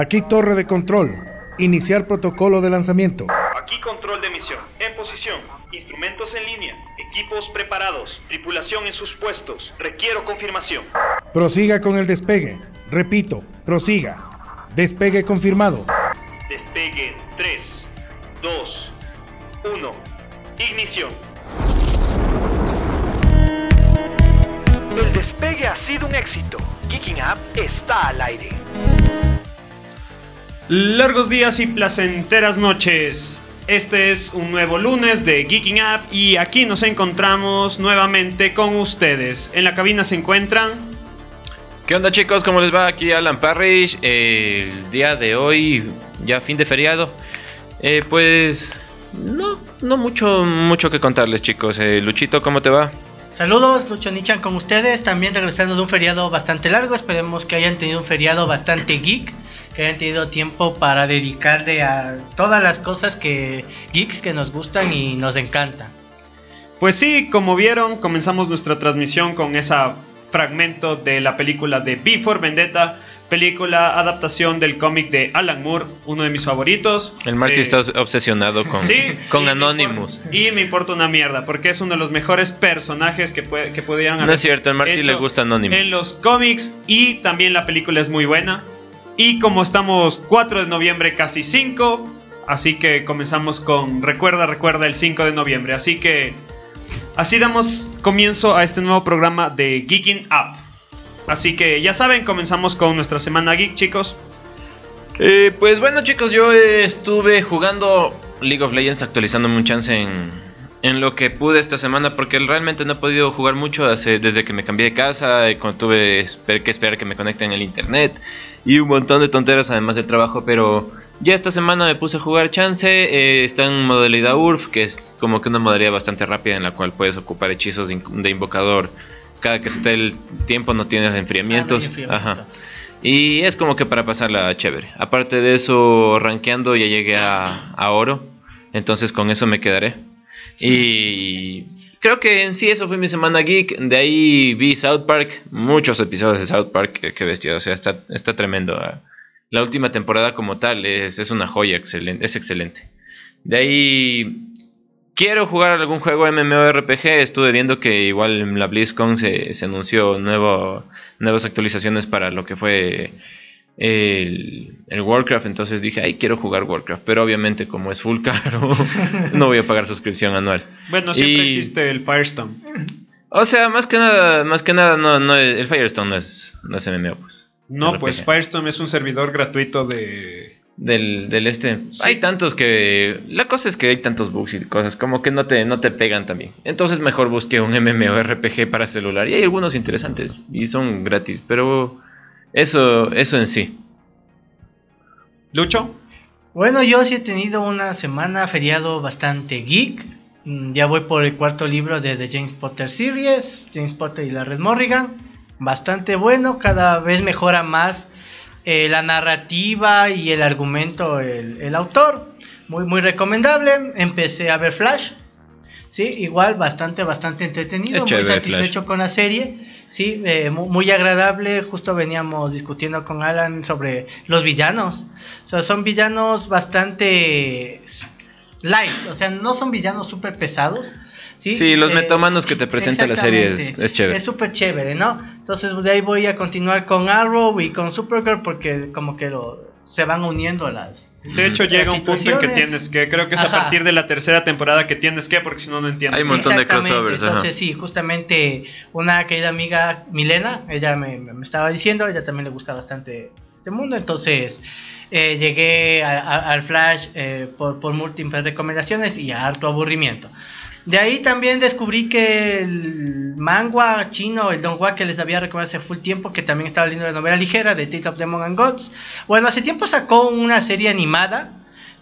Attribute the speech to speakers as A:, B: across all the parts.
A: Aquí torre de control. Iniciar protocolo de lanzamiento.
B: Aquí control de misión. En posición. Instrumentos en línea. Equipos preparados. Tripulación en sus puestos. Requiero confirmación.
A: Prosiga con el despegue. Repito, prosiga. Despegue confirmado.
B: Despegue 3, 2, 1. Ignición. El despegue ha sido un éxito. Geeking Up está al aire. Largos días y placenteras noches. Este es un nuevo lunes de Geeking Up y aquí nos encontramos nuevamente con ustedes. En la cabina se encuentran
C: ¿Qué onda chicos? ¿Cómo les va? Aquí Alan Parrish. Eh, el día de hoy, ya fin de feriado. Eh, pues no, no mucho, mucho que contarles chicos. Eh, Luchito, ¿cómo te va?
D: Saludos, Lucho Nichan con ustedes. También regresando de un feriado bastante largo. Esperemos que hayan tenido un feriado bastante geek. Que hayan tenido tiempo para dedicarle a todas las cosas que geeks que nos gustan y nos encantan.
B: Pues sí, como vieron, comenzamos nuestra transmisión con esa fragmento de la película de Before Vendetta, película adaptación del cómic de Alan Moore, uno de mis favoritos.
C: El Marty
B: Eh,
C: está obsesionado con,
B: Sí,
C: con
B: y me
C: Anonymous.
B: importa- y me importa una mierda, porque es uno de los mejores personajes que, puede, que podían
C: No es cierto, al Marty le gusta Anonymous.
B: En los cómics y también la película es muy buena. Y como estamos 4 de noviembre, casi 5, así que comenzamos con Recuerda, recuerda el 5 de noviembre. Así que así damos comienzo a este nuevo programa de Geeking Up. Así que ya saben, comenzamos con nuestra semana geek, chicos.
C: Eh, pues bueno chicos, yo estuve jugando League of Legends actualizándome un chance en, en lo que pude esta semana porque realmente no he podido jugar mucho hace- desde que me cambié de casa, cuando tuve que esperar que me conecten el internet y un montón de tonteras además del trabajo, pero ya esta semana me puse a jugar chance, eh, está en modalidad URF, que es como que una modalidad bastante rápida en la cual puedes ocupar hechizos de, in- de invocador cada que esté el tiempo, no tienes enfriamientos.
D: Ah, no enfriamiento.
C: Ajá. Y es como que para pasarla chévere. Aparte de eso, rankeando ya llegué a, a oro. Entonces con eso me quedaré. Y creo que en sí eso fue mi semana geek. De ahí vi South Park. Muchos episodios de South Park. Que bestia. O sea, está, está tremendo. La última temporada como tal es, es una joya. Excelente, es excelente. De ahí... Quiero jugar algún juego MMORPG. Estuve viendo que igual en la BlizzCon se, se anunció nuevo, nuevas actualizaciones para lo que fue el, el Warcraft. Entonces dije, ay, quiero jugar Warcraft. Pero obviamente, como es full caro, no voy a pagar suscripción anual.
B: Bueno, siempre
C: Y-
B: existe el Firestone.
C: O sea, más que nada, más que nada, no, no, el Firestone no es, no es MMO, pues.
B: No,
C: RPG.
B: pues Firestone es un servidor gratuito de...
C: Del, del este. Hay tantos que. La cosa es que hay tantos bugs y cosas. Como que no te, no te pegan también. Entonces mejor busque un MMORPG para celular. Y hay algunos interesantes. Y son gratis. Pero. Eso, eso en sí.
B: Lucho.
D: Bueno, yo sí he tenido una semana feriado bastante geek. Mm, Ya voy por el cuarto libro de The James Potter Series, James Potter y la Red Morrigan. Bastante bueno, cada vez mejora más eh, la narrativa y el argumento, el, el autor. Muy, muy recomendable. Empecé a ver Flash. Sí, igual bastante, bastante entretenido.
C: Es
D: muy satisfecho con la serie. Sí, eh, mu- muy, agradable. Justo veníamos discutiendo con Alan sobre los villanos. O sea, son villanos bastante light. O sea, no son villanos súper pesados. Sí,
C: Sí, los
D: Eh,
C: metomanos que te presenta la serie es, es chévere.
D: Es súper chévere, ¿no? Entonces de ahí voy a continuar con Arrow y con Supergirl porque como que lo, se van uniendo las...
B: De hecho,
D: Las
B: llega un punto en que tienes que. Creo que es a partir de la tercera temporada que tienes que, porque si no, no entiendes.
C: Hay un montón de crossovers, ajá.
D: Entonces sí, justamente una querida amiga Milena, ella me, me- me estaba diciendo, ella también le gusta bastante este mundo, entonces eh, llegué a- a- al Flash eh, por, por múltiples recomendaciones y a harto aburrimiento. De ahí también descubrí que el manga chino, el Donghua que les había recomendado hace full tiempo, que también estaba leyendo la novela ligera de Tales of Demon and Gods. Bueno, hace tiempo sacó una serie animada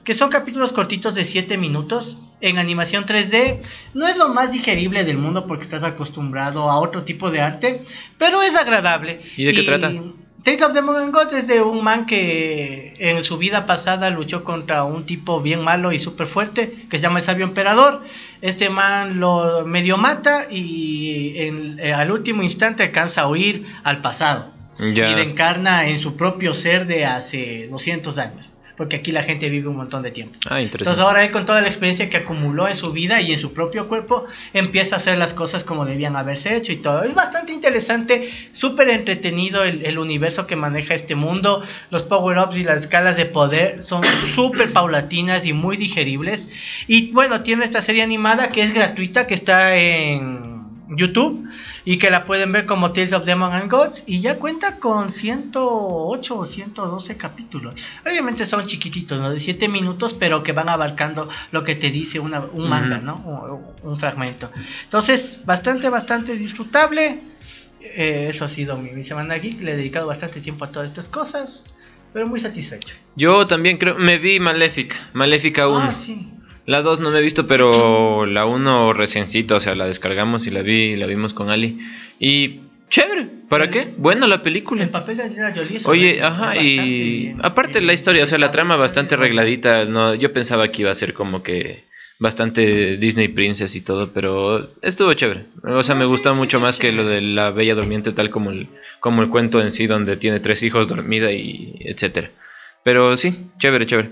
D: que son capítulos cortitos de 7 minutos en animación 3D. No es lo más digerible del mundo porque estás acostumbrado a otro tipo de arte, pero es agradable.
C: ¿Y de qué trata?
D: Tales of the Modern Gods es de un man que en su vida pasada luchó contra un tipo bien malo y súper fuerte que se llama el Sabio Emperador. Este man lo medio mata y en- eh, al último instante alcanza a huir al pasado. Y reencarna en su propio ser de hace 200 años. Porque aquí la gente vive un montón de tiempo.
C: Ah,
D: Entonces ahora él con toda la experiencia que acumuló en su vida y en su propio cuerpo empieza a hacer las cosas como debían haberse hecho y todo. Es bastante interesante, súper entretenido el, el universo que maneja este mundo. Los power-ups y las escalas de poder son súper paulatinas y muy digeribles. Y bueno, tiene esta serie animada que es gratuita, que está en YouTube y que la pueden ver como Tales of Demon and Gods y ya cuenta con 108 o 112 capítulos. Obviamente son chiquititos, ¿no? De 7 minutos, pero que van abarcando lo que te dice una- un manga. ¿no? O un fragmento. Entonces, bastante, bastante disfrutable. Eh, eso ha sido mi, mi semana geek. Le he dedicado bastante tiempo a todas estas cosas, pero muy satisfecho.
C: Yo también creo, me vi Maléfica, Maléfica 1.
D: Ah, sí.
C: La 2 no me he visto, pero la 1 reciencita, o sea, la descargamos y la vi, la vimos con Ali. Y chévere, ¿para qué? Buena la película.
D: El papel de Angelina Jolie
C: Oye, ajá, y
D: bien-
C: aparte
D: bien
C: la historia, o sea, la trama bastante arregladita, no, yo pensaba que iba a ser como que bastante Disney Princess y todo, pero estuvo chévere. O sea,
D: No,
C: me
D: sí,
C: gustó
D: sí,
C: mucho
D: sí,
C: más que lo de la Bella Durmiente, tal como el, como el cuento en sí, donde tiene tres hijos dormida y etcétera. Pero sí, chévere, chévere.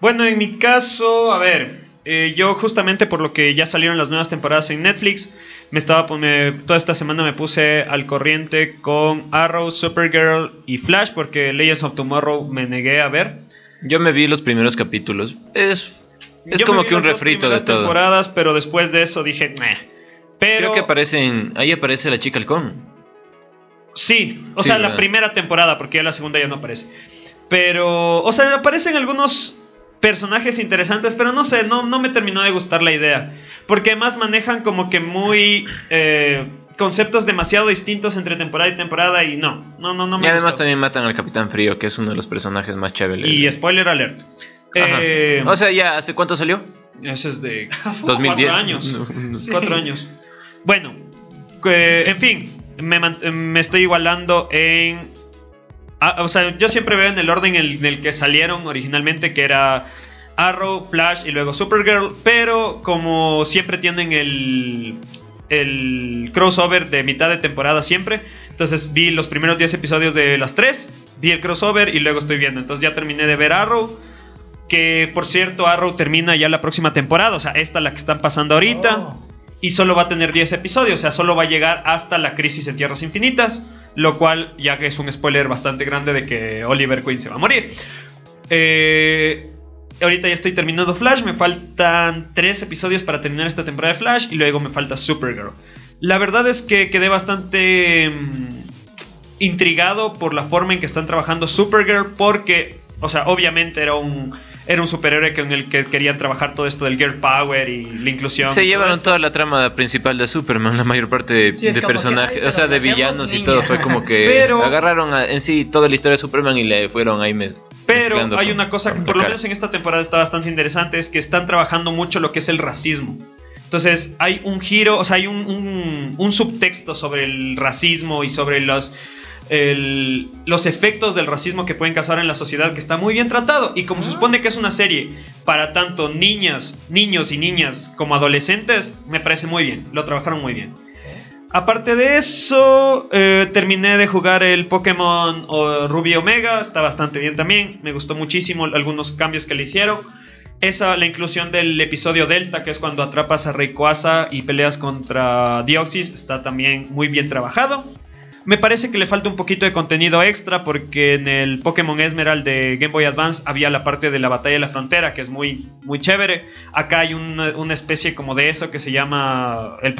B: Bueno, en mi caso, a ver, eh, yo justamente por lo que ya salieron las nuevas temporadas en Netflix, me estaba me- toda esta semana me puse al corriente con Arrow, Supergirl y Flash porque Legends of Tomorrow me negué a ver.
C: Yo me vi los primeros capítulos. Es, es
B: Yo
C: como que un refrito de
B: primeras
C: todo.
B: temporadas, pero después de eso dije, "Meh". Pero
C: Creo que aparecen, ahí aparece la chica halcón.
B: Sí, o
C: Sí,
B: sea, la primera temporada, porque ya la segunda ya no aparece. Pero, o sea, aparecen algunos personajes interesantes, pero no sé, no, no me terminó de gustar la idea. Porque además manejan como que muy eh, conceptos demasiado distintos entre temporada y temporada y no, no, no, no me
C: y además
B: gustó.
C: también matan al Capitán Frío, que es uno de los personajes más chéveres.
B: Y spoiler alert. Eh,
C: o sea, ya, ¿hace cuánto salió?
B: ese es de
C: 2010.
B: cuatro años.
C: No, no.
D: Sí.
B: Cuatro años. Bueno, que, en fin, me, me estoy igualando en... ah, o sea, yo siempre veo en el orden en el, que salieron originalmente, que era Arrow, Flash y luego Supergirl, pero como siempre tienen el, el crossover de mitad de temporada siempre, entonces vi los primeros 10 episodios de las 3, vi el crossover y luego estoy viendo, entonces ya terminé de ver Arrow. Que por cierto, Arrow termina ya la próxima temporada, o sea, esta la que están pasando ahorita
D: Oh.
B: Y solo va a tener 10 episodios, o sea, solo va a llegar hasta la crisis en Tierras Infinitas, lo cual ya que es un spoiler bastante grande de que Oliver Queen se va a morir. Eh, ahorita ya estoy terminando Flash, me faltan 3 episodios para terminar esta temporada de Flash y luego me falta Supergirl. La verdad es que quedé bastante mm, intrigado por la forma en que están trabajando Supergirl porque, o sea, obviamente era un... Era un superhéroe con el que querían trabajar todo esto del Girl Power y la inclusión.
C: Se llevaron
B: esto.
C: toda la trama principal de Superman, la mayor parte de,
D: Sí,
C: personajes, o sea, de villanos y todo. Fue como que
B: Pero-
C: agarraron a- en sí toda la historia de Superman y le fueron ahí me-
B: Pero hay
C: con-
B: una cosa que por lo menos en esta temporada está bastante interesante, es que están trabajando mucho lo que es el racismo. Entonces hay un giro, o sea, hay un, un- un subtexto sobre el racismo y sobre los, el- los efectos del racismo que pueden causar en la sociedad que está muy bien tratado. Y como se supone que es una serie para tanto niñas, niños y niñas como adolescentes, me parece muy bien, lo trabajaron muy bien. Aparte de eso, eh, terminé de jugar el Pokémon Ruby Omega, está bastante bien también, me gustó muchísimo algunos cambios que le hicieron. Esa, la inclusión del episodio Delta, que es cuando atrapas a Rayquaza y peleas contra Deoxys, está también muy bien trabajado. Me parece que le falta un poquito de contenido extra porque en el Pokémon Esmeralda de Game Boy Advance había la parte de la batalla de la frontera que es muy, muy chévere. Acá hay una, una especie como de eso que se llama el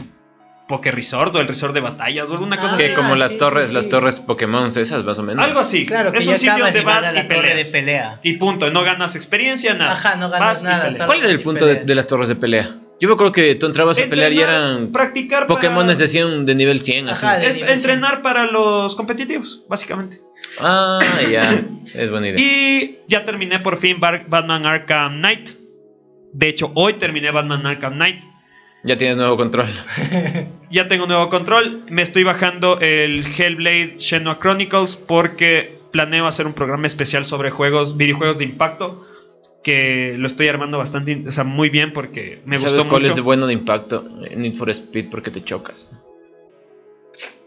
B: Poké Resort o el Resort de batallas o alguna cosa
D: Ah,
C: Que
B: así.
C: como
D: sí,
C: las
D: sí,
C: torres,
D: sí.
C: las torres Pokémon esas más o menos.
B: Algo así.
D: Claro, que
B: es un sitio donde vas
D: a la
B: y
D: torre de
B: peleas.
D: pelea.
B: Y punto, no ganas experiencia, nada.
D: Ajá, no ganas
B: Vas
D: nada,
B: peleas.
C: ¿Cuál era el punto de, de las torres de pelea? Yo me acuerdo que tú entrabas a pelear y eran
B: practicar para-
C: Pokémones de 100 de nivel 100 así.
D: Ajá, de-
B: En- entrenar para los competitivos, básicamente.
C: Ah, ya, es buena idea.
B: Y ya terminé por fin Bar- Batman Arkham Knight. De hecho, hoy terminé Batman Arkham Knight.
C: Ya tienes nuevo control.
B: Ya tengo nuevo control. Me estoy bajando el Hellblade Shenmue Chronicles porque planeo hacer un programa especial sobre juegos, videojuegos de impacto. Que lo estoy armando bastante, o sea, muy bien porque me
C: ¿Sabes
B: gustó
C: cuál
B: mucho.
C: es bueno de impacto? Need for Speed porque te chocas.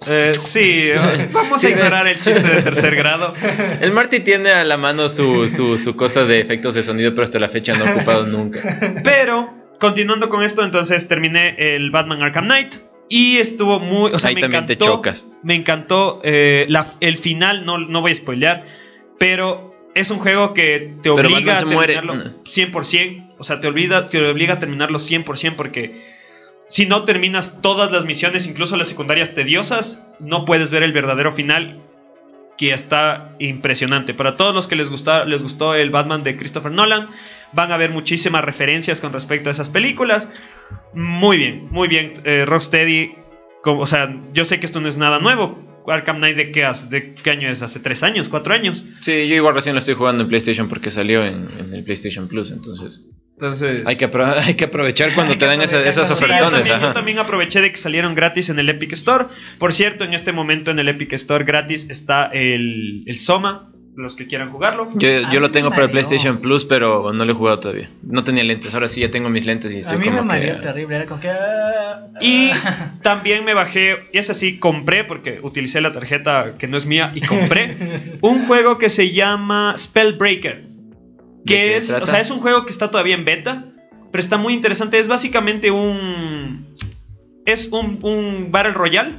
B: Eh, sí, vamos a ignorar el chiste de tercer grado.
C: El Marty tiene a la mano su, su, su cosa de efectos de sonido, pero hasta la fecha no ha ocupado nunca.
B: Pero, continuando con esto, entonces terminé el Batman Arkham Knight. Y estuvo muy. O sea,
C: Ahí
B: me
C: también te
B: encantó,
C: chocas.
B: Me encantó eh, la- el final, no, no voy a spoilear. Pero es un juego que te obliga a
C: muere.
B: terminarlo 100%. O sea, te, olvida, te obliga a terminarlo 100% porque si no terminas todas las misiones, incluso las secundarias tediosas, no puedes ver el verdadero final que está impresionante. Para todos los que les, gusta, les gustó el Batman de Christopher Nolan, van a ver muchísimas referencias con respecto a esas películas. Muy bien, muy bien. Eh, Rocksteady, como- o sea, yo sé que esto no es nada nuevo. Arkham Knight de qué, hace- de qué año es? ¿Hace tres años? ¿Cuatro años?
C: Sí, yo igual recién lo estoy jugando en PlayStation porque salió en, en el PlayStation Plus, entonces
B: Entonces...
C: hay que, apro- hay que aprovechar cuando
D: Hay
C: te dan esa-
D: aprovechar
C: esos
B: Sí, yo
C: ofertones.
B: también, yo también aproveché de que salieron gratis en el Epic Store. Por cierto, en este momento en el Epic Store gratis está el, el Soma, los que quieran jugarlo.
C: Yo,
D: A
C: yo lo tengo para el. PlayStation Plus, pero no lo he jugado todavía. No tenía lentes, ahora sí ya tengo mis lentes y
D: A
C: estoy
D: mí me
C: que...
D: mareó terrible, era como que... ah,
B: Y
D: ah.
B: también me bajé, y ese sí, compré, porque utilicé la tarjeta que no es mía, y compré un juego que se llama Spellbreaker.
C: ¿De
B: Que es,
C: trata?
B: o sea, es un juego que está todavía en beta, pero está muy interesante. Es básicamente un. Es un, un Battle Royale,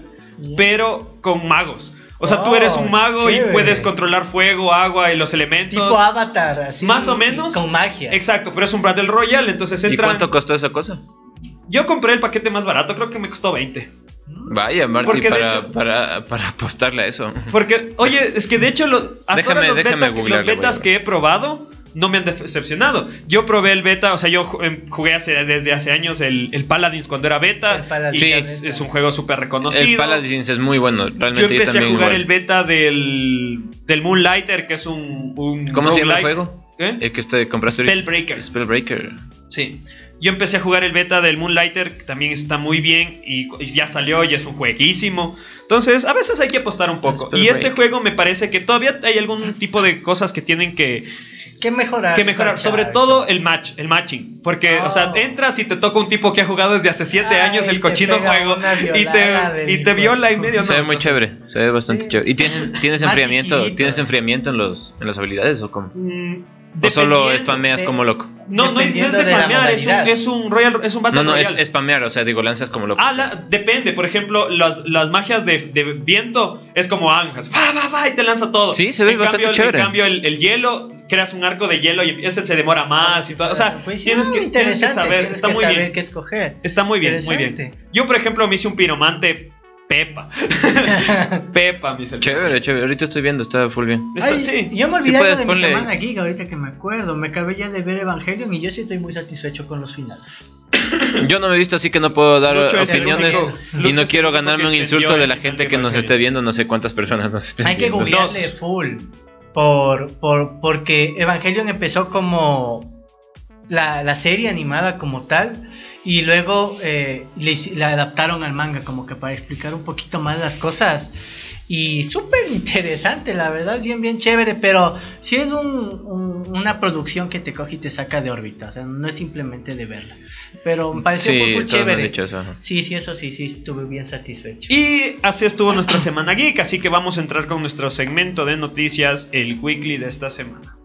B: pero con magos. O sea, tú eres un mago
D: chévere.
B: y puedes controlar fuego, agua y los elementos.
D: Tipo Avatar, así.
B: Más o menos.
D: Con magia.
B: Exacto, pero es un Battle Royale, entonces
C: ¿Y
B: entran.
C: cuánto costó esa cosa?
B: Yo compré el paquete más barato, creo que me costó 20.
C: Vaya, Marty,
B: Porque de
C: para,
B: hecho-
C: para, para apostarle a eso.
B: Porque, oye, es que de hecho lo- hasta
C: Déjame-
B: ahora los,
C: déjame
B: beta- los betas que he probado no me han decepcionado. Yo probé el beta, o sea, yo em, jugué hace, desde hace años el, el Paladins cuando era beta.
D: El Paladins,
B: y
C: Sí.
B: es, es un juego súper reconocido.
C: El Paladins es muy bueno,
B: yo
C: realmente yo,
B: empecé a
C: también
B: jugar
C: igual.
B: el beta del, del Moonlighter, que es un, un
C: ¿Cómo se llama el juego?
B: ¿Eh?
C: El que usted compraste.
B: Spellbreaker.
C: Spellbreaker.
B: Sí. Yo empecé a jugar el beta del Moonlighter, que también está muy bien y, y ya salió y es un jueguísimo. Entonces, a veces hay que apostar un poco. Y este juego me parece que todavía hay algún tipo de cosas que tienen que,
D: ¿Qué mejorar?
B: que mejorar. Sobre todo el match, el matching. Porque, o sea,
D: Oh.
B: entras y te toca un tipo que ha jugado desde hace 7
D: Ay,
B: años el cochino juego y te, y te viola y medio.
C: Se
B: no,
C: ve muy
B: entonces,
C: chévere, se ve bastante
D: Sí.
C: chévere. ¿Y tienes, tienes enfriamiento? ¿Tienes enfriamiento en los en las habilidades o cómo?
B: mm,
C: ¿O solo spameas
D: de-
C: como loco?
B: No, no, no es
D: Dependiendo
B: de farmear, es un, es un Royal, es un Battle
C: No, no, es,
B: Royale.
C: spamear, o sea, digo, lanzas como loco.
B: Ah, la- depende. Por ejemplo, las, las magias de, de viento es como Anjas. ¡Va, va, va! Y te lanza todo.
C: Sí, se ve
B: en
C: bastante
B: cambio,
C: chévere.
B: En cambio, el, el hielo, creas un arco de hielo y ese se demora más y todo. O sea,
D: Pues
B: tienes, que, tienes que saber.
D: tienes
B: Está
D: que
B: muy
D: saber
B: bien.
D: qué escoger.
B: Está muy bien, muy bien. Yo, por ejemplo, me hice un piromante Pepa. Pepa, mis hermanos.
C: Chévere, chévere. Ahorita estoy viendo, está full bien.
B: Está-
D: Ay,
B: sí.
D: Yo me
C: Sí
D: olvidé
C: puedes,
D: algo de mi semana geek ahorita que me acuerdo. Me acabé ya de ver Evangelion y yo sí estoy muy satisfecho con los finales.
C: Yo no me he visto, así que no puedo dar
B: Lucho
C: opiniones.
B: único-
C: y no quiero ganarme un insulto de la gente que nos esté viendo. No sé cuántas personas nos estén
D: Hay que
C: viendo.
D: googlearle
B: Dos.
D: full. Por, por, porque Evangelion empezó como la, la serie animada como tal. Y luego eh, le la adaptaron al manga como que para explicar un poquito más las cosas. Y súper interesante, la verdad, bien, bien chévere. Pero sí es un, un- una producción que te coge y te saca de órbita. O sea, no es simplemente de verla. Pero me pareció
C: Sí,
D: muy, muy chévere.
C: dicho eso.
D: Sí, sí, eso sí, sí, estuve bien satisfecho.
B: Y así estuvo nuestra semana geek, así que vamos a entrar con nuestro segmento de noticias, el weekly de esta semana.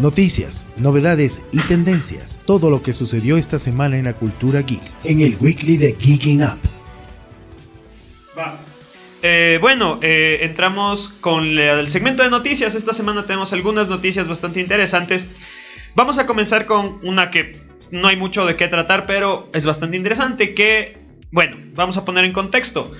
A: Noticias, novedades y tendencias. Todo lo que sucedió esta semana en la cultura geek. En el weekly de Geeking Up.
B: Eh, bueno, eh, entramos con la- el segmento de noticias. Esta semana tenemos algunas noticias bastante interesantes. Vamos a comenzar con una que no hay mucho de qué tratar, pero es bastante interesante. Que, bueno, vamos a poner en contexto.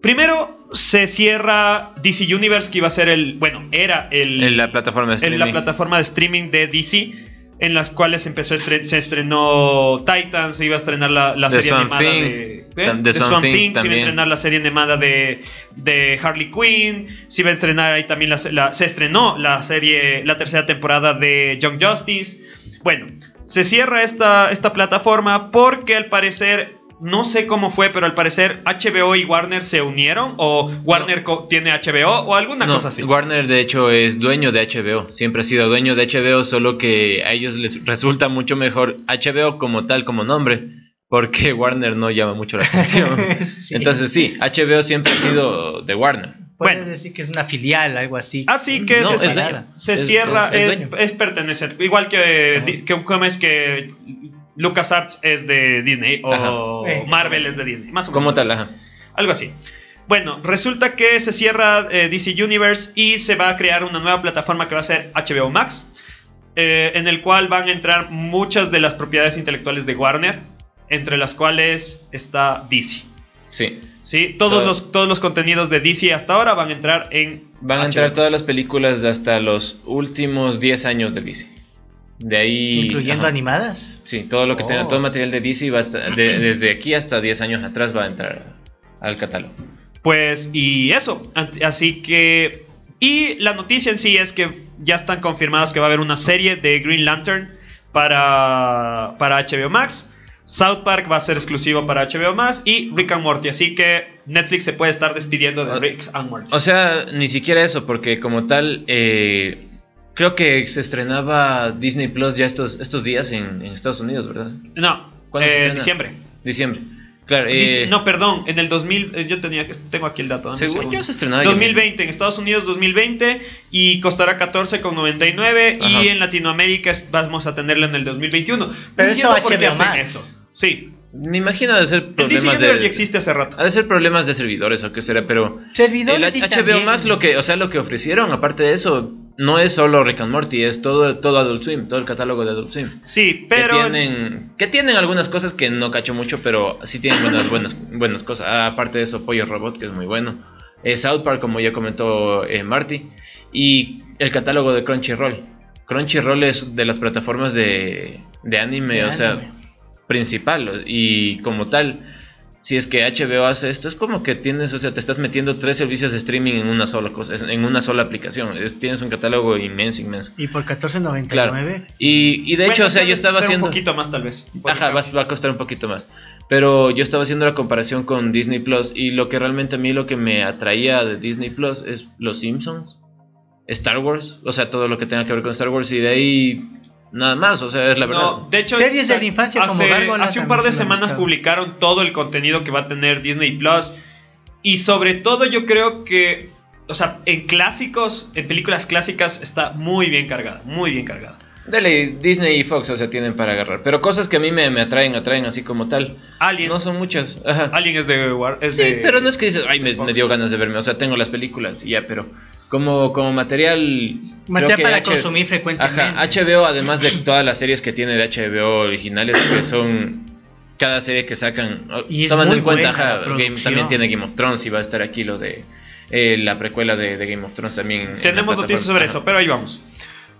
B: Primero se cierra DC Universe, que iba a ser el, bueno, era el,
C: En la plataforma de
B: en
C: streaming.
B: la plataforma de streaming de DC, en las cuales empezó estre- se estrenó Titans, se iba a estrenar la, la serie
C: Swamp
B: animada
C: Thing,
B: de, ¿eh? The
C: Swamp
B: Swamp
C: Thing
B: Thing, se iba a estrenar la serie animada de, de Harley Quinn, se iba a estrenar ahí también la, la- se estrenó la serie, la tercera temporada de Young Justice. Bueno, se cierra esta, esta plataforma porque al parecer no sé cómo fue, pero al parecer HBO y Warner se unieron o Warner tiene HBO o alguna
C: No,
B: cosa así.
C: Warner de hecho es dueño de HBO, siempre ha sido dueño de HBO, solo que a ellos les resulta mucho mejor HBO como tal, como nombre, porque Warner no llama mucho la atención.
D: Sí.
C: Entonces sí, HBO siempre ha sido de Warner.
D: Puedes
B: Bueno.
D: decir que es una filial, algo así.
B: Así que
C: No,
B: se,
C: es
B: se- se
C: Es-
B: cierra,
C: es
B: es,
C: dueño.
B: es pertenecer. Igual que, que ¿cómo es que LucasArts es de Disney o
D: Ajá.
B: Marvel es de Disney. Más o menos.
C: Como tal, ajá.
B: Algo así. Bueno, resulta que se cierra eh, DC Universe y se va a crear una nueva plataforma que va a ser HBO Max, eh, en el cual van a entrar muchas de las propiedades intelectuales de Warner, entre las cuales está DC.
C: Sí.
B: ¿sí? Todos,
C: Todo.
B: los, todos los contenidos de DC hasta ahora van a entrar en...
C: Van a
B: HBO
C: entrar
B: Max.
C: todas las películas de hasta los últimos 10 años de DC. De ahí.
D: Incluyendo
C: ajá.
D: animadas.
C: Sí, todo lo que tenga,
D: Oh.
C: todo material de DC va a estar- de- desde aquí hasta 10 años atrás va a entrar al catálogo.
B: Pues, y eso. Así que. Y la noticia en sí es que ya están confirmadas que va a haber una serie de Green Lantern para, para HBO Max. South Park va a ser exclusivo para HBO Max. Y Rick and Morty. Así que Netflix se puede estar despidiendo de Rick and Morty.
C: O sea, ni siquiera eso, porque como tal, eh, creo que se estrenaba Disney Plus ya estos, estos días en, en Estados Unidos, ¿verdad?
B: No,
C: ¿Cuándo se
B: eh,
C: estrena?
B: diciembre.
C: Diciembre. Claro, eh,
B: no, perdón, en el 2000. eh, Yo tenía, que- tengo aquí el dato.
C: según yo se estrenaba. ya
B: 2020, en Estados Unidos 2020 y costará 14,99
C: Ajá.
B: y en Latinoamérica vamos a tenerlo en el 2021. No
D: Pero
B: entiendo
D: eso
B: por qué
D: HBO
B: hacen
D: Max.
B: eso. Sí,
C: Me imagino de ser
B: el
C: problemas
B: Universe
C: de...
B: existe hace rato.
C: Ha de ser problemas de servidores o qué será, pero el
D: Servidores y
C: HBO
D: también-
C: Max lo que, o sea, lo que ofrecieron, aparte de eso, no es solo Rick and Morty, es todo, todo Adult Swim, todo el catálogo de Adult Swim.
B: Sí, pero
C: que tienen, que tienen algunas cosas que no cacho mucho, pero sí tienen buenas, buenas, buenas cosas. Ah, aparte de eso, Pollo Robot, que es muy bueno. Eh, South Park, como ya comentó eh, Marty. Y el catálogo de Crunchyroll. Crunchyroll es de las plataformas de, de anime,
D: De
C: o sea. Principal. Y como tal, si es que HBO hace esto, es como que tienes, o sea, te estás metiendo tres servicios de streaming en una sola cosa, en una sola aplicación. Es- tienes un catálogo inmenso, inmenso.
D: Y por 14.99.
C: Claro. Y, y de hecho, o sea, yo estaba haciendo...
B: un poquito más tal vez.
C: Ajá, va, va a costar un poquito más. Pero yo estaba haciendo la comparación con Disney Plus y lo que realmente a mí lo que me atraía de Disney Plus es Los Simpsons, Star Wars, o sea, todo lo que tenga que ver con Star Wars y de ahí nada más, o sea, es la verdad.
B: No, de hecho,
D: Series de la infancia como
B: hace,
D: Gárgola
B: hace un par de
D: se
B: semanas publicaron todo el contenido que va a tener Disney Plus. Y sobre todo, yo creo que, o sea, en clásicos, en películas clásicas, está muy bien cargada. Muy bien cargada.
C: Dale, Disney y Fox, o sea, tienen para agarrar. Pero cosas que a mí me, me atraen, atraen así como tal.
B: Alien.
C: No son muchas. Ajá.
B: Alien es de. War- es
C: Sí,
B: de-
C: pero no es que dices, ay, me dio ganas de verme. O sea, tengo las películas y ya, pero como, como material.
D: Material para
C: H-
D: consumir frecuentemente.
C: Ajá, HBO, además de todas las series que tiene de HBO originales, que son cada serie que sacan,
D: Y
C: tomando en cuenta, ajá, Game, también tiene Game of Thrones y va a estar aquí lo de eh, la precuela de, de Game of Thrones también.
B: Tenemos noticias sobre eso, pero ahí vamos.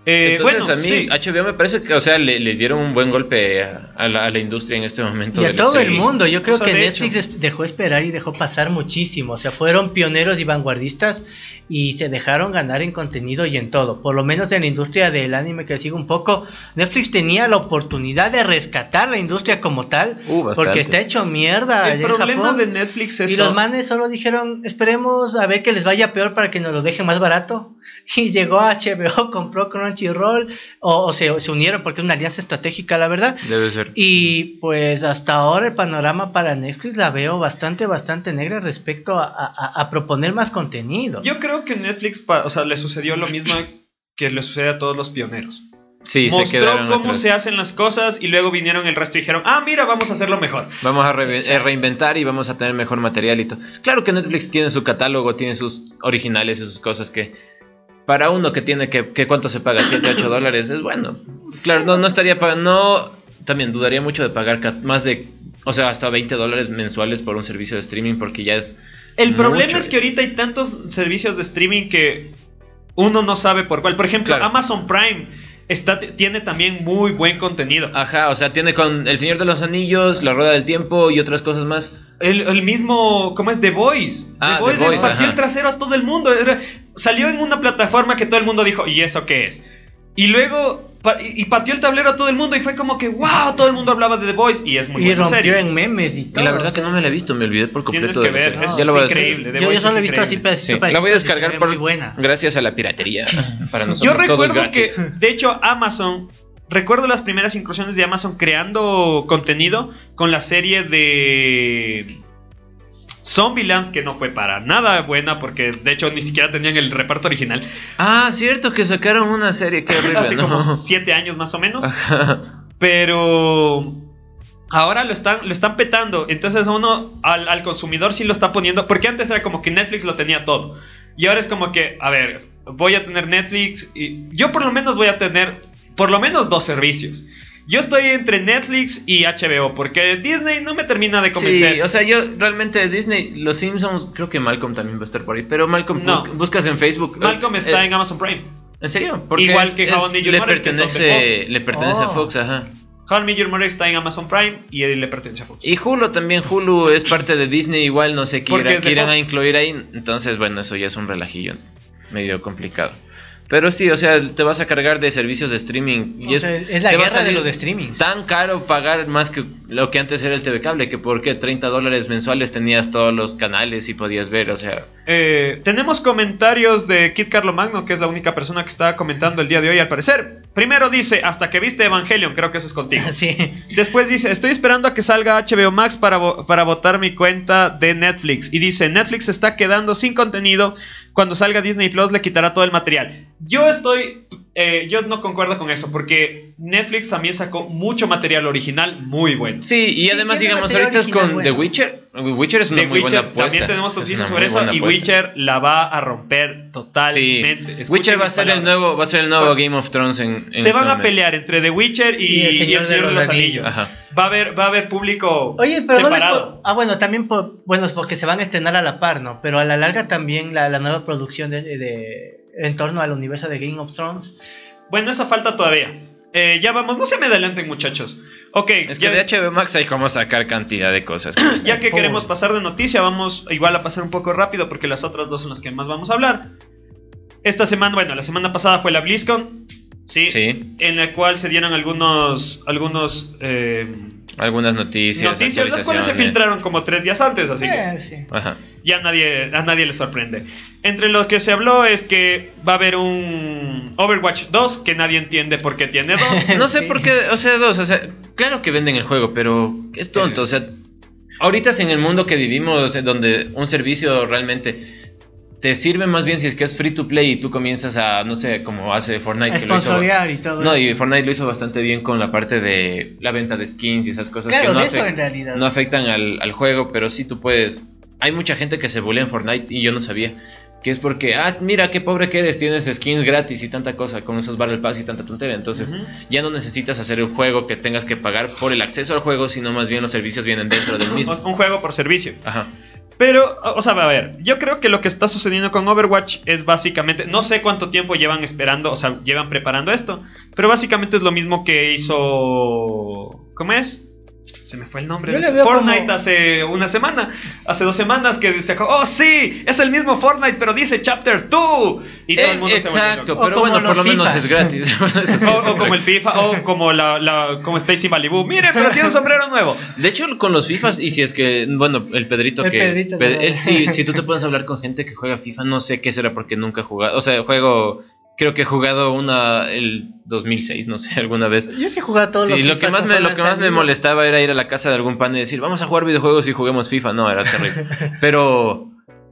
B: Eh,
C: Entonces
B: bueno,
C: a mí
B: sí.
C: HBO me parece que, o sea, le, le dieron un buen golpe a, a la, a la industria en este momento.
D: Y a todo el mundo, yo creo que Netflix
B: hecho.
D: dejó esperar y dejó pasar muchísimo. O sea, fueron pioneros y vanguardistas y se dejaron ganar en contenido y en todo. Por lo menos en la industria del anime que sigo un poco, Netflix tenía la oportunidad de rescatar la industria como tal,
C: Uh,
D: porque está hecho mierda. allá
B: El
D: en
B: problema
D: Japón.
B: de Netflix es.
D: Y los manes solo dijeron, esperemos a ver que les vaya peor para que nos lo dejen más barato. Y llegó a HBO, compró Crunchyroll, o, o se, se unieron porque es una alianza estratégica, la verdad.
C: Debe ser.
D: Y pues hasta ahora el panorama para Netflix la veo bastante, bastante negra respecto a, a- a proponer más contenido.
B: Yo creo que Netflix, o sea, le sucedió lo mismo que le sucede a todos los pioneros.
C: Sí, se
B: Mostró
C: quedaron
B: cómo
C: atrás.
B: se hacen las cosas y luego vinieron el resto y dijeron, ah, mira, vamos a hacerlo mejor.
C: Vamos a re- eh, reinventar y vamos a tener mejor material y todo. Claro que Netflix tiene su catálogo, tiene sus originales y sus cosas que para uno que tiene que, que cuánto se paga, 7, 8 dólares, es bueno. Claro, no, no estaría pagando, no, también dudaría mucho de pagar más de, o sea, hasta 20 dólares mensuales por un servicio de streaming porque ya es...
B: El problema es que ahorita hay tantos servicios de streaming que uno no sabe por cuál. Por ejemplo,
C: Claro.
B: Amazon Prime está, tiene también muy buen contenido.
C: Ajá, o sea, tiene con El Señor de los Anillos, La Rueda del Tiempo y otras cosas más.
B: El, el mismo, ¿cómo es? The Voice.
C: Ah,
B: The Voice
C: The
B: les pateó el trasero a todo el mundo. Era- salió en una plataforma que todo el mundo dijo, ¿y eso qué es? Y luego, y, y pateó el tablero a todo el mundo y fue como que, wow, todo el mundo hablaba de The Voice y es muy
D: y
B: buena
D: rompió
B: serie.
D: en memes y todo.
C: Y la verdad que no me la he visto, me olvidé por
B: Tienes
C: completo
B: que
C: de la
B: ver,
C: serie.
B: es
C: Ya lo voy a
B: increíble. The
D: Yo, yo
B: Voice
D: solo he
B: es
D: visto así
B: increíble.
D: pedacito,
C: Sí,
D: pedacito,
C: la voy a descargar por,
D: buena.
C: gracias a la piratería. Para
B: Yo
C: nosotros todo es
B: recuerdo que, de hecho, Amazon recuerdo las primeras incursiones de Amazon creando contenido con la serie de Zombieland, que no fue para nada buena porque de hecho ni siquiera tenían el reparto original.
C: Ah, cierto, que sacaron una serie que
B: Hace
C: ¿no?
B: como siete años más o menos.
C: Ajá.
B: Pero ahora lo están, lo están petando. Entonces uno al, al consumidor sí lo está poniendo. Porque antes era como que Netflix lo tenía todo. Y ahora es como que, a ver, voy a tener Netflix. Y yo por lo menos voy a tener por lo menos dos servicios. Yo estoy entre Netflix y HBO. Porque Disney no me termina de convencer.
C: Sí, o sea, yo realmente Disney, los Simpsons, creo que Malcolm también va a estar por ahí, pero Malcolm
B: No.
C: busca- buscas en Facebook.
B: Malcolm
C: eh,
B: está
C: eh,
B: en Amazon Prime.
C: ¿En serio? Porque
B: Igual que
C: es-
B: How I Met Your
C: le
B: Mother, que
C: pertenece,
B: Fox.
C: le pertenece a
D: Oh.
C: Fox, ajá.
B: How I Met Your Mother está en Amazon Prime y él le pertenece a Fox.
C: Y Hulu también, Hulu es parte de Disney, igual no sé quieren
B: Fox.
C: a incluir ahí, entonces bueno, eso ya es un relajillo medio complicado. Pero sí, o sea, te vas a cargar de servicios de streaming y
D: O sea, es la guerra de los de streamings.
C: Tan caro pagar más que lo que antes era el TV cable, que por qué 30 dólares mensuales tenías todos los canales y podías ver, o sea,
B: Eh, tenemos comentarios de Kit Carlo Magno, que es la única persona que está comentando el día de hoy al parecer. Primero dice, hasta que viste Evangelion, creo que eso es contigo.
D: Sí.
B: Después dice, estoy esperando a que salga HBO Max para, vo- para votar mi cuenta de Netflix. Y dice, Netflix se está quedando sin contenido. Cuando salga Disney Plus le quitará todo el material. Yo estoy, eh, yo no concuerdo con eso, porque Netflix también sacó mucho material original muy bueno.
C: sí, y además digamos ahorita es con The. Witcher, Witcher es una
B: The
C: muy
B: Witcher,
C: buena apuesta.
B: también tenemos
C: Es
B: noticias sobre eso y. Witcher la va a romper
C: Sí,
B: totalmente. Escuchen
C: Witcher va a ser el nuevo, va a ser el nuevo Game of Thrones en, en
B: Se
C: este
B: van a
C: momento.
B: pelear entre The Witcher y, y el Señor, de los, Anillos.
C: Ajá.
B: Va a haber, va a haber público
D: Oye, pero no
B: separado.
D: po- Ah, bueno, también por, bueno, es porque se van a estrenar a la par, ¿no? Pero a la larga también la, la nueva producción de, de- en torno al universo de Game of Thrones.
B: Bueno, esa falta todavía. Eh, ya vamos, no se me adelanten muchachos. Ok,
C: Es que
B: ya,
C: de HBO Max hay como sacar cantidad de cosas.
B: ya que queremos pasar de noticia, vamos igual a pasar un poco rápido porque las otras dos son las que más vamos a hablar. Esta semana, bueno, la semana pasada fue la BlizzCon, ¿sí?
C: Sí,
B: En la cual se dieron algunos, algunos eh,
C: algunas noticias.
B: noticias, las cuales se filtraron como tres días antes, así que...
D: Eh, sí.
C: Ajá.
B: ya nadie, a nadie le sorprende. Entre lo que se habló es que va a haber un Overwatch 2 que nadie entiende por qué tiene dos.
C: No sé
D: Sí.
C: por qué, o sea, dos, o sea, claro que venden el juego, pero es tonto, o sea, ahorita es en el mundo que vivimos, en donde un servicio realmente te sirve más bien si es que es free to play y tú comienzas a, no sé, como hace Fortnite.
D: A
C: que lo hizo-
D: y todo
C: No,
D: eso.
C: y Fortnite lo hizo bastante bien con la parte de la venta de skins y esas cosas
D: Claro,
C: que no,
D: de eso en realidad.
C: no afectan al, al juego, pero sí tú puedes. Hay mucha gente que se bulea en Fortnite y yo no sabía. Que es porque, ah, mira qué pobre que eres, tienes skins gratis y tanta cosa con esos Battle Pass y tanta tontería. Entonces, ya no necesitas hacer un juego que tengas que pagar por el acceso al juego, sino más bien los servicios vienen dentro del mismo.
B: un juego por servicio.
C: Ajá.
B: Pero, o sea, a ver, yo creo que lo que está sucediendo con Overwatch es básicamente, no sé cuánto tiempo llevan esperando, o sea, llevan preparando esto, pero básicamente es lo mismo que hizo... ¿Cómo es? Se me fue el nombre. De
D: veo
B: Fortnite
D: como-
B: hace una semana, hace dos semanas que sacó, oh sí, es el mismo Fortnite, pero dice Chapter 2. Y todo el
C: Eh,
B: mundo se vuelve
C: exacto.
D: O
C: pero bueno, por
D: los
C: lo menos es gratis.
B: O, como el FIFA, o como la, la como Stacy Malibu. Miren, pero tiene un sombrero nuevo.
C: De hecho, con los FIFAs, y si es que, bueno, el Pedrito
D: El
C: que.
D: Pedrito,
C: él sí, si tú te puedes hablar con gente que juega FIFA, no sé qué será porque nunca he jugado. O sea, juego. Creo que he jugado una el 2006, no sé, alguna vez.
D: Yo sí he jugado todos
C: Sí,
D: los
C: lo que más me, lo que más me molestaba era ir a la casa de algún pan y decir, vamos a jugar videojuegos y juguemos FIFA. No, era terrible. Pero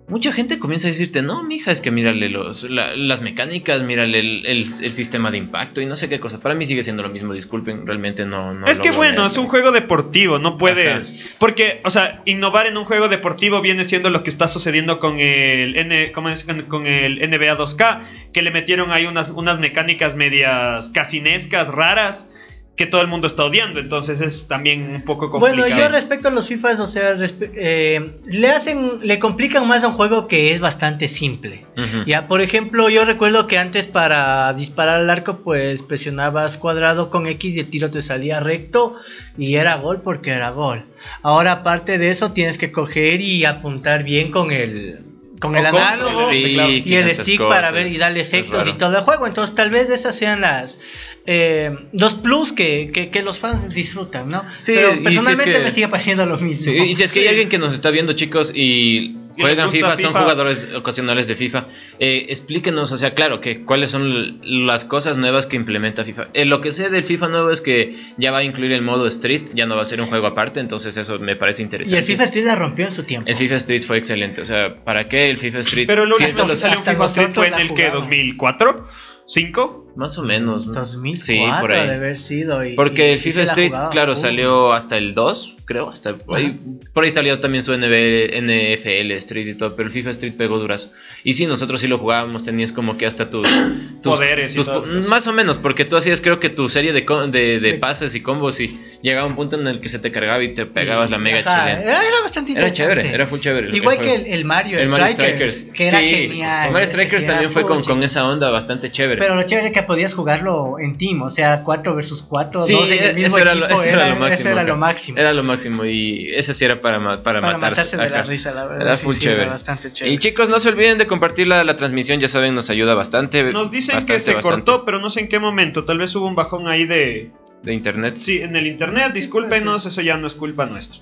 C: mucha gente comienza a decirte, no, mija, es que mírale los, la- las mecánicas, mírale el, el- el sistema de impacto y no sé qué cosa. Para mí sigue siendo lo mismo, disculpen, realmente no. no
B: es que bueno, es un juego deportivo, no puedes. Porque, o sea, innovar en un juego deportivo viene siendo lo que está sucediendo con el, N, ¿cómo es? Con- con el NBA 2K, que le metieron ahí unas, unas mecánicas medias casinescas, raras, que todo el mundo está odiando. Entonces es también un poco complicado.
D: Bueno, yo respecto a los FIFAs, o sea, eh, le hacen, le complican más a un juego que es bastante simple. Ya, por ejemplo, yo recuerdo que antes para disparar al arco, pues presionabas cuadrado con X y el tiro te salía recto y era gol porque era gol. Ahora, aparte de eso, tienes que coger y apuntar bien con el con el
B: con
D: análogo
B: el stick
D: y el stick
C: cosas.
D: para ver y darle efectos y todo el juego. Entonces, tal vez esas sean las eh, los plus que, que- que los fans disfrutan, ¿no?
C: Sí,
D: Pero
C: si es
D: personalmente
C: que-
D: me sigue pareciendo lo mismo.
C: Sí, y si es que
B: Sí.
C: hay alguien que nos está viendo, chicos, y juegan FIFA, son jugadores ocasionales de FIFA, Eh, explíquenos, o sea, claro, que cuáles son las cosas nuevas que implementa FIFA. Eh, lo que sé del FIFA nuevo es que ya va a incluir el modo Street, ya no va a ser un juego aparte, entonces eso me parece
D: Y
C: interesante.
D: el FIFA Street la rompió en su tiempo.
C: El FIFA Street fue excelente, o sea, ¿para qué el FIFA Street?
B: Pero lo último que salió FIFA Street fue en el que
D: jugamos.
B: 2004, 5.
C: Más o menos. ¿no?
D: 2004
C: Sí, por ahí.
D: de haber sido. y-
C: Porque
D: y
C: FIFA Street,
D: jugaba
C: claro,
D: full.
C: salió hasta el 2, creo, hasta por ahí, por ahí salió también su NFL Street y todo, pero el FIFA Street pegó durazo. Y sí, nosotros sí lo jugábamos, tenías como que hasta tus, tus
B: Poderes y
C: tus
B: todo,
C: po-
B: pues.
C: más o menos, porque tú hacías creo que tu serie de, co- de, de pases y combos y llegaba un punto en el que se te cargaba y te pegabas la mega
D: Ajá,
C: chilena.
D: Era, bastante
C: Era chévere, era full chévere.
D: Igual
C: el
D: que el, el Mario,
C: El Mario
D: Strikers,
C: Strikers.
D: que era
C: Sí,
D: genial.
C: el Mario Strikers también fue con, con esa onda bastante chévere.
D: Pero lo chévere es que podías jugarlo en team, o sea, 4 versus 4,
C: Sí,
D: dos en el
C: e-
D: mismo
C: eso era,
D: equipo.
C: lo, eso era lo máximo.
D: eso era lo máximo.
C: Era lo máximo y ese sí era para, para,
D: para
C: matarse.
D: matarse de la risa, la verdad.
C: Era
D: sí,
C: full
D: sí,
C: chévere.
D: Era bastante chévere.
C: Y chicos, no se olviden de compartir la, la transmisión, ya saben, nos ayuda bastante.
B: Nos dicen
C: bastante,
B: que se
C: bastante,
B: cortó, pero no sé en qué momento. Tal vez hubo un bajón ahí de.
C: De internet.
B: Sí, en el internet. Discúlpenos, eso ya no es culpa nuestra.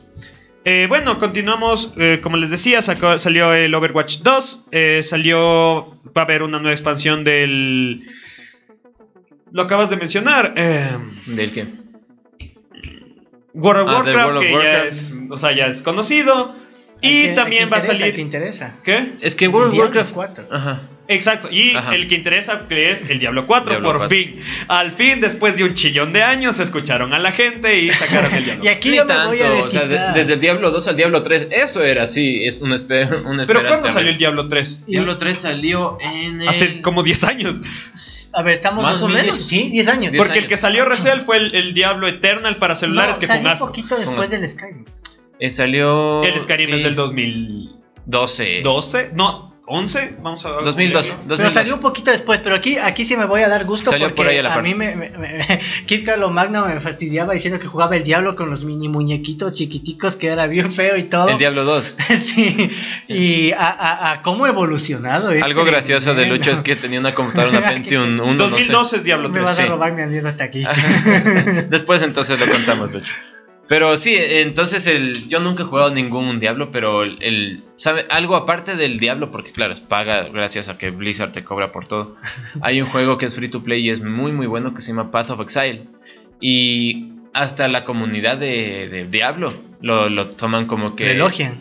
B: Eh, bueno, continuamos. eh, como les decía, sacó- salió el Overwatch 2. eh, salió. Va a haber una nueva expansión del. Lo acabas de mencionar. eh,
C: ¿Del qué?
B: World of
C: Ah,
B: Warcraft,
C: World of
B: que ya es, o sea, ya es conocido.
D: ¿A
B: Y también va a salir.
D: ¿Qué interesa?
B: ¿Qué?
C: Es que World of Warcraft.
D: 4.
C: Ajá.
B: Exacto, y
C: Ajá.
B: el que interesa que es el Diablo 4,
C: Diablo
B: por
C: 4.
B: fin. Al fin, después de un chillón de años, escucharon a la gente y sacaron el Diablo.
D: Y aquí yo me
C: tanto,
D: voy a
C: o sea, de-
D: desquitar.
C: desde el Diablo 2 al Diablo 3, eso era así, es una espera. Una
B: Pero ¿cuándo salió el Diablo 3?
D: Y-
C: Diablo 3 salió en. el-
B: Hace como 10 años.
D: A ver, estamos
C: Más o
D: 2010,
C: menos.
D: Sí, 10 años.
C: Diez
B: Porque el
C: años.
B: que salió recién fue el, el Diablo Eternal para celulares
D: no,
B: que
D: salió
B: fue un
D: un poquito después del Skyrim.
C: Eh, salió.
B: El Skyrim
C: sí,
B: es del 2012,
C: 12.
B: no, 11, vamos a ver.
C: 2002.
D: Pero
C: 2002.
D: salió un poquito después, pero aquí, aquí sí me voy a dar gusto
C: Salió
D: porque
C: por ahí a la
D: a mí me, me, me- Kid Carlo Magno me fastidiaba diciendo que jugaba el diablo con los mini muñequitos chiquiticos que era bien feo y todo.
C: El Diablo 2.
D: sí, y a, a, a cómo ha evolucionado. este
C: Algo gracioso de. Lucho es que tenía una computadora, una Pentium 1, no sé.
B: 2012 es Diablo
D: Me
B: 3.
D: vas a
C: sí.
D: robar mi anécdota aquí.
C: Después entonces lo contamos, Lucho. Pero sí, entonces el, yo nunca he jugado ningún Diablo, pero el, el- ¿sabe? Algo aparte del Diablo, porque claro, es paga gracias a que Blizzard te cobra por todo. Hay un juego que es free to play y es muy muy bueno que se llama Path of Exile. Y hasta la comunidad de, de Diablo lo, lo toman como que...
D: Lo elogian.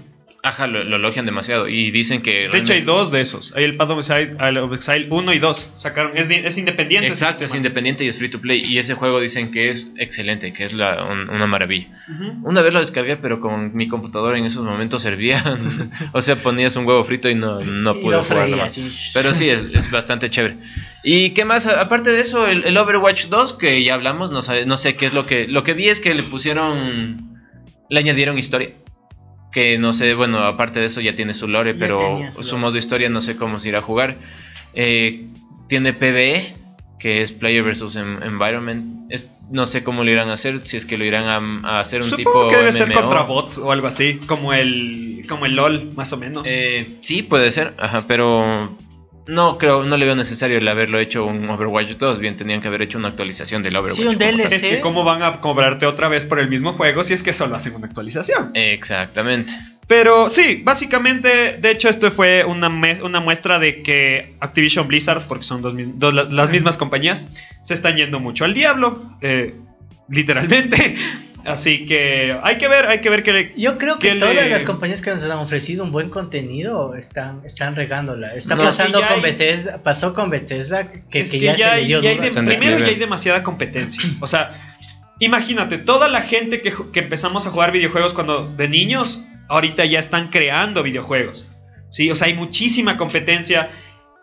C: Ajá, lo, lo elogian demasiado y dicen que...
B: De hecho, hay dos de esos. Hay el Path of Exile, el of Exile 1 y 2. Sacaron, es, es independiente.
C: Exacto, es independiente y es free to play. Y ese juego dicen que es excelente, que es la- un- una maravilla. Una vez lo descargué, pero con mi computadora en esos momentos servía. o sea, ponías un huevo frito y no, no
D: Y
C: pude más.
D: sí.
C: Pero sí, es, es bastante chévere. ¿Y qué más? Aparte de eso, el, el Overwatch 2, que ya hablamos, no, sabe- no sé qué es lo que... Lo que vi es que le pusieron... Le añadieron historia. Que no sé, bueno, aparte de eso ya tiene su lore,
D: Ya
C: pero
D: su
C: su,
D: lore.
C: modo historia no sé cómo se irá a jugar. Eh, tiene PvE, que es Player versus Environment. Es, no sé cómo lo irán a hacer, si es que lo irán a, a hacer un
B: Supongo
C: tipo
B: que debe ser contra bots o algo así. Como el, como el LOL, más o menos.
C: Eh, sí, puede ser, ajá, pero no creo, no le veo necesario el haberlo hecho un Overwatch 2. Bien, tenían que haber hecho una actualización del Overwatch.
D: Sí, un. DLC.
B: es que cómo van a cobrarte otra vez por el mismo juego si es que solo hacen una actualización.
C: Exactamente.
B: Pero sí, básicamente, de hecho esto fue una, una muestra de que Activision Blizzard, porque son dos, dos la- las mismas compañías, se están yendo mucho al diablo, eh, literalmente. Así que hay que ver, hay que ver que le-
D: Yo creo que
B: que
D: todas
B: le-
D: las compañías que nos han ofrecido un buen contenido están, están regándola. Está
C: No,
D: pasando con
B: hay-
D: Bethesda, pasó con Bethesda que,
B: es
D: que
B: que
D: ya,
B: ya,
D: se
B: hay-
D: dio
B: ya de- primero ya hay demasiada competencia. O sea, imagínate, toda la gente que, que empezamos a jugar videojuegos cuando de niños, ahorita ya están creando videojuegos. Sí, o sea, hay muchísima competencia.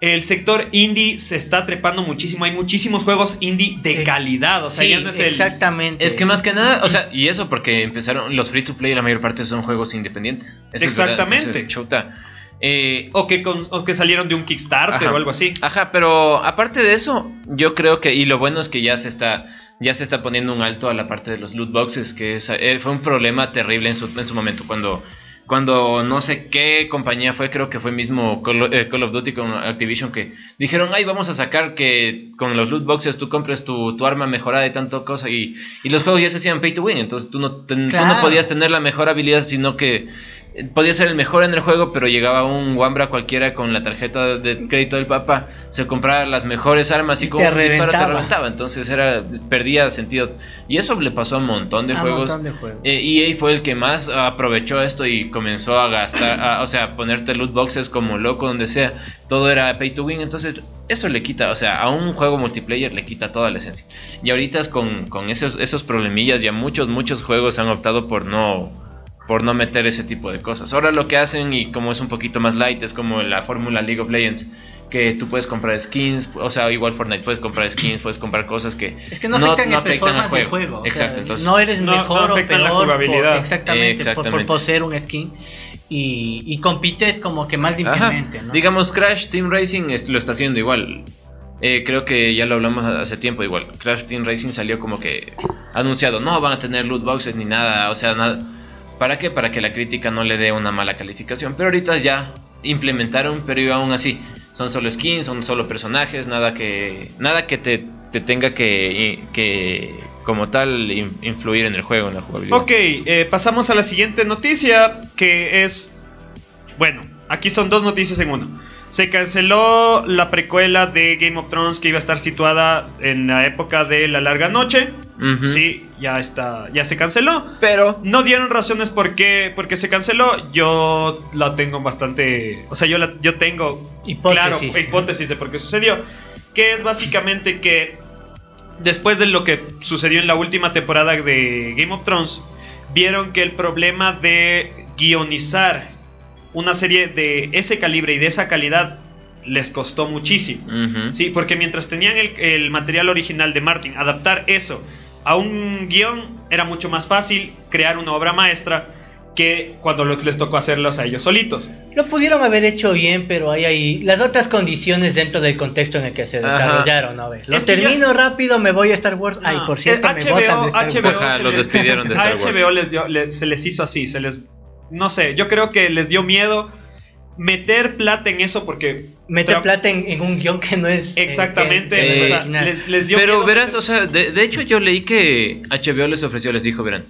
B: El sector indie se está trepando muchísimo. Hay muchísimos juegos indie de
D: Eh,
B: calidad. O sea,
D: Sí,
B: ya no es el.
D: exactamente.
C: Es que más que nada, o sea, y eso porque empezaron los free to play, la mayor parte son juegos independientes. Eso es verdad,
B: Exactamente.
C: entonces, chuta. Eh,
B: O que, con- o que salieron de un Kickstarter
C: Ajá.
B: o algo así.
C: Ajá, pero aparte de eso, yo creo que, y lo bueno es que ya se está, ya se está poniendo un alto a la parte de los loot boxes, que es- eh, fue un problema terrible en su, en su momento, cuando, cuando no sé qué compañía fue, creo que fue mismo Call, eh, Call of Duty con Activision, que dijeron, ay, vamos a sacar que con los loot boxes tú compres tu, tu arma mejorada y tanto cosa, y, y los juegos ya se hacían pay to win, entonces tú no, ten- tú no
D: Claro.
C: podías tener la mejor habilidad, sino que podía ser el mejor en el juego, pero llegaba un Wambra cualquiera con la tarjeta de crédito del papá, se compraba las mejores armas y,
D: Y
C: como
D: te
C: un disparo te
D: reventaba.
C: Entonces era perdía sentido. Y eso le pasó a un montón de
D: A
C: juegos.
D: montón de juegos.
C: Eh, EA fue el que más aprovechó esto y comenzó a gastar, a- o sea, a ponerte loot boxes como loco donde sea. Todo era pay to win, entonces eso le quita, o sea, a un juego multiplayer le quita toda la esencia. Y ahorita con, con esos, esos problemillas, ya muchos, muchos juegos han optado por no, por no meter ese tipo de cosas. Ahora lo que hacen, y como es un poquito más light, es como la fórmula League of Legends. Que tú puedes comprar skins, o sea, igual Fortnite puedes comprar skins, puedes comprar cosas que
D: Es que no afectan el performance del juego. o
C: Exacto,
D: sea,
C: entonces
D: no eres
B: No-
D: mejor
B: no
D: o
B: afectan la
D: peor.
B: jugabilidad.
D: por- exactamente, por- poseer un skin. Y, y compites como que más limpiamente, ¿no?
C: Digamos, Crash Team Racing es- lo está haciendo igual. Eh, creo que ya lo hablamos hace tiempo igual. Crash Team Racing salió como que anunciado, no van a tener loot boxes ni nada, o sea, nada. ¿Para qué? Para que la crítica no le dé una mala calificación. Pero ahorita ya implementaron, pero aún así son solo skins, son solo personajes, nada que nada que te, te tenga que, que como tal in- influir en el juego, en la jugabilidad.
B: Ok, eh, pasamos a la siguiente noticia, que es... Bueno, aquí son dos noticias en uno. Se canceló la precuela de Game of Thrones que iba a estar situada en la época de la larga noche. Sí, ya está, ya se canceló.
C: Pero
B: No dieron razones por qué, por qué se canceló. Yo la tengo bastante. O sea, yo, la, yo tengo
D: Hipótesis.
B: claro hipótesis de por qué sucedió. Que es básicamente que después de lo que sucedió en la última temporada de Game of Thrones, vieron que el problema de guionizar una serie de ese calibre y de esa calidad les costó muchísimo. Sí, porque mientras tenían el, el material original de Martin, adaptar eso a un guion era mucho más fácil crear una obra maestra que cuando les tocó hacerlos a ellos solitos.
D: Lo pudieron haber hecho bien, pero hay ahí las otras condiciones dentro del contexto en el que se
C: Ajá.
D: desarrollaron. A ver, lo
B: Es que
D: termino rápido, me voy a Star Wars. Ay, por cierto,
B: eh,
D: me botan de Star
B: HBO
D: Wars.
C: Ajá,
B: se
C: los despidieron de Star
B: a
C: Wars.
B: HBO les dio- le- se les hizo así, se les... No sé, yo creo que les dio miedo meter plata en eso porque...
D: Meter plata en, en un guion que no es. eh,
B: Exactamente,
C: Eh,
B: o sea, les, les dio
C: Pero
B: miedo
C: verás,
B: meter-
C: o sea, de, de hecho yo leí que HBO les ofreció, les dijo, verán,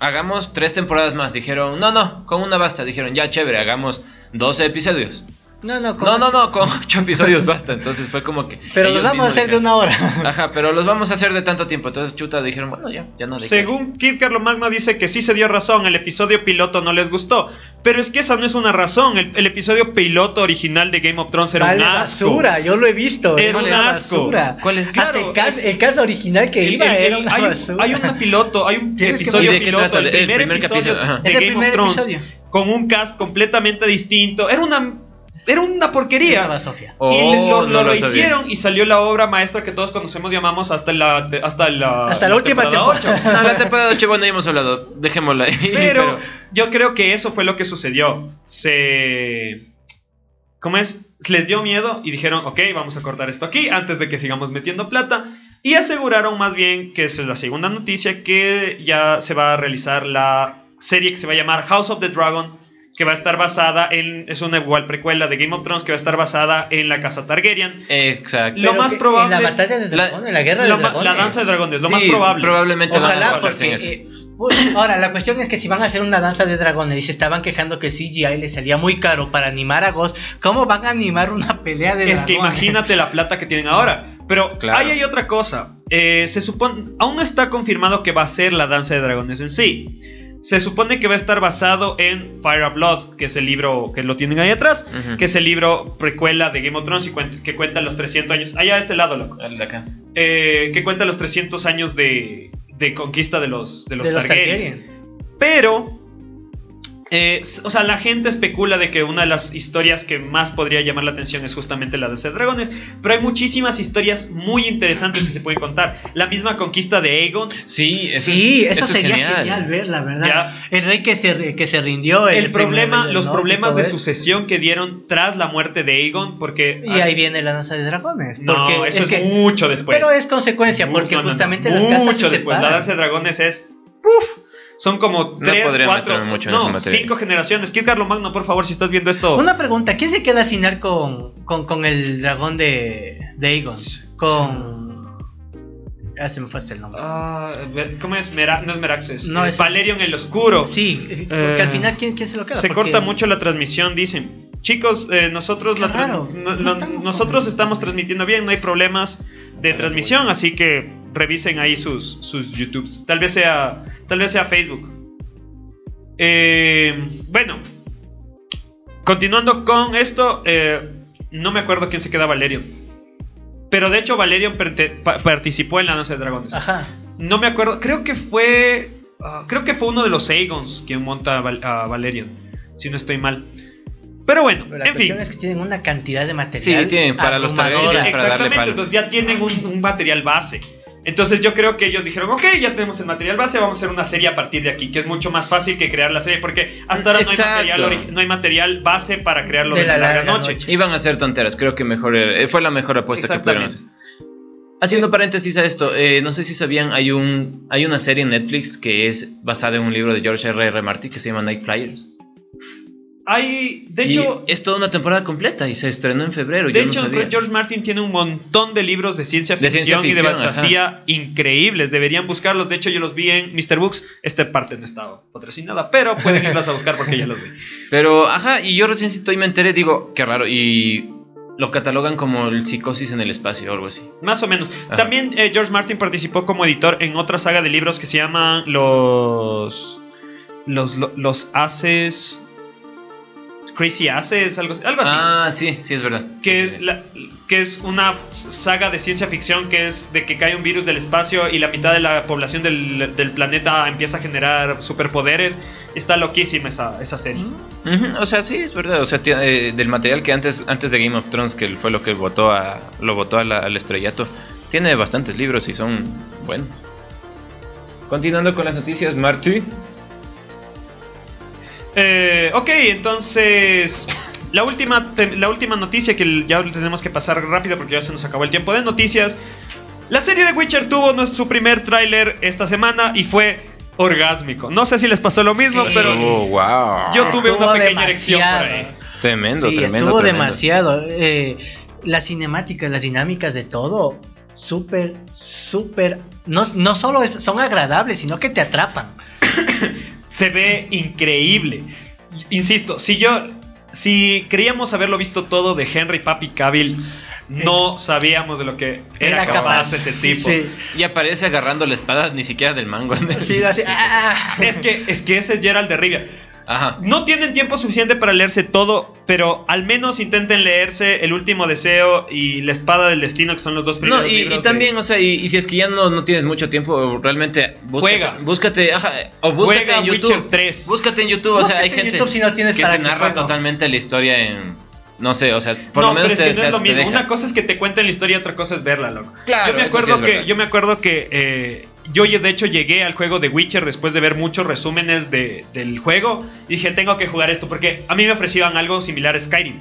C: hagamos tres temporadas más. Dijeron, no, no, con una basta. Dijeron, ya, chévere, hagamos 12 episodios.
D: No, no, con-
C: No, no, no, con 8 episodios basta. Entonces fue como que...
D: Pero los vamos a hacer de una hora.
C: Ajá, pero los vamos a hacer de tanto tiempo. Entonces Chuta dijeron, bueno, ya, ya no. de qué".
B: Según Kid Carlomagno dice que sí se dio razón, el episodio piloto no les gustó. Pero es que esa no es una razón. El, el episodio piloto original de Game of Thrones era
D: Vale
B: un asco.
D: basura, yo lo he visto.
B: Era
D: una
B: asco.
D: basura.
C: ¿Cuál es?
B: Claro,
D: el, cast,
B: es-
D: el cast original que
B: El-
D: iba
B: el-
D: era una
B: hay, un,
D: basura.
B: hay un piloto, hay un
D: que
B: episodio
C: ver. ¿Y de qué
B: piloto, el
C: El
B: primer,
C: primer
B: episodio de Game of Thrones,
D: episodio.
B: con un cast completamente distinto. Era una, era una porquería.
D: Estaba Sofía.
C: Oh,
B: y lo,
C: no
B: lo rehicieron y salió la obra maestra que todos conocemos, llamamos hasta la hasta la,
D: Hasta la última
B: temporada
D: temporada.
B: ocho.
C: No, la temporada 8, bueno, ya hemos hablado. Dejémosla ahí.
B: Pero yo creo que eso fue lo que sucedió. Se. ¿Cómo es? Les dio miedo y dijeron, ok, vamos a cortar esto aquí antes de que sigamos metiendo plata. Y aseguraron más bien, que es la segunda noticia, que ya se va a realizar la serie que se va a llamar House of the Dragon, que va a estar basada en. Es una igual precuela de Game of Thrones que va a estar basada en la casa Targaryen.
C: Exacto.
B: Lo
D: Pero
B: más
D: que
B: probable-
D: En la batalla de
C: La-
D: dragones, en la guerra de
B: Lo
D: dragones.
B: la danza de dragones, lo
C: Sí,
B: más probable.
C: Probablemente van a
D: Ojalá,
C: en
D: porque.
C: eso.
D: eh, pues, ahora, la cuestión es que si van a hacer una danza de dragones y se estaban quejando que CGI les salía muy caro para animar a Ghost, ¿cómo van a animar una pelea de
B: Es que
D: dragones?
B: imagínate la plata que tienen ahora. Pero
C: Claro.
B: ahí hay otra cosa. Eh, se supone. Aún no está confirmado que va a ser la danza de dragones en sí. Se supone que va a estar basado en Fire of Blood, que es el libro que lo tienen ahí atrás, que es el libro precuela de Game of Thrones y cuen- que cuenta los 300 años. Allá a este lado, loco.
C: El de acá.
B: Eh, que cuenta los 300 años de, de conquista de los, de los
D: de los
B: Targaryen.
D: Targaryen.
B: Pero, eh, o sea, la gente especula de que una de las historias que más podría llamar la atención es justamente la de ser dragones. Pero hay muchísimas historias muy interesantes que se pueden contar. La misma conquista de Aegon.
C: Sí, eso,
D: Sí,
C: es,
D: eso,
C: es
D: sería
C: genial.
D: genial. ver, la verdad.
B: Ya.
D: El rey que se, que se rindió.
B: El, problema, los
D: norte
B: problemas de
D: eso.
B: sucesión que dieron tras la muerte de Aegon. Porque.
D: Y ahí viene la danza de dragones.
B: No, eso es,
D: que-
B: mucho después.
D: Pero es consecuencia,
B: Mucho,
D: porque
B: no, no, no.
D: justamente las casas
B: Mucho
D: se
B: después. La danza de dragones es. ¡puf! Son como
C: No
B: tres,
C: podría
B: cuatro,
C: mucho
B: no, cinco generaciones. Kid Magno, por favor, si estás viendo esto.
D: Una pregunta, ¿quién se queda al final con, con, con el dragón de, de Aegon? Con... Ah, se me fue hasta el nombre.
B: Ah, ¿Cómo es? Mera- no es Meraxes.
D: No,
B: eh,
D: es-
B: Valerion el Oscuro.
D: Sí, eh, porque
B: Eh,
D: al final, ¿quién, quién se lo queda?
B: Se
D: Porque-
B: corta mucho la transmisión, dicen. Chicos, eh, nosotros, la no-
D: no
B: no-
D: estamos
B: nosotros
D: con-
B: estamos transmitiendo bien, no hay problemas de transmisión, así que revisen ahí sus, sus YouTubes. Tal vez sea, tal vez sea Facebook. Eh, bueno, continuando con esto, eh, no me acuerdo quién se queda Valerion. Pero de hecho Valerion pa- participó en la Danza de Dragones.
D: Ajá.
B: No me acuerdo, creo que fue. ah, creo que fue uno de los Aegons quien monta a, Val- a Valerion. Si no estoy mal. Pero bueno,
D: Pero la
B: en fin.
D: cuestión es que tienen una cantidad de material.
C: Sí, tienen para los para darle
B: Exactamente,
C: palo.
B: entonces ya tienen un, un material base. Entonces yo creo que ellos dijeron, ok, ya tenemos el material base, vamos a hacer una serie a partir de aquí, que es mucho más fácil que crear la serie, porque hasta ahora no hay, material, no hay material base para crearlo
D: De
B: de,
D: la
B: la larga
D: larga
B: noche.
D: noche.
C: Iban a ser tonteras, creo que mejor era- eh, fue la mejor apuesta que pudieron hacer. Haciendo paréntesis a esto, eh, no sé si sabían, hay un hay una serie en Netflix que es basada en un libro de George R. R. Martin que se llama Night Flyers.
B: Hay, de
C: Y
B: hecho,
C: es toda una temporada completa y se estrenó en febrero.
B: De
C: yo
B: hecho,
C: no sabía.
B: George Martin tiene un montón de libros de ciencia
C: De
B: ficción, y de fantasía increíbles. Deberían buscarlos. De hecho, yo los vi en Mr. Books. Esta parte no estaba patrocinada, pero pueden irlas a buscar porque ya los vi.
C: Pero, ajá, y yo recién y me enteré, digo, qué raro, y lo catalogan como el psicosis en el espacio o algo así.
B: Más o menos.
C: Ajá.
B: También eh, George Martin participó como editor en otra saga de libros que se llaman Los. Los, lo- los Haces. Crazy Haces, algo, algo así.
C: Ah, sí, sí, es verdad.
B: que
C: Sí,
B: es,
C: sí,
B: la- que es una saga de ciencia ficción que es de que cae un virus del espacio y la mitad de la población del, del planeta empieza a generar superpoderes. Está loquísima esa, esa serie.
C: O sea, sí, es verdad. O sea, tiene, eh, del material que antes, antes de Game of Thrones, que fue lo que votó a, lo votó a la- al estrellato, tiene bastantes libros y son buenos. Continuando con las noticias, Marty.
B: Eh, ok, entonces la última, la última noticia que ya tenemos que pasar rápido porque ya se nos acabó el tiempo de noticias. La serie de Witcher tuvo nues- su primer tráiler esta semana y fue orgásmico. No sé si les pasó lo mismo,
D: Sí.
B: pero
C: Oh, wow.
B: yo tuve una pequeña erección por ahí.
C: Tremendo,
D: sí,
C: tremendo.
D: estuvo
C: tremendo.
D: demasiado. Eh, las cinemáticas, las dinámicas de todo, súper, súper. No, no solo es- son agradables, sino que te atrapan.
B: se ve increíble. Insisto, si yo, si creíamos haberlo visto todo de Henry Papi Cavill, no sabíamos de lo que era, capaz, ese tipo.
D: Sí,
C: Y aparece agarrando la espada ni siquiera del mango.
D: sí, así, ah.
B: Es que, es que ese es Gerald de Rivia.
C: Ajá.
B: No tienen tiempo suficiente para leerse todo, pero al menos intenten leerse El último deseo y La espada del destino, que son los dos primeros
C: No, y,
B: libros
C: y también,
B: de-
C: o sea, y, y si es que ya no, no tienes mucho tiempo, realmente búscate,
B: Juega.
C: búscate, ajá, o búscate
B: Juega
C: en YouTube.
B: Witcher 3.
C: Búscate en YouTube, o sea, hay gente
D: YouTube si no tienes
C: que
D: para
C: te
D: que
C: narra totalmente la historia en no sé, o sea, por
B: no,
C: lo menos
B: pero es
C: te,
B: que no
C: te-
B: es lo mismo. Una cosa es que te cuenten la historia y otra cosa es verla, loco.
C: Claro,
B: yo me
C: eso sí
B: acuerdo
C: es
B: que,
C: verdad.
B: yo me acuerdo que eh, yo de hecho llegué al juego de Witcher después de ver muchos resúmenes de- del juego y dije tengo que jugar esto porque a mí me ofrecían algo similar a Skyrim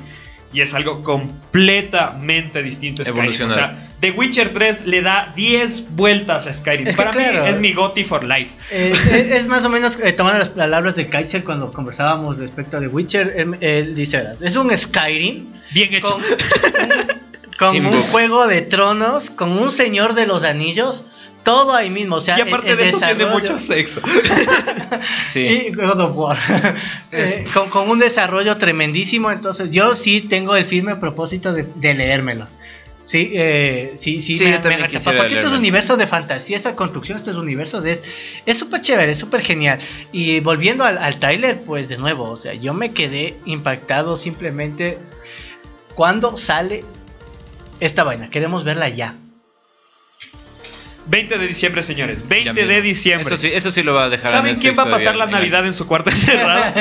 B: y es algo completamente distinto a Skyrim. O
C: Evolucionar.
B: sea, The Witcher 3 le da 10 vueltas a Skyrim.
D: Es que
B: Para
D: claro.
B: mí es mi Gotti for life.
D: Eh, es, es más o menos eh, tomando las palabras de Kaiser cuando conversábamos respecto de Witcher. Él, él dice. Es un Skyrim
B: Bien hecho.
D: con, un
C: bugs.
D: juego de tronos, con un señor de los anillos, todo ahí mismo. O sea,
B: y aparte
D: el- el
B: de eso tiene mucho sexo.
C: Sí.
D: Y God of War. Eh, con, con un desarrollo tremendísimo. Entonces, yo sí tengo el firme propósito de, de leérmelos. Sí, eh, sí, sí,
C: Sí,
D: me,
C: yo
D: me
C: también
D: atrapa,
C: quisiera
D: Porque estos universos de fantasía, esa construcción, estos universos es es súper chévere, es súper genial. Y volviendo al, al tráiler, pues de nuevo, o sea, yo me quedé impactado simplemente cuando sale esta vaina. Queremos verla ya.
B: 20 de diciembre, señores.
C: Ya
B: 20
C: mismo.
B: de diciembre.
C: Eso sí, eso sí lo va a dejar
B: ¿Saben quién va a pasar la Navidad en su cuarto encerrado?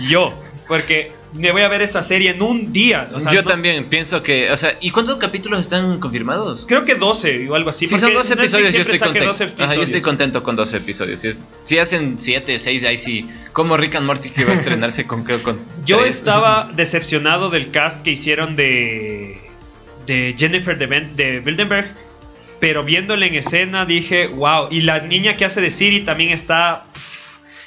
B: Yo. Porque me voy a ver esa serie en un día. o sea,
C: Yo
B: no-
C: también pienso que, o sea, ¿y cuántos capítulos están confirmados?
B: Creo que 12 o algo así.
C: si son
B: porque
C: 12
B: Netflix
C: episodios, yo estoy, contento.
B: 12
C: Ajá, yo estoy contento con 12 episodios. Si, es- si hacen 7, 6, ahí sí. Como Rick and Morty que va a estrenarse con, creo, con.
B: Yo
C: tres.
B: estaba decepcionado del cast que hicieron de, de Jennifer de, Ben- de Bildenberg. Pero viéndole en escena dije, wow. Y la niña que hace de Siri también está.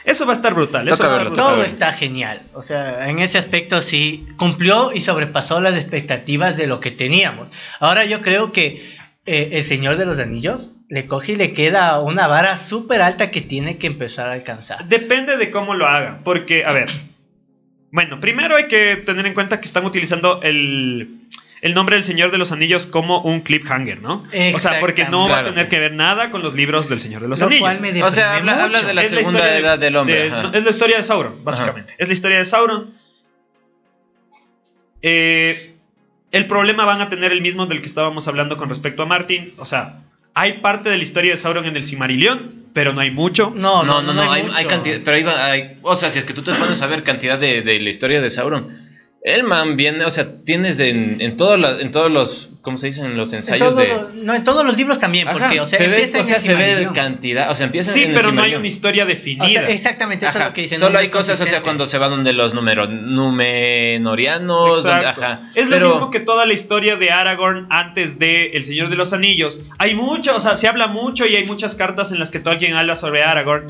B: Eso va a estar brutal. Eso va a estar brutal.
D: Todo está genial. O sea, en ese aspecto sí cumplió y sobrepasó las expectativas de lo que teníamos. Ahora yo creo que eh, el Señor de los Anillos le coge y le queda una vara súper alta que tiene que empezar a alcanzar.
B: Depende de cómo lo haga, porque, a ver, bueno, primero hay que tener en cuenta que están utilizando el, el nombre del Señor de los Anillos como un cliffhanger, ¿no? O sea, porque no va a tener que ver nada con los libros del Señor de los
D: Lo
B: Anillos.
D: cual me
C: O sea, habla, de la
B: Es
C: segunda edad del hombre.
B: de- es la historia de Sauron, básicamente. Es la historia de Sauron. Eh, el problema van a tener el mismo del que estábamos hablando con respecto a Martin. O sea, hay parte de la historia de Sauron en el Silmarillion, pero no hay mucho.
D: No,
C: No, no, no, hay,
D: mucho.
C: hay cantidad, pero va- hay- o sea, si es que tú te pones a ver cantidad de, de la historia de Sauron, el man viene, o sea, tienes en, en, todos la- en todos los, ¿cómo se dicen? Los
D: En,
C: ensayos
D: todo-
C: de...
D: no, en todos los libros también,
C: Ajá,
D: porque, o sea,
C: se ve,
D: empieza
C: o sea, se ve cantidad, o sea, empieza
B: Sí,
C: en el
B: pero no hay una historia definida.
D: O sea, exactamente, eso
C: Ajá,
D: es lo que dicen.
C: Solo
D: no
C: hay cosas, o sea, cuando se van donde los números numenorianos, donde-
B: Exacto.
C: ajá.
B: Es
C: pero,
B: lo mismo que toda la historia de Aragorn antes de El Señor de los Anillos. Hay mucho, o sea, se habla mucho y hay muchas cartas en las que todo alguien habla sobre Aragorn,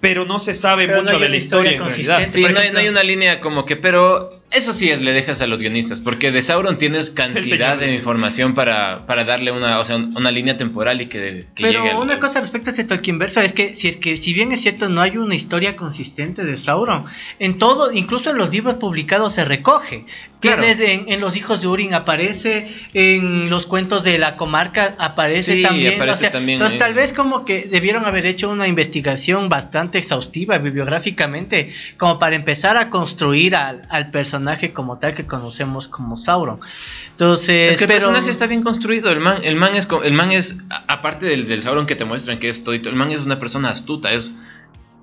B: pero no se sabe
D: Pero
B: mucho de la historia,
D: historia
B: en realidad.
C: Sí, no hay, no hay una línea como que, pero eso sí es, le dejas a los guionistas, porque de Sauron tienes cantidad
B: de
C: información para, para darle una, o sea, una línea temporal y que, que
D: Pero
C: llegue al-
D: una cosa respecto a este Tolkien verso es que si es que si bien es cierto no hay una historia consistente de Sauron, en todo, incluso en los libros publicados se recoge.
B: Claro.
D: Tienes en, en los hijos de Urin aparece, en los cuentos de la comarca aparece
C: Sí,
D: también.
C: aparece
D: o sea,
C: también,
D: entonces
C: eh.
D: tal vez como que debieron haber hecho una investigación bastante exhaustiva bibliográficamente, como para empezar a construir al, al personaje como tal que conocemos como Sauron. Entonces,
C: Es que el
D: pero-
C: personaje está bien construido. El man, el man es, el man es aparte del, del Sauron que te muestran que es todito, el man es una persona astuta. Es,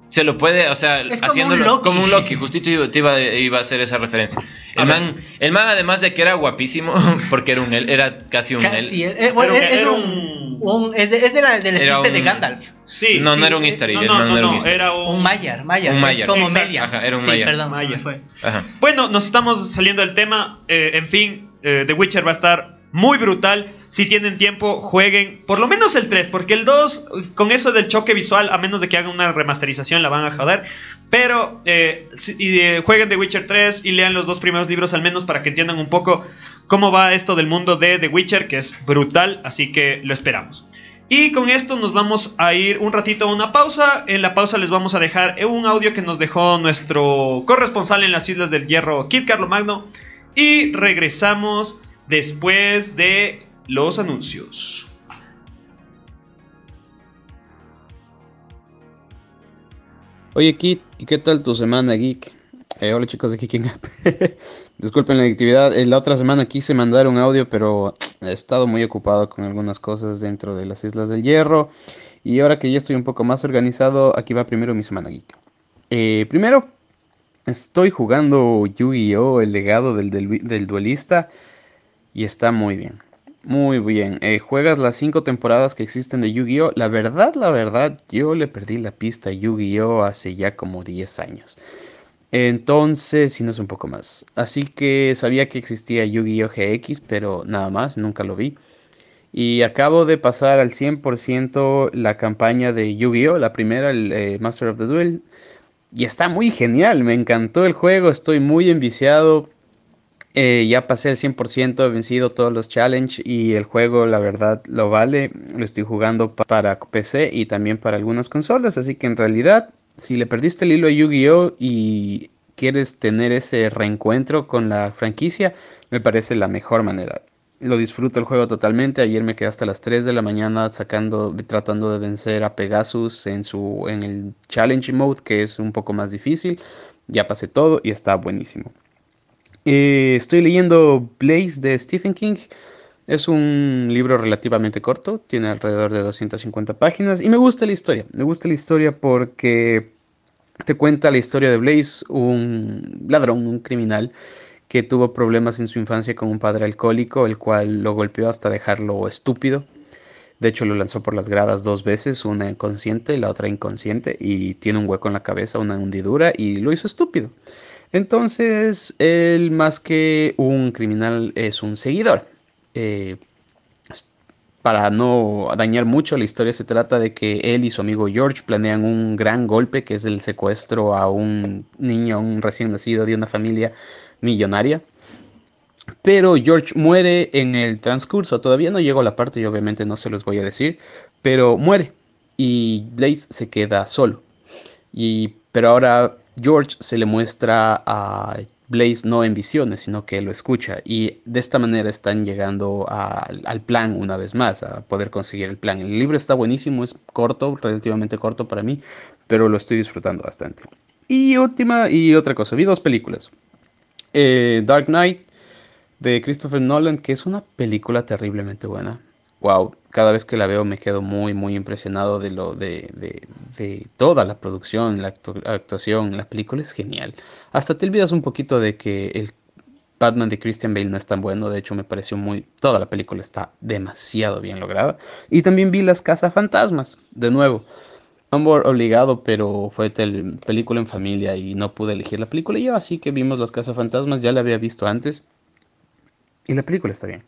C: se lo puede, o sea,
D: Es como
C: haciéndolo
D: un Loki.
C: como un Loki. Justito iba, te iba, iba a hacer esa referencia. El man, el man, además de que era guapísimo, porque era un él, era casi un
D: Casi,
C: él.
D: eh, bueno, es, es
B: era
D: un,
B: un-
D: un- es de, es de la, del estirpe de Gandalf.
B: Sí,
C: No,
B: sí,
C: no era un
B: eh,
C: Istari,
B: no,
C: el
B: no,
C: man no
B: no,
C: era un Istari.
B: era un...
D: Un Mayar, Mayar,
C: Un
D: es
C: Maiar.
D: como
B: Exacto.
D: media.
C: Ajá, era un
D: sí, perdón,
B: Maiar.
D: fue.
C: Ajá.
B: Bueno, nos estamos saliendo del tema. eh, en fin, eh, The Witcher va a estar muy brutal. Si tienen tiempo, jueguen por lo menos el 3, porque el 2, con eso del choque visual, a menos de que hagan una remasterización, la van a joder. Pero eh, eh, jueguen The Witcher 3 y lean los dos primeros libros al menos para que entiendan un poco cómo va esto del mundo de The Witcher, que es brutal, así que lo esperamos. Y con esto nos vamos a ir un ratito a una pausa. En la pausa les vamos a dejar un audio que nos dejó nuestro corresponsal en las Islas del Hierro, Kit Carlo Magno. Y regresamos después de los anuncios.
E: Oye, Kit, ¿y qué tal tu semana, Geek? Eh, hola chicos de Kicking Up. Disculpen la actividad. Eh, la otra semana quise mandar un audio, pero he estado muy ocupado con algunas cosas dentro de las Islas del Hierro. Y ahora que ya estoy un poco más organizado, aquí va primero mi semana, Geek. Eh, primero, estoy jugando Yu-Gi-Oh! El legado del, duelista. Y está muy bien. Muy bien. Eh, juegas las cinco temporadas que existen de Yu-Gi-Oh! La verdad, la verdad, yo le perdí la pista a Yu-Gi-Oh! hace ya como 10 años. Entonces, si no es un poco más. Así que sabía que existía Yu-Gi-Oh! GX, pero nada más, nunca lo vi. Y acabo de pasar al 100% la campaña de Yu-Gi-Oh! La primera, el eh, Master of the Duel. Y está muy genial, me encantó el juego, estoy muy enviciado. Eh, ya pasé el 100%, he vencido todos los challenge y el juego la verdad lo vale. Lo estoy jugando pa- para PC y también para algunas consolas, así que en realidad si le perdiste el hilo a Yu-Gi-Oh y quieres tener ese reencuentro con la franquicia, me parece la mejor manera. Lo disfruto el juego totalmente. Ayer me quedé hasta las 3 de la mañana sacando, tratando de vencer a Pegasus en su en el challenge mode, que es un poco más difícil. Ya pasé todo y está buenísimo. Eh, estoy leyendo Blaze de Stephen King. Es un libro relativamente corto, tiene alrededor de 250 páginas y me gusta la historia. Me gusta la historia porque te cuenta la historia de Blaze, un ladrón, un criminal que tuvo problemas en su infancia con un padre alcohólico, el cual lo golpeó hasta dejarlo estúpido. De hecho, lo lanzó por las gradas dos veces, una consciente y la otra inconsciente, y tiene un hueco en la cabeza, una hundidura, y lo hizo estúpido. Entonces, él más que un criminal es un seguidor. Eh, para no dañar mucho la historia, se trata de que él y su amigo George planean un gran golpe, que es el secuestro a un niño, un recién nacido de una familia millonaria. Pero George muere en el transcurso. Todavía no llego a la parte y obviamente no se los voy a decir. Pero muere. Y Blaze se queda solo. Y, pero ahora George se le muestra a Blaze no en visiones, sino que lo escucha. Y de esta manera están llegando al plan una vez más, a poder conseguir el plan. El libro está buenísimo, es corto, relativamente corto para mí, pero lo estoy disfrutando bastante. Y última y otra cosa, vi dos películas. Eh, Dark Knight de Christopher Nolan, que es una película terriblemente buena. Wow, cada vez que la veo me quedo muy, muy impresionado de lo de, de, toda la producción, la actuación, la película es genial. Hasta te olvidas un poquito de que el Batman de Christian Bale no es tan bueno, de hecho me pareció muy... Toda la película está demasiado bien lograda. Y también vi Las Casas Fantasmas, de nuevo. Amor obligado, pero fue película en familia y no pude elegir la película yo, así que vimos Las Casas Fantasmas, ya la había visto antes. Y la película está bien.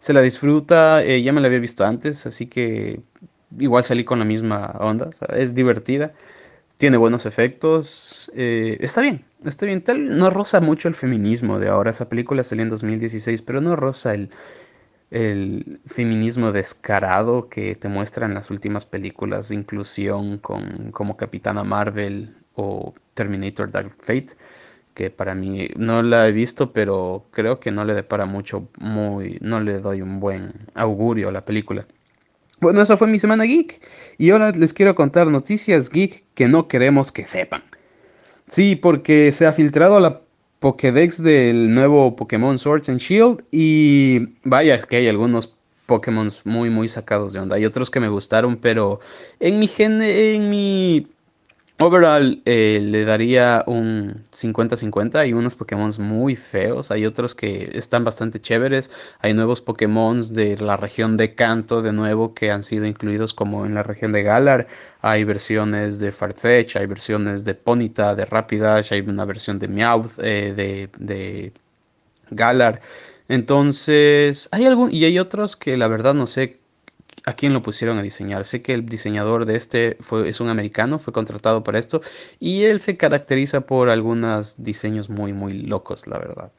E: Se la disfruta, eh, ya me la había visto antes, así que igual salí con la misma onda. es divertida, tiene buenos efectos, eh, está bien, está bien. Tal, no roza mucho el feminismo de ahora. Esa película salió en 2016, pero no roza el, el feminismo descarado que te muestran las últimas películas de inclusión con, como Capitana Marvel o Terminator Dark Fate, que para mí no la he visto, pero creo que no le depara mucho, muy, no le doy un buen augurio a la película. Bueno, esa fue mi semana geek y ahora les quiero contar noticias geek que no queremos que sepan. Sí, porque se ha filtrado la Pokédex del nuevo Pokémon Sword and Shield. Y vaya, es que hay algunos Pokémon muy, muy sacados de onda. Hay otros que me gustaron, pero en mi gen, en mi Overall eh, le daría un 50-50. Hay unos Pokémon muy feos, hay otros que están bastante chéveres. Hay nuevos Pokémon de la región de Kanto, de nuevo, que han sido incluidos como en la región de Galar. Hay versiones de Farfetch, hay versiones de Ponita, de Rapidash, hay una versión de Meowth, eh, de, de Galar. Entonces, hay algún, y hay otros que la verdad no sé a quién lo pusieron a diseñar. Sé que el diseñador de este es un americano, fue contratado para esto y él se caracteriza por algunos diseños muy, muy locos, la verdad.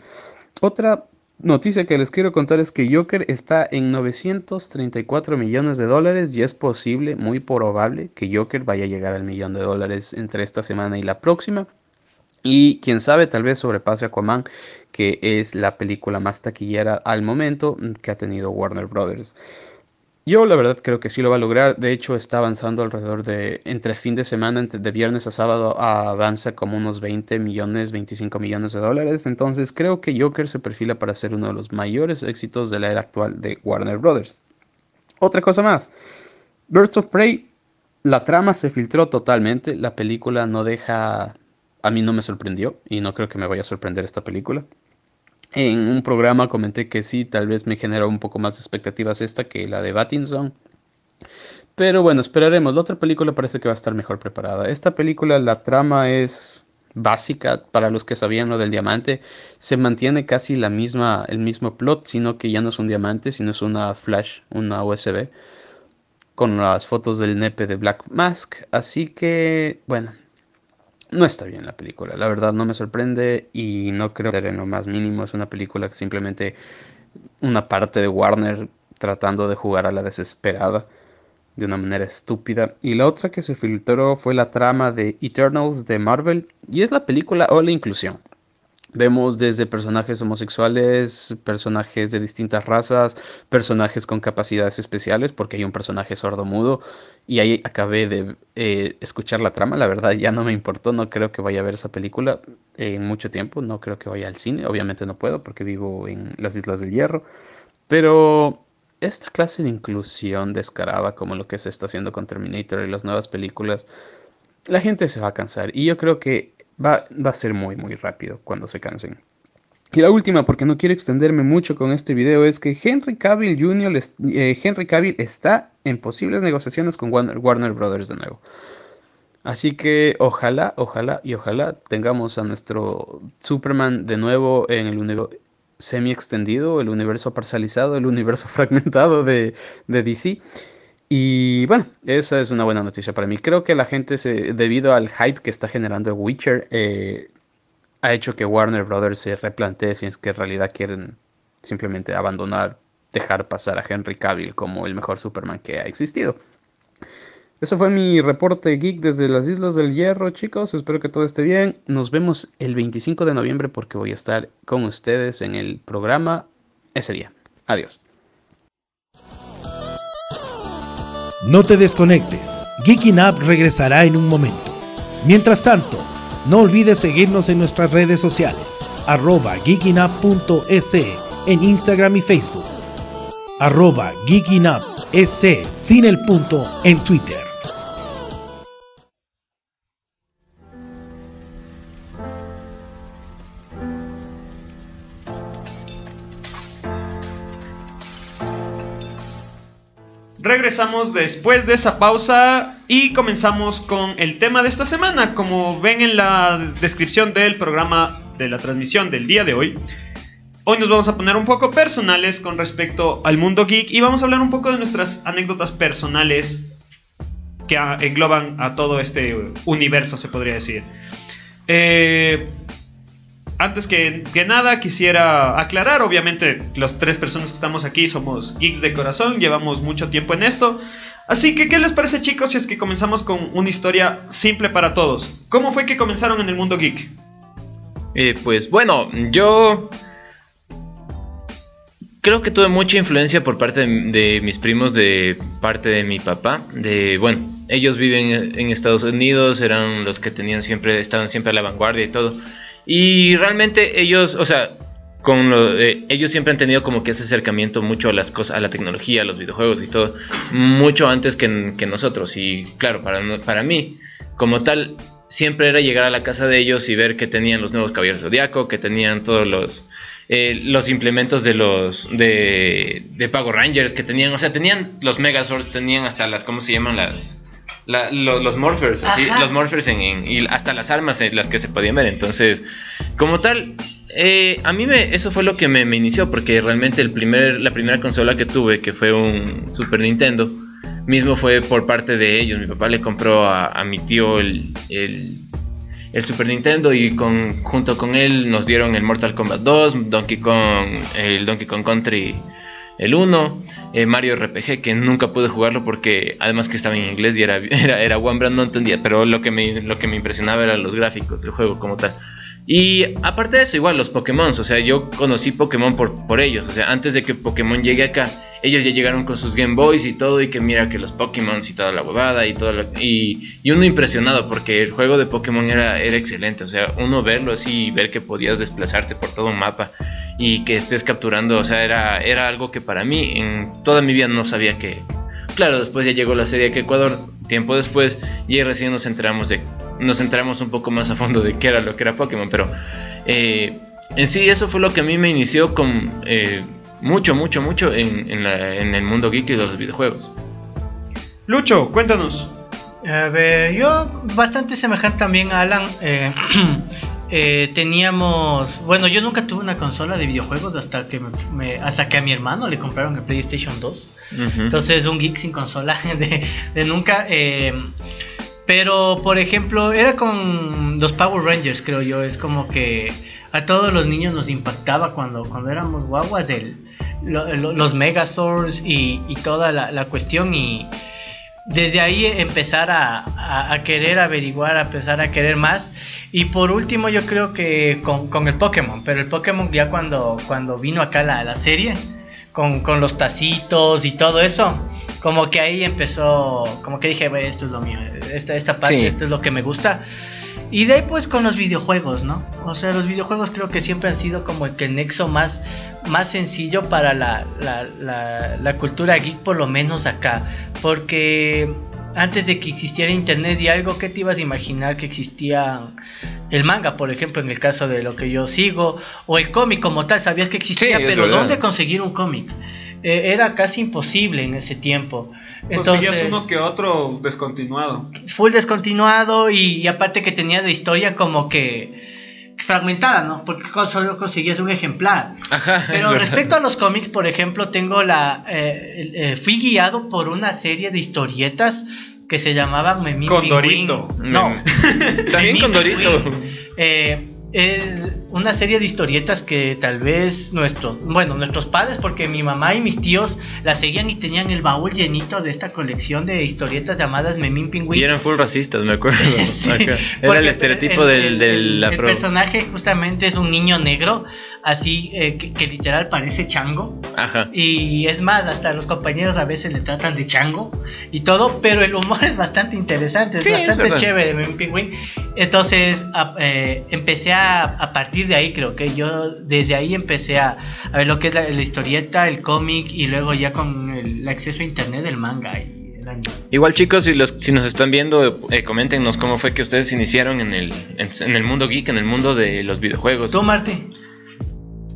E: Otra noticia que les quiero contar es que Joker está en 934 millones de dólares y es posible, muy probable, que Joker vaya a llegar al millón de dólares entre esta semana y la próxima. Y quién sabe, tal vez sobrepase Aquaman, que es la película más taquillera al momento que ha tenido Warner Brothers. Yo la verdad creo que sí lo va a lograr. De hecho, está avanzando alrededor de, entre fin de semana, entre, de viernes a sábado, avanza como unos 20 millones, 25 millones de dólares. Entonces creo que Joker se perfila para ser uno de los mayores éxitos de la era actual de Warner Brothers. Otra cosa más. Birds of Prey, la trama se filtró totalmente. La película no deja... A mí no me sorprendió y no creo que me vaya a sorprender esta película. En un programa comenté que sí, tal vez me generó un poco más de expectativas esta que la de Battinson. Pero bueno, esperaremos. La otra película parece que va a estar mejor preparada. Esta película, la trama es básica para los que sabían lo del diamante. Se mantiene casi la misma, el mismo plot, sino que ya no es un diamante, sino es una flash, una USB, con las fotos del nepe de Black Mask. Así que, bueno, no está bien la película, la verdad no me sorprende y no creo que en lo más mínimo. Es una película que simplemente una parte de Warner tratando de jugar a la desesperada de una manera estúpida. Y la otra que se filtró fue la trama de Eternals de Marvel y es la película o la inclusión. Vemos desde personajes homosexuales, personajes de distintas razas, personajes con capacidades especiales, porque hay un personaje sordo-mudo. Y ahí acabé de eh, escuchar la trama, la verdad ya no me importó, no creo que vaya a ver esa película en mucho tiempo, no creo que vaya al cine, obviamente no puedo porque vivo en las Islas del Hierro. Pero esta clase de inclusión descarada como lo que se está haciendo con Terminator y las nuevas películas, la gente se va a cansar. Y yo creo que va, a ser muy, muy rápido cuando se cansen. Y la última, porque no quiero extenderme mucho con este video, es que Henry Cavill Jr. Eh, Henry Cavill está en posibles negociaciones con Warner, Warner Brothers de nuevo. Así que ojalá, ojalá y ojalá tengamos a nuestro Superman de nuevo en el universo semi extendido, el universo parcializado, el universo fragmentado de, de DC. Y bueno, esa es una buena noticia para mí. Creo que la gente, se, debido al hype que está generando Witcher, eh, ha hecho que Warner Brothers se replantee si es que en realidad quieren simplemente abandonar, dejar pasar a Henry Cavill como el mejor Superman que ha existido. Eso fue mi reporte geek desde las Islas del Hierro, chicos. Espero que todo esté bien. Nos vemos el 25 de noviembre porque voy a estar con ustedes en el programa ese día. Adiós.
A: No te desconectes. Geeking regresará en un momento. Mientras tanto, no olvides seguirnos en nuestras redes sociales, arroba geekingup.es en Instagram y Facebook, arroba geekingup.es sin el punto en Twitter.
B: Regresamos después de esa pausa y comenzamos con el tema de esta semana. Como ven en la descripción del programa de la transmisión del día de hoy, hoy nos vamos a poner un poco personales con respecto al mundo geek y vamos a hablar un poco de nuestras anécdotas personales que engloban a todo este universo, se podría decir. Eh, antes que, nada quisiera aclarar, obviamente las tres personas que estamos aquí somos geeks de corazón, llevamos mucho tiempo en esto. Así que, ¿qué les parece chicos si es que comenzamos con una historia simple para todos? ¿Cómo fue que comenzaron en el mundo geek?
C: Eh, pues bueno, yo creo que tuve mucha influencia por parte de, mis primos, de parte de mi papá. De bueno, ellos viven en Estados Unidos, eran los que tenían siempre, estaban siempre a la vanguardia y todo. Y realmente ellos, o sea, con lo, eh, ellos siempre han tenido como que ese acercamiento mucho a las cosas, a la tecnología, a los videojuegos y todo, mucho antes que, nosotros. Y claro, para, para mí, como tal, siempre era llegar a la casa de ellos y ver que tenían los nuevos caballeros zodiaco, que tenían todos los eh, los implementos de los de, de Pago Rangers, que tenían, o sea, tenían los Megazords, tenían hasta las, ¿cómo se llaman las? Los, morphers, los morphers en, y hasta las armas en las que se podían ver. Entonces, como tal, eh, a mí me, eso fue lo que me, inició, porque realmente el primer, la primera consola que tuve, que fue un Super Nintendo, mismo fue por parte de ellos. Mi papá le compró a, mi tío el, el, Super Nintendo y con, junto con él nos dieron el Mortal Kombat 2, Donkey Kong, el Donkey Kong Country el 1, eh, Mario RPG, que nunca pude jugarlo porque además que estaba en inglés y era, era, era One no entendía, pero lo que, me, lo que me impresionaba eran los gráficos del juego como tal. Y aparte de eso, igual los Pokémon, o sea, yo conocí Pokémon por, por ellos, o sea, antes de que Pokémon llegue acá, ellos ya llegaron con sus Game Boys y todo, y que mira que los Pokémon y toda la huevada y todo, y, y, uno impresionado porque el juego de Pokémon era, era excelente, o sea, uno verlo así y ver que podías desplazarte por todo un mapa y que estés capturando, o sea, era, era algo que para mí en toda mi vida no sabía que... Claro, después ya llegó la serie que Ecuador, tiempo después, y recién nos enteramos de nos enteramos un poco más a fondo de qué era lo que era Pokémon, pero eh, en sí eso fue lo que a mí me inició con eh, mucho, mucho, mucho en, en, el mundo geek y los videojuegos.
B: Lucho, cuéntanos.
D: A ver, yo bastante semejante también a Alan. Eh, eh, teníamos, bueno, yo nunca tuve una consola de videojuegos hasta que me, hasta que a mi hermano le compraron el PlayStation 2. Entonces un geek sin consola de, nunca. Eh, pero por ejemplo, era con los Power Rangers, creo yo. Es como que a todos los niños nos impactaba cuando, cuando éramos guaguas del, los Megazords y, y toda la, la cuestión y desde ahí empezar a, querer averiguar, a empezar a querer más. Y por último yo creo que con, el Pokémon, pero el Pokémon ya cuando, cuando vino acá la, la serie, con, los tacitos y todo eso, como que ahí empezó, como que dije, esto es lo mío, esta, esta parte, esto es lo que me gusta. Y de ahí pues con los videojuegos, ¿no? O sea, los videojuegos creo que siempre han sido como el que el nexo más, más sencillo para la, la, cultura geek, por lo menos acá. Porque antes de que existiera internet y algo, ¿qué te ibas a imaginar que existía el manga, por ejemplo, en el caso de lo que yo sigo? O el cómic como tal, sabías que existía, pero ¿dónde conseguir un cómic? Eh, era casi imposible en ese tiempo.
B: Entonces, uno que otro descontinuado.
D: Full descontinuado y, aparte que tenía de historia como que fragmentada, ¿no? Porque solo conseguías un ejemplar. Ajá, Pero respecto a los cómics, por ejemplo, tengo la... Eh, eh, fui guiado por una serie de historietas que se llamaban
B: Memín Condorito.
D: No.
C: También Condorito.
D: Eh, es una serie de historietas que tal vez nuestros, bueno, nuestros padres, porque mi mamá y mis tíos la seguían y tenían el baúl llenito de esta colección de historietas llamadas Memín Pingüín.
C: Y eran full racistas, me acuerdo.
D: Sí.
C: Era el estereotipo
D: el-
C: del,
D: el-
C: del
D: el- personaje justamente es un niño negro, así eh, que, que literal parece chango.
C: Ajá.
D: Y es más, hasta los compañeros a veces le tratan de chango y todo, pero el humor es bastante interesante, es
C: Sí,
D: bastante chévere Memín Pingüín. Entonces a- eh, empecé a, a partir de ahí, creo que yo desde ahí empecé a, a ver lo que es la, la historieta, el cómic y luego ya con el acceso a internet del manga y el anime.
C: Igual chicos, si, los, si nos están viendo, eh, coméntenos cómo fue que ustedes iniciaron en el, en, en el mundo geek, en el mundo de los videojuegos.
D: ¿Tú, Martín?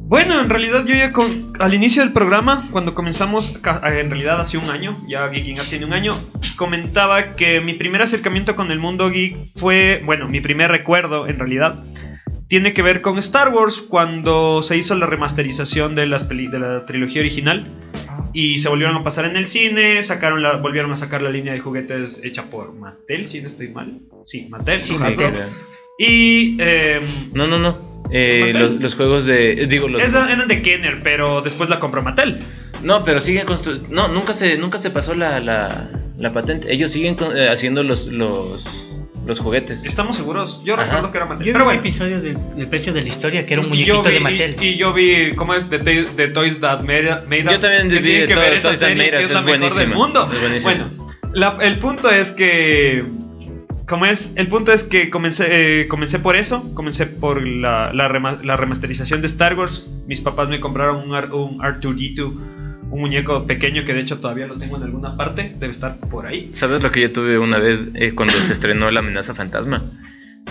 B: Bueno, en realidad yo ya con, al inicio del programa, cuando comenzamos, en realidad hace un año, ya Geeking Up tiene un año, comentaba que mi primer acercamiento con el mundo geek fue, bueno, mi primer recuerdo en realidad, tiene que ver con Star Wars cuando se hizo la remasterización de, las peli- de la trilogía original y se volvieron a pasar en el cine, sacaron la, volvieron a sacar la línea de juguetes hecha por Mattel, si no estoy mal. Sí, Mattel.
D: Sí. Mattel.
B: Y... em,
C: No, no, no. Eh, los, los juegos de. Digo, los.
B: esa- eran de Kenner, pero después la compró Mattel.
C: No, pero siguen construyendo. No, nunca se, nunca se pasó la, la, la patente. Ellos siguen con- eh, haciendo los, los, los juguetes.
B: Estamos seguros. Yo
C: Ajá.
B: recuerdo que era Mattel.
D: Yo vi
B: Pero
D: un
B: bueno.
D: episodio del, del precio de la historia que era un
B: y
D: muñequito
B: yo vi-
D: de Mattel.
B: Y, y yo vi, ¿cómo es? The Toys That Made, Made Us.
C: Yo también
B: que
C: vi
B: ver esa
C: Toys That
B: serie,
C: Made Us,
B: es la
C: es
B: mejor del mundo. Bueno, la- el punto es que. ¿Cómo es? El punto es que comencé, eh, comencé por eso. Comencé por la, la, rema- la remasterización de Star Wars. Mis papás me compraron un, un R2D2, un muñeco pequeño que de hecho todavía lo tengo en alguna parte. Debe estar por ahí.
C: ¿Sabes lo que yo tuve una vez eh, cuando se estrenó La amenaza fantasma?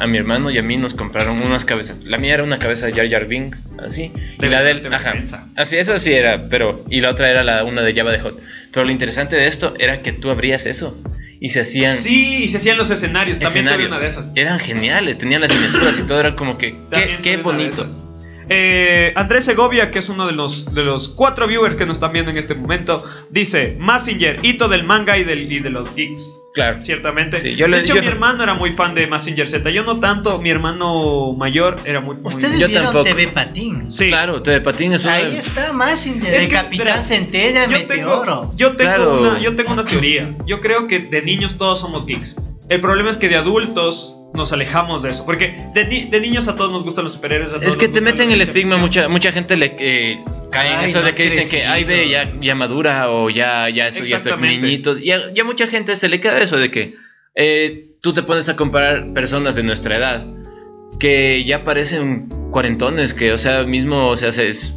C: A mi hermano y a mí nos compraron unas cabezas. La mía era una cabeza de Jar Jar Binks, así.
B: De
C: y la de él,
B: verdad,
C: ajá. Así, eso sí era, pero. Y la otra era la una de Java de Hot. Pero lo interesante de esto era que tú abrías eso y se hacían.
B: Sí, y se hacían los escenarios. También tuve una de esas.
C: Eran geniales, tenían las miniaturas y todo, era como que. Qué,
B: También
C: qué bonito.
B: Eh, Andrés Segovia, que es uno de los, de los cuatro viewers que nos están viendo en este momento, dice: Massinger, hito del manga y, del, y de los geeks.
C: Claro.
B: Ciertamente.
C: Sí, yo
B: de
C: le-
B: hecho,
C: yo-
B: mi hermano era muy fan de Massinger Z. Yo no tanto, mi hermano mayor era muy. muy-
D: Ustedes
C: Yo
D: vieron
C: tampoco.
D: TV Patín.
B: Sí.
C: Claro, TV Patín es una.
D: Ahí está Massinger,
B: Es
D: el
B: que,
D: Capitán
B: verás,
D: Centella,
B: Yo
D: Meteoro.
B: tengo, yo, tengo
C: Claro.
B: una, yo tengo una teoría. Yo creo que de niños todos somos geeks. El problema es que de adultos nos alejamos de eso. Porque de, ni- de niños a todos nos gustan los superhéroes. a todos
C: Es que te meten el estigma, mucha, mucha gente le eh, cae en eso
D: no
C: de que dicen que, ay, ve, ya, ya madura o ya, ya eso, ya está
B: Exactamente.
C: niñitos. Y a, y a mucha gente se le queda eso de que eh, tú te pones a comparar personas de nuestra edad que ya parecen cuarentones, que, o sea, mismo, o sea, se, es-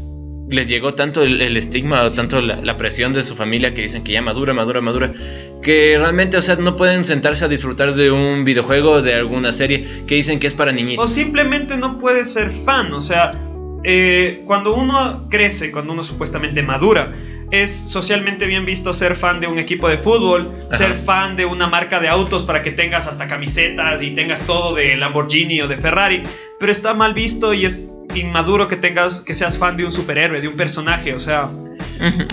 C: les llegó tanto el, estigma o tanto la, la presión de su familia que dicen que ya madura, madura, madura, que realmente, o sea, no pueden sentarse a disfrutar de un videojuego, de alguna serie, que dicen que es para
B: O
C: niñitos.
B: simplemente no puedes ser fan. O sea, eh, cuando uno crece, cuando uno supuestamente madura, es socialmente bien visto ser fan de un equipo de fútbol,
C: Ajá.
B: ser fan de una marca de autos para que tengas hasta camisetas y tengas todo de Lamborghini o de Ferrari. Pero está mal visto y es inmaduro que tengas que seas fan de un superhéroe, de un personaje. O sea.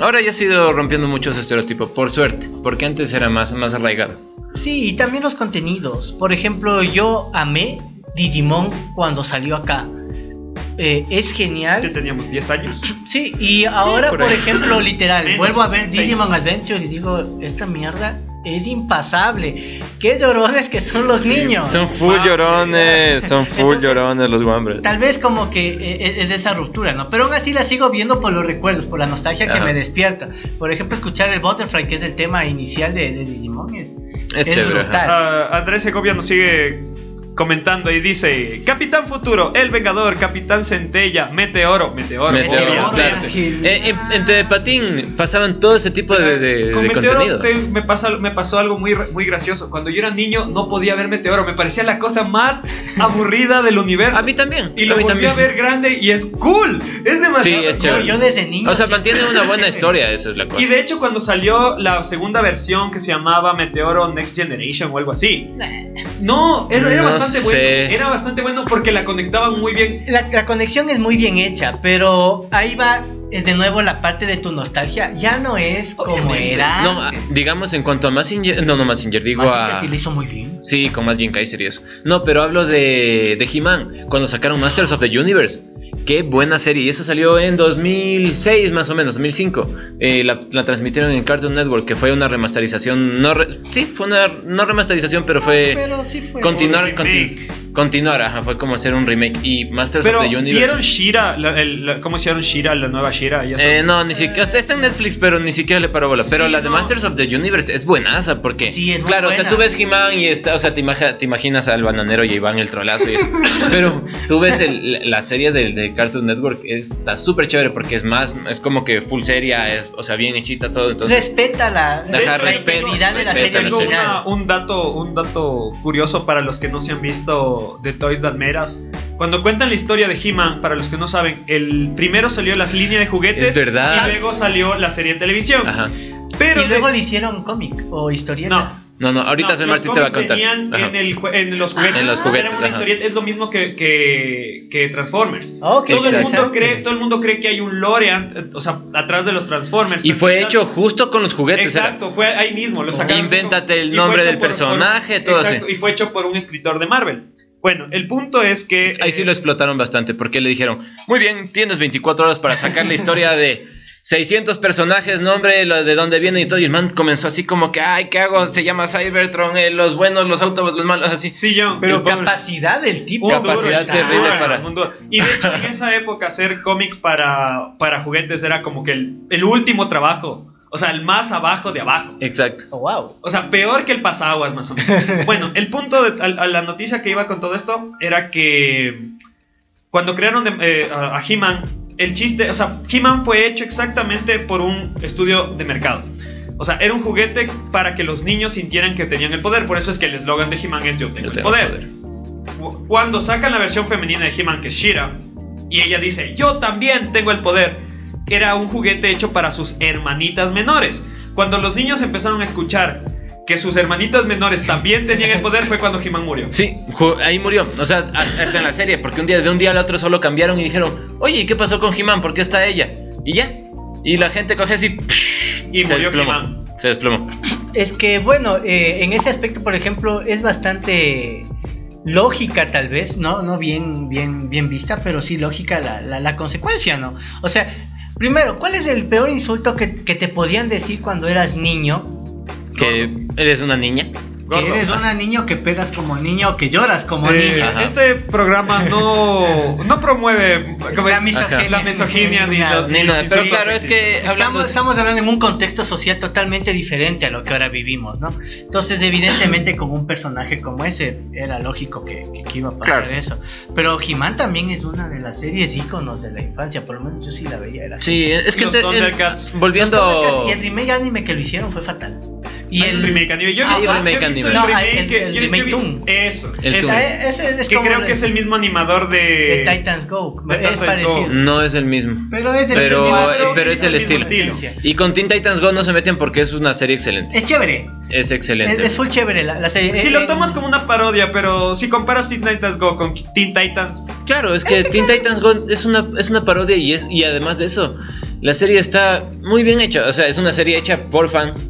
C: Ahora ya ha ido rompiendo muchos estereotipos, por suerte, porque antes era más, más arraigado.
D: Sí, y también los contenidos. Por ejemplo, yo amé Digimon cuando salió acá. Eh, es genial.
B: teníamos 10 años.
D: Sí, y ahora,
C: por
D: ejemplo, literal,
B: Menos,
D: vuelvo a ver. Digimon Adventure y digo, esta mierda es impasable. Qué llorones que son los
B: Sí,
D: niños.
C: Son full
B: Wow.
C: llorones, son full
D: Entonces-
C: llorones los Wambres.
D: Tal vez como que eh, es, es de esa ruptura, ¿no? Pero aún así la sigo viendo por los recuerdos, por la nostalgia que
C: Ajá.
D: me despierta. Por ejemplo, escuchar el Butterfly, que es el tema inicial de, de Digimon, es,
C: Es
D: es
C: chévere.
D: brutal.
B: Ah, Andrés Segovia nos sigue comentando y dice: Capitán Futuro, El Vengador, Capitán Centella, Meteoro, Meteoro,
C: Meteoro, claro.
D: Ángel.
C: Eh, en, pasaban todo ese tipo de, de-
B: Con
C: de
B: Meteoro
C: contenido.
B: te- me, pasa, me pasó algo muy, muy gracioso. Cuando yo era niño no podía ver Meteoro. Me parecía la cosa más aburrida del universo.
C: A mí también.
B: y lo
C: a mí
B: volví
C: también.
B: a ver grande y es cool. Es demasiado
C: Sí, es
B: cool.
D: yo,
C: chévere.
D: yo desde niño.
C: O sea,
D: siempre-
C: mantiene una buena historia, eso es la cosa.
B: Y de hecho, cuando salió la segunda versión que se llamaba Meteoro Next Generation o algo así, no, era, era
C: No
B: bastante
C: sé.
B: bueno. Era bastante bueno porque la conectaban muy bien.
D: La, la conexión es muy bien hecha, pero ahí va eh, de nuevo la parte de tu nostalgia ya no es como
B: Obviamente.
D: era.
C: No, digamos en cuanto a Massinger, no, no Massinger, digo a...
D: sí lo hizo muy bien.
C: Sí, con más Jim Kaiser y eso. No, pero hablo de, de He-Man, cuando sacaron Masters of the Universe. Qué buena serie. Y eso salió en 2006, más o menos, 2005. Eh, la, la transmitieron en Cartoon Network, que fue una remasterización. No re- sí, fue una no remasterización, pero fue.
D: Pero sí fue.
C: continuar, continuar, ajá, fue como hacer un remake. Y Masters
B: Pero
C: of the Universe.
B: ¿vieron Shira? La- el- la- ¿Cómo hicieron Shira, la nueva Shira? Ya
C: Eh, no, ni siquiera. Está, está en Netflix, pero ni siquiera le paró bola. Pero la de
B: no.
C: Masters of the Universe es buenaza, porque.
D: Sí, es
C: Claro, o sea, tú ves He-Man y está, o sea, te, imagi- te imaginas al bananero y a Iván el trolazo y eso. pero tú ves el- la serie del de Cartoon Network, está súper chévere porque es más. Es como que full seria, es, o sea, bien hechita todo. Entonces.
D: Respeta la,
C: Ajá,
D: la
C: respeta-
D: integridad de la serie
C: la
D: original.
B: una- un, dato, un dato curioso para los que no se han visto de Toys That Us. Cuando cuentan la historia de He-Man, para los que no saben, el primero salió las líneas de juguetes
C: Es verdad.
B: y luego salió la serie de televisión.
C: Ajá.
B: Pero
D: y luego
B: de-
D: le hicieron cómic o historieta.
B: no,
C: No, no, ahorita
B: no,
C: Martin te va a contar.
B: venían. En, el jue- en los juguetes.
C: En los juguetes,
B: era una historieta, es lo mismo que, que, que Transformers.
D: Ok,
B: Todo el, mundo cree, todo el mundo cree que hay un lore o sea, atrás de los Transformers.
C: Y fue hecho justo con los juguetes. era.
B: Exacto, fue ahí mismo. Lo sacaron así
C: Invéntate el nombre del personaje, todo así.
B: exacto, Y fue hecho por un escritor de Marvel. Bueno, el punto es que.
C: Ahí sí
B: eh,
C: lo explotaron bastante porque le dijeron, muy bien, tienes 24 horas para sacar la historia de 600 personajes, nombre, lo de dónde viene y todo. Y el man comenzó así como que, ay, ¿qué hago? Se llama Cybertron, eh, los buenos, los autobuses, los malos, así.
B: Sí, yo.
D: Pero capacidad del tipo.
C: capacidad
B: duro,
C: terrible para-.
B: Y de hecho, en esa época, hacer cómics para, para juguetes era como que el, el último trabajo. O sea, el más abajo de abajo.
C: Exacto.
D: Oh, wow.
B: O sea, peor que el pasaguas, más o menos. Bueno, el punto de a, a la noticia que iba con todo esto era que cuando crearon de- eh, a, a He-Man, el chiste, o sea, He-Man fue hecho exactamente por un estudio de mercado. O sea, era un juguete para que los niños sintieran que tenían el poder. Por eso es que el eslogan de He-Man es Yo tengo
C: Yo
B: el poder.
C: poder.
B: Cu- Cuando sacan la versión femenina de He-Man, que es Shira, y ella dice, yo también tengo el poder, era un juguete hecho para sus hermanitas menores. Cuando los niños empezaron a escuchar que sus hermanitas menores también tenían el poder, fue cuando He-Man murió.
C: Sí, ahí murió. O sea, hasta en la serie, porque un día de un día al otro solo cambiaron y dijeron, oye, ¿y qué pasó con He-Man? ¿Por qué está ella? Y ya. Y la gente coge así
B: Y
C: se
B: murió
C: desplomó.
B: He-Man.
C: Se desplomó.
D: Es que, bueno, eh, en ese aspecto, por ejemplo, es bastante lógica, tal vez, no, no bien, bien, bien vista, pero sí lógica la, la, la consecuencia, ¿no? O sea, primero, ¿cuál es el peor insulto que, que te podían decir cuando eras niño?
C: Que eres una niña.
D: Que
B: Gordo.
D: eres un niño que pegas como niño o que lloras como
B: Eh,
D: niño.
C: Ajá.
B: este programa no, no promueve ¿cómo
D: La misoginia.
B: la misoginia ni,
D: nada.
B: los-
C: Ni nada,
B: los
C: pero claro, es que hablando...
D: Estamos, estamos hablando en un contexto social totalmente diferente a lo que ahora vivimos, ¿no? Entonces, evidentemente, con un personaje como ese, era lógico que, que- que iba a pasar
C: Claro.
D: eso. Pero He-Man también es una de las series íconos de la infancia, por lo menos yo sí la veía. Era
C: Sí, es que
B: Los
C: te-
B: Thundercats.
C: volviendo...
D: Y el remake anime que lo hicieron fue fatal. Y el
B: remake anime. Yo,
C: Ah,
B: yo visto
C: anime.
B: el
D: No,
B: remake
D: el-
B: que-
D: el remake Toon.
B: Eso.
C: El
B: ese.
D: Es
B: que
D: como
B: creo
D: de-
B: que es el mismo animador de,
D: de Titans Go.
B: de
D: es parecido.
B: Go.
C: No es el mismo.
D: Pero es del
C: Pero,
D: mismo-
C: eh, pero es el estilo.
B: estilo.
C: Y con Teen Titans Go no se meten porque es una serie excelente.
D: Es chévere.
C: Es
D: Es,
C: excelente.
D: es full chévere la, la serie.
B: Si
D: Eh,
B: lo
D: eh,
B: tomas como una parodia, pero si comparas Teen Titans Go con Teen Titans,
C: Claro, es que Teen Titans Go es una, es una parodia y, es, y además de eso, la serie está muy bien hecha. O sea, es una serie hecha por fans.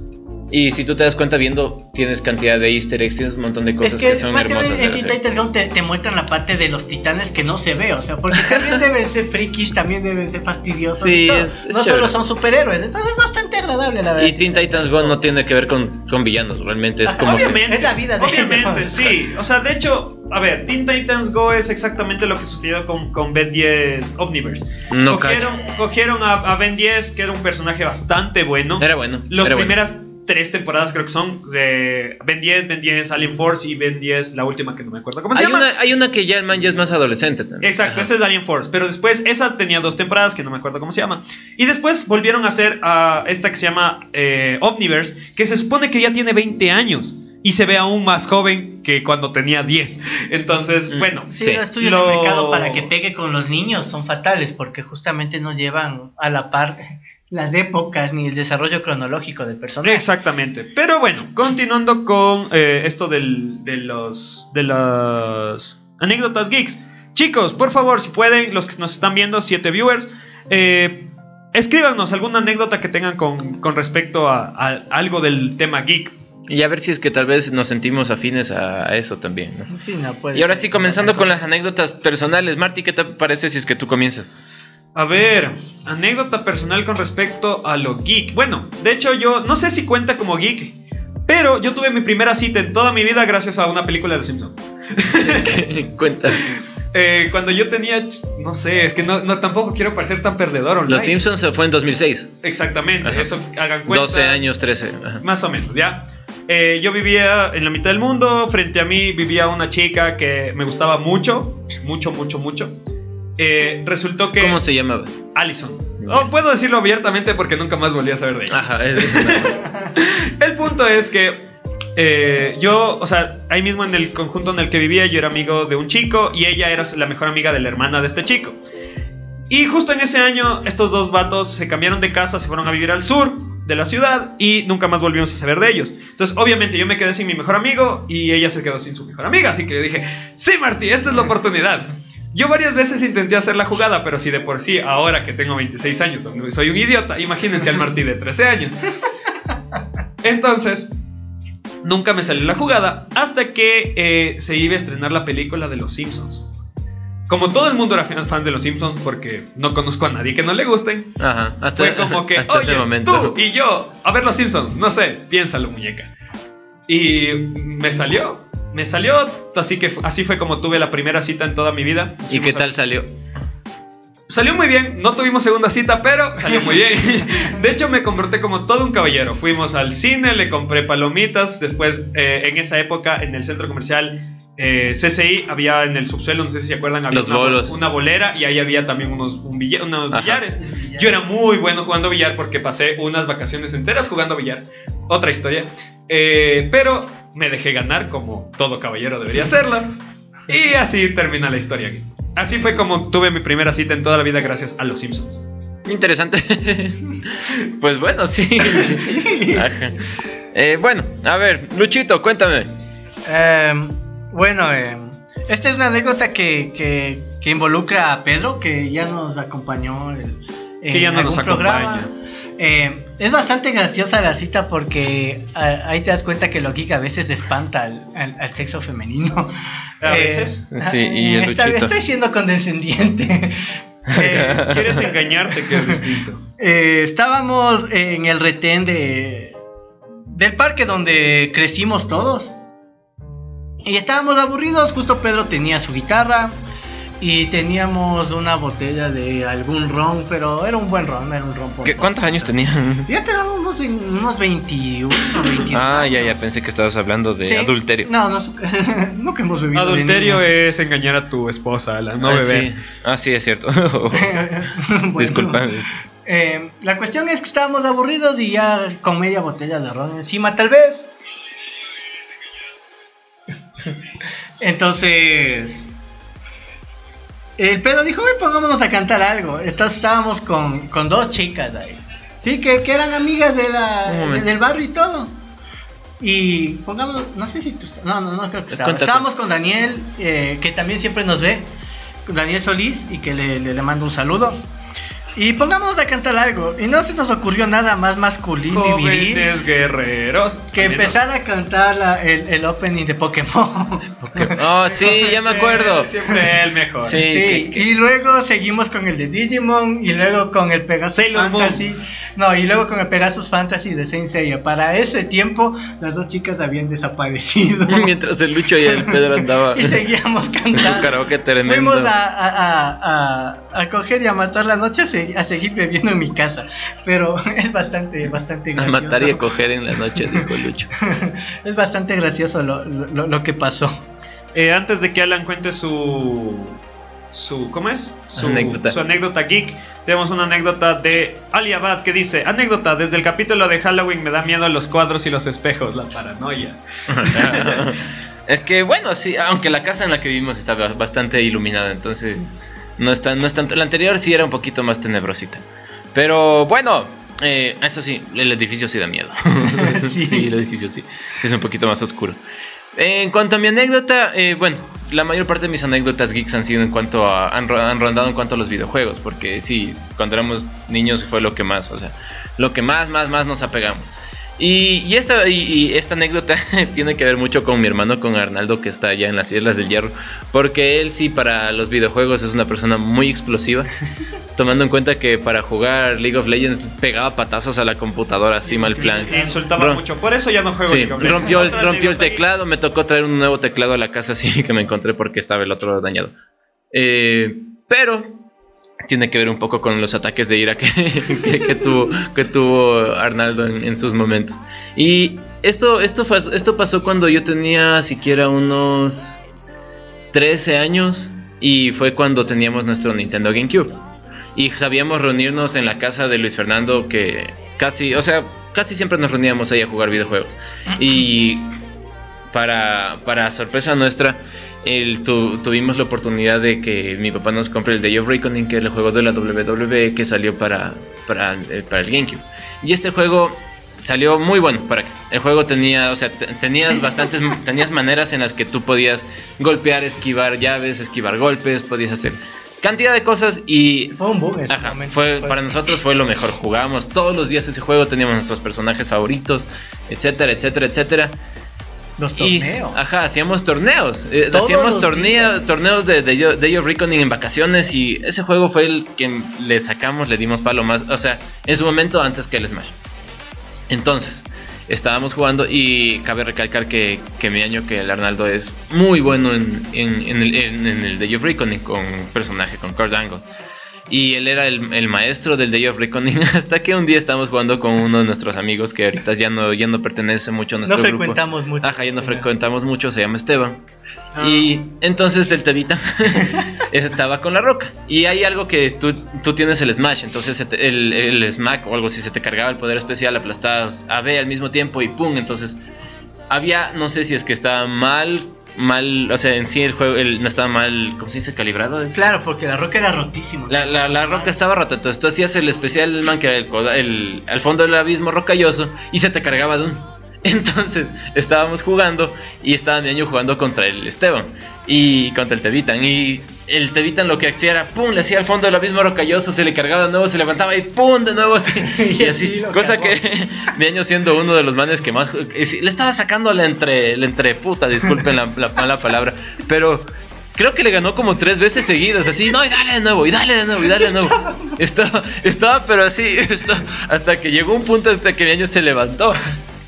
C: Y si tú te das cuenta viendo, tienes cantidad de easter eggs, tienes un montón de cosas
D: Es
C: que,
D: que,
C: son
D: más que
C: hermosas. de
D: en Teen. Titans Go te, te muestran la parte de los titanes que no se ve, o sea, porque también deben ser frikis, también deben ser fastidiosos.
C: Sí,
D: y todo.
C: es- es
D: no
C: chévere.
D: solo son superhéroes, entonces es bastante agradable la verdad.
C: Y Teen Titans Go no tiene que ver con, con villanos, realmente es
D: Ajá,
C: como que...
B: obviamente,
D: Es la vida de
B: obviamente,
D: ellos.
B: sí. O sea, de hecho, a ver, Teen Titans Go es exactamente lo que sucedió con, con Ben 10 Omniverse.
C: No
B: cogieron cogieron a, a Ben 10, que era un personaje bastante bueno.
C: Era bueno.
B: Las
C: era bueno.
B: Tres temporadas creo que son de Ben 10, Ben 10 Alien Force y Ben 10, la última que no me acuerdo. ¿Cómo se
C: Hay
B: llama?
C: una, hay una que ya el man ya es más adolescente también.
B: Exacto,
C: Ajá.
B: esa es Alien Force. Pero después, esa tenía dos temporadas que no me acuerdo cómo se llama. Y después volvieron a hacer a esta que se llama eh, Omniverse, que se supone que ya tiene 20 años. Y se ve aún más joven que cuando tenía 10. Entonces,
C: Mm.
B: bueno.
D: Sí,
C: Sí.
D: los estudios
B: Lo-
D: de mercado para que pegue con los niños son fatales porque justamente no llevan a la par las épocas ni el desarrollo cronológico del personaje.
B: Exactamente. Pero bueno, continuando con eh, esto del- de los de las anécdotas geeks. Chicos, por favor, si pueden, los que nos están viendo, siete viewers, eh, escríbanos alguna anécdota que tengan con, con respecto a, a algo del tema geek.
C: Y a ver si es que tal vez nos sentimos afines a, a eso también. ¿no?
D: Sí, no, puede
C: Y ahora
D: ser
C: sí, comenzando
D: no
C: con las anécdotas personales. Marty, ¿qué te parece si es que tú comienzas?
B: A ver, anécdota personal con respecto a lo geek. Bueno, de hecho yo no sé si cuenta como geek, pero yo tuve mi primera cita en toda mi vida gracias a una película de Los Simpsons.
C: Cuenta.
B: Eh, cuando yo tenía, no sé, es que no, no, tampoco quiero parecer tan perdedor online.
C: Los Simpsons se fue en 2006.
B: Exactamente,
C: Ajá.
B: eso hagan cuenta.
C: 12 años, 13. ajá.
B: Más o menos, ¿ya? Eh, yo vivía en la mitad del mundo, frente a mí vivía una chica que me gustaba mucho, mucho, mucho, mucho. Eh, resultó que...
C: ¿Cómo se llamaba?
B: Allison. Oh, puedo decirlo abiertamente porque nunca más volví a saber de ella.
C: Ajá, es-
B: El punto es que eh, yo, o sea, ahí mismo en el conjunto en el que vivía, yo era amigo de un chico y ella era la mejor amiga de la hermana de este chico. Y justo en ese año, estos dos vatos se cambiaron de casa, se fueron a vivir al sur de la ciudad y nunca más volvimos a saber de ellos. Entonces, obviamente, yo me quedé sin mi mejor amigo y ella se quedó sin su mejor amiga. Así que dije, sí, Marty, esta es la oportunidad. Yo varias veces intenté hacer la jugada, pero si de por sí, ahora que tengo 26 años, soy un idiota, imagínense al Marty de 13 años. Entonces, nunca me salió la jugada hasta que eh, se iba a estrenar la película de Los Simpsons. Como todo el mundo era fan de Los Simpsons, porque no conozco a nadie que no le gusten,
C: Ajá, hasta,
B: fue como que,
C: hasta ese
B: oye,
C: momento.
B: tú y yo, a ver Los Simpsons, no sé, piénsalo, muñeca. Y me salió, me salió, así que así fue como tuve la primera cita en toda mi vida.
C: ¿Y qué
B: a-
C: tal salió?
B: Salió muy bien, no tuvimos segunda cita, pero salió muy bien. De hecho, me comporté como todo un caballero. Fuimos al cine, le compré palomitas. Después, eh, en esa época, en el centro comercial eh, CCI, había en el subsuelo, no sé si se acuerdan, había
C: Los
B: una,
C: bolos.
B: una bolera y ahí había también unos, un billa- unos billares. Yo era muy bueno jugando billar porque pasé unas vacaciones enteras jugando billar. Otra historia. Eh, pero me dejé ganar como todo caballero debería hacerlo. Y así termina la historia aquí. Así fue como tuve mi primera cita en toda la vida gracias a los Simpsons.
C: Interesante. pues bueno, sí. Ajá. Eh, bueno, a ver, Luchito, cuéntame.
D: Eh, bueno, eh, esta es una anécdota que, que, que involucra a Pedro, que ya nos acompañó el- en
B: Que ya no nos
D: algún programa.
B: acompaña.
D: Eh, es bastante graciosa la cita porque ah, ahí te das cuenta que lo geek a veces espanta al, al- al sexo femenino.
B: A
D: Eh,
B: veces.
C: Sí, y el
D: está- estoy siendo condescendiente. Eh,
B: Quieres engañarte, que es distinto.
D: eh, estábamos en el retén de del parque donde crecimos todos. Y estábamos aburridos, justo Pedro tenía su guitarra y teníamos una botella de algún ron, pero era un buen ron, era un ron por
C: ¿Qué- ¿Cuántos años tenían?
D: Ya teníamos en unos 21, 22.
C: Ah, ya, ya pensé que estabas hablando de
D: Sí.
C: adulterio.
D: No, no, nunca hemos bebido.
B: Adulterio es engañar a tu esposa, la no
C: ah,
B: beber.
C: Sí. Ah, sí, es cierto.
D: Bueno,
C: Disculpa.
D: Eh, la cuestión es que estábamos aburridos y ya con media botella de ron encima, tal vez. Entonces, el pedo dijo: "Ven, pongámonos a cantar algo. Entonces estábamos con, con dos chicas ahí. Sí, que, que eran amigas de la, de- del barrio y todo. Y pongamos, no sé si tú no, no, no creo que estaba.
C: Cuenta,
D: Estábamos con Daniel, eh, que también siempre nos ve, Daniel Solís, y que le, le, le mando un saludo. Y pongámonos a cantar algo. Y no se nos ocurrió nada más masculino y viril
B: guerreros.
D: que empezar a cantar la- el, el opening de Pokémon.
C: Oh, sí, ya me acuerdo.
B: Siempre el mejor.
C: Sí.
D: Sí,
C: que-
D: y luego seguimos con el de Digimon y luego con el Pegasus
B: Sailor Moon.
D: Fantasy. No, y luego con el Pegasus Fantasy de Saint Seiya. Para ese tiempo, las dos chicas habían desaparecido.
C: Mientras el Lucho y el Pedro andaban
D: y seguíamos
C: un
D: cantando.
C: karaoke tremendo.
D: Fuimos a, a, a, a- a coger y a matar la noche a, se- a seguir bebiendo en mi casa. Pero es bastante, bastante
C: A
D: gracioso.
C: matar y a coger en la noche, dijo Lucho.
D: es bastante gracioso lo, lo, lo que pasó.
B: Eh, antes de que Alan cuente su. su ¿Cómo es? Su
C: Anécdota.
B: su anécdota geek. Tenemos una anécdota de Ali Abad que dice: Anécdota, desde el capítulo de Halloween me da miedo los cuadros y los espejos, la paranoia.
C: es que bueno, sí, aunque la casa en la que vivimos está ba- bastante iluminada, entonces no es tan, no es tanto. La anterior sí era un poquito más tenebrosita. Pero bueno, eh, eso sí, el edificio sí da miedo. sí.
D: Sí.
C: el edificio sí, es un poquito más oscuro. En cuanto a mi anécdota, eh, bueno, la mayor parte de mis anécdotas geeks han sido en cuanto a. han, han rondado en cuanto a los videojuegos. Porque sí, cuando éramos niños fue lo que más, o sea, lo que más, más, más nos apegamos. Y, y esta, y, y esta anécdota tiene que ver mucho con mi hermano, con Arnaldo, que está allá en las Islas del Hierro. Porque él sí, para los videojuegos, es una persona muy explosiva. tomando en cuenta que para jugar League of Legends pegaba patazos a la computadora, así mal plan.
B: Le insultaba
C: Rom-
B: mucho, por eso ya no juego
C: Sí,
B: League of Legends.
C: rompió, el, rompió el teclado, me tocó traer un nuevo teclado a la casa así que me encontré porque estaba el otro dañado. Eh, pero tiene que ver un poco con los ataques de ira que, que- tuvo, que tuvo Arnaldo en, sus momentos. Y esto, esto, esto pasó cuando yo tenía siquiera unos 13 años y fue cuando teníamos nuestro Nintendo GameCube. Y sabíamos reunirnos en la casa de Luis Fernando que casi, o sea, casi siempre nos reuníamos ahí a jugar videojuegos. Y para, para sorpresa nuestra, el, tu- tuvimos la oportunidad de que mi papá nos compre el Day of Reckoning, que es el juego de la WWE que salió para, para, eh, para el GameCube. Y este juego salió muy bueno para que el juego tenía, o sea, te- tenías bastantes, tenías maneras en las que tú podías golpear, esquivar llaves, esquivar golpes, podías hacer cantidad de cosas y
D: Fue un boom ese
C: Ajá,
D: momento.
C: fue, para nosotros fue lo mejor. Jugábamos todos los días ese juego, teníamos nuestros personajes favoritos, etcétera, etcétera, etcétera.
D: Los
C: Y,
D: torneos.
C: ajá, hacíamos torneos. eh, hacíamos torneos de, de, Day of Reckoning en vacaciones y ese juego fue el que le sacamos, le dimos palo más. O sea, en su momento antes que el Smash. Entonces, estábamos jugando y cabe recalcar que, que mi año, que el Arnaldo es muy bueno en, en, en el, en, en el Day of Reckoning con personaje, con Kurt Angle. Y él era el, el maestro del Day of Reckoning hasta que un día estábamos jugando con uno de nuestros amigos que ahorita ya no, ya no pertenece mucho a
D: no
C: nuestro grupo.
D: frecuentamos mucho.
C: Ajá, ya no
D: Sí,
C: frecuentamos mucho, se llama Esteban.
B: Ah.
C: Y entonces el Tevita estaba con la roca. Y hay algo que tú, tú tienes el Smash, entonces te- el, el Smack o algo así se te cargaba el poder especial, aplastabas a B al mismo tiempo y pum. Entonces había, no sé si es que estaba mal, mal, o sea, en sí el juego el- no estaba mal, ¿cómo se dice? Calibrado. ¿Es?
D: Claro, porque la roca era rotísima.
C: La, la, la roca estaba rota, entonces tú hacías el especial man que era el al fondo del abismo rocalloso y se te cargaba de un. Entonces estábamos jugando y estaba mi año jugando contra el Esteban y contra el Tevitan. Y el Tevitan lo que hacía era pum, le hacía al fondo del abismo rocalloso, se le cargaba de nuevo, se levantaba y pum, de nuevo así. Y así, cosa que mi año siendo uno de los manes que más. Le estaba sacando la entre, la entreputa, disculpen la, la mala palabra, pero. Creo que le ganó como tres veces seguidas, así, no, y dale de nuevo, y dale de nuevo, y dale de nuevo. Estaba, estaba, pero así, estaba- hasta que llegó un punto hasta que mi año se levantó,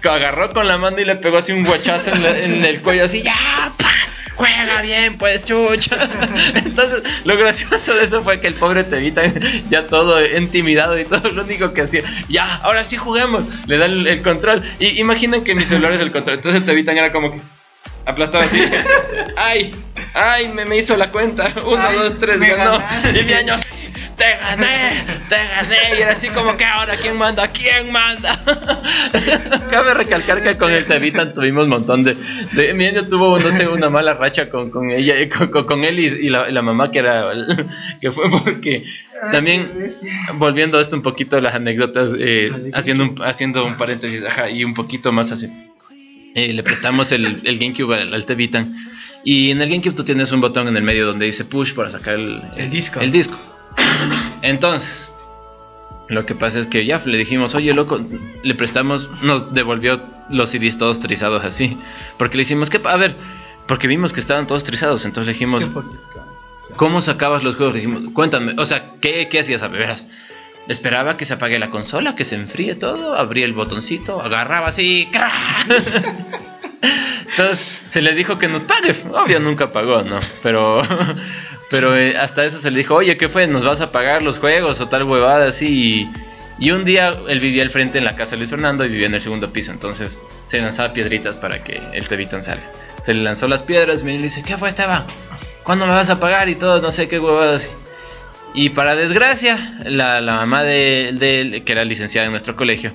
C: agarró con la mano y le pegó así un guachazo en, la- en el cuello, así, ya, pa, juega bien, pues, chucha. Entonces, lo gracioso de eso fue que el pobre Tevita, ya todo intimidado y todo, lo único que hacía, ya, ahora sí juguemos, le da el, el control. Y imaginen que mi celular es el control, entonces el Tevita era como que aplastaba así, ay, ay, me, me hizo la cuenta, uno,
D: Ay,
C: dos, tres, ganó.
D: ganaste.
C: Y mi año así, te gané, te gané. Y era así como que ahora, ¿quién manda? ¿Quién manda? Cabe recalcar que con el Tevitan tuvimos un montón de, de- Mi año tuvo, no sé, una mala racha con, con ella, eh, con, con- con él y, y la, la mamá que era. Que fue porque también. Volviendo a esto un poquito las anécdotas, eh, haciendo, un, haciendo un paréntesis, ajá, y un poquito más así. Eh, le prestamos el, el GameCube al, al Tevitan. Y en el GameCube tú tienes un botón en el medio donde dice push para sacar el,
D: El disco.
C: El disco. Entonces, lo que pasa es que ya le dijimos, oye, loco, le prestamos, nos devolvió los CDs todos trizados así. Porque le dijimos, que A ver, porque vimos que estaban todos trizados. Entonces le dijimos,
D: Sí, porque-
C: ¿Cómo sacabas los juegos? Dijimos, cuéntame, o sea, ¿qué, qué hacías? A ver, verás. Esperaba que se apague la consola, que se enfríe todo, abría el botoncito, agarraba así, ¡cra! Entonces se le dijo que nos pague. Obvio, nunca pagó, ¿no? Pero, pero eh, hasta eso se le dijo, oye, ¿qué fue? ¿Nos vas a pagar los juegos o tal huevada así? Y, y un día él vivía al frente en la casa de Luis Fernando y vivía en el segundo piso, entonces se lanzaba piedritas para que el Tevitan salga. Se le lanzó las piedras y me dice, ¿qué fue Esteban? ¿Cuándo me vas a pagar? Y todo, no sé qué huevadas. así. Y para desgracia, la, la mamá de, de él, que era licenciada en nuestro colegio,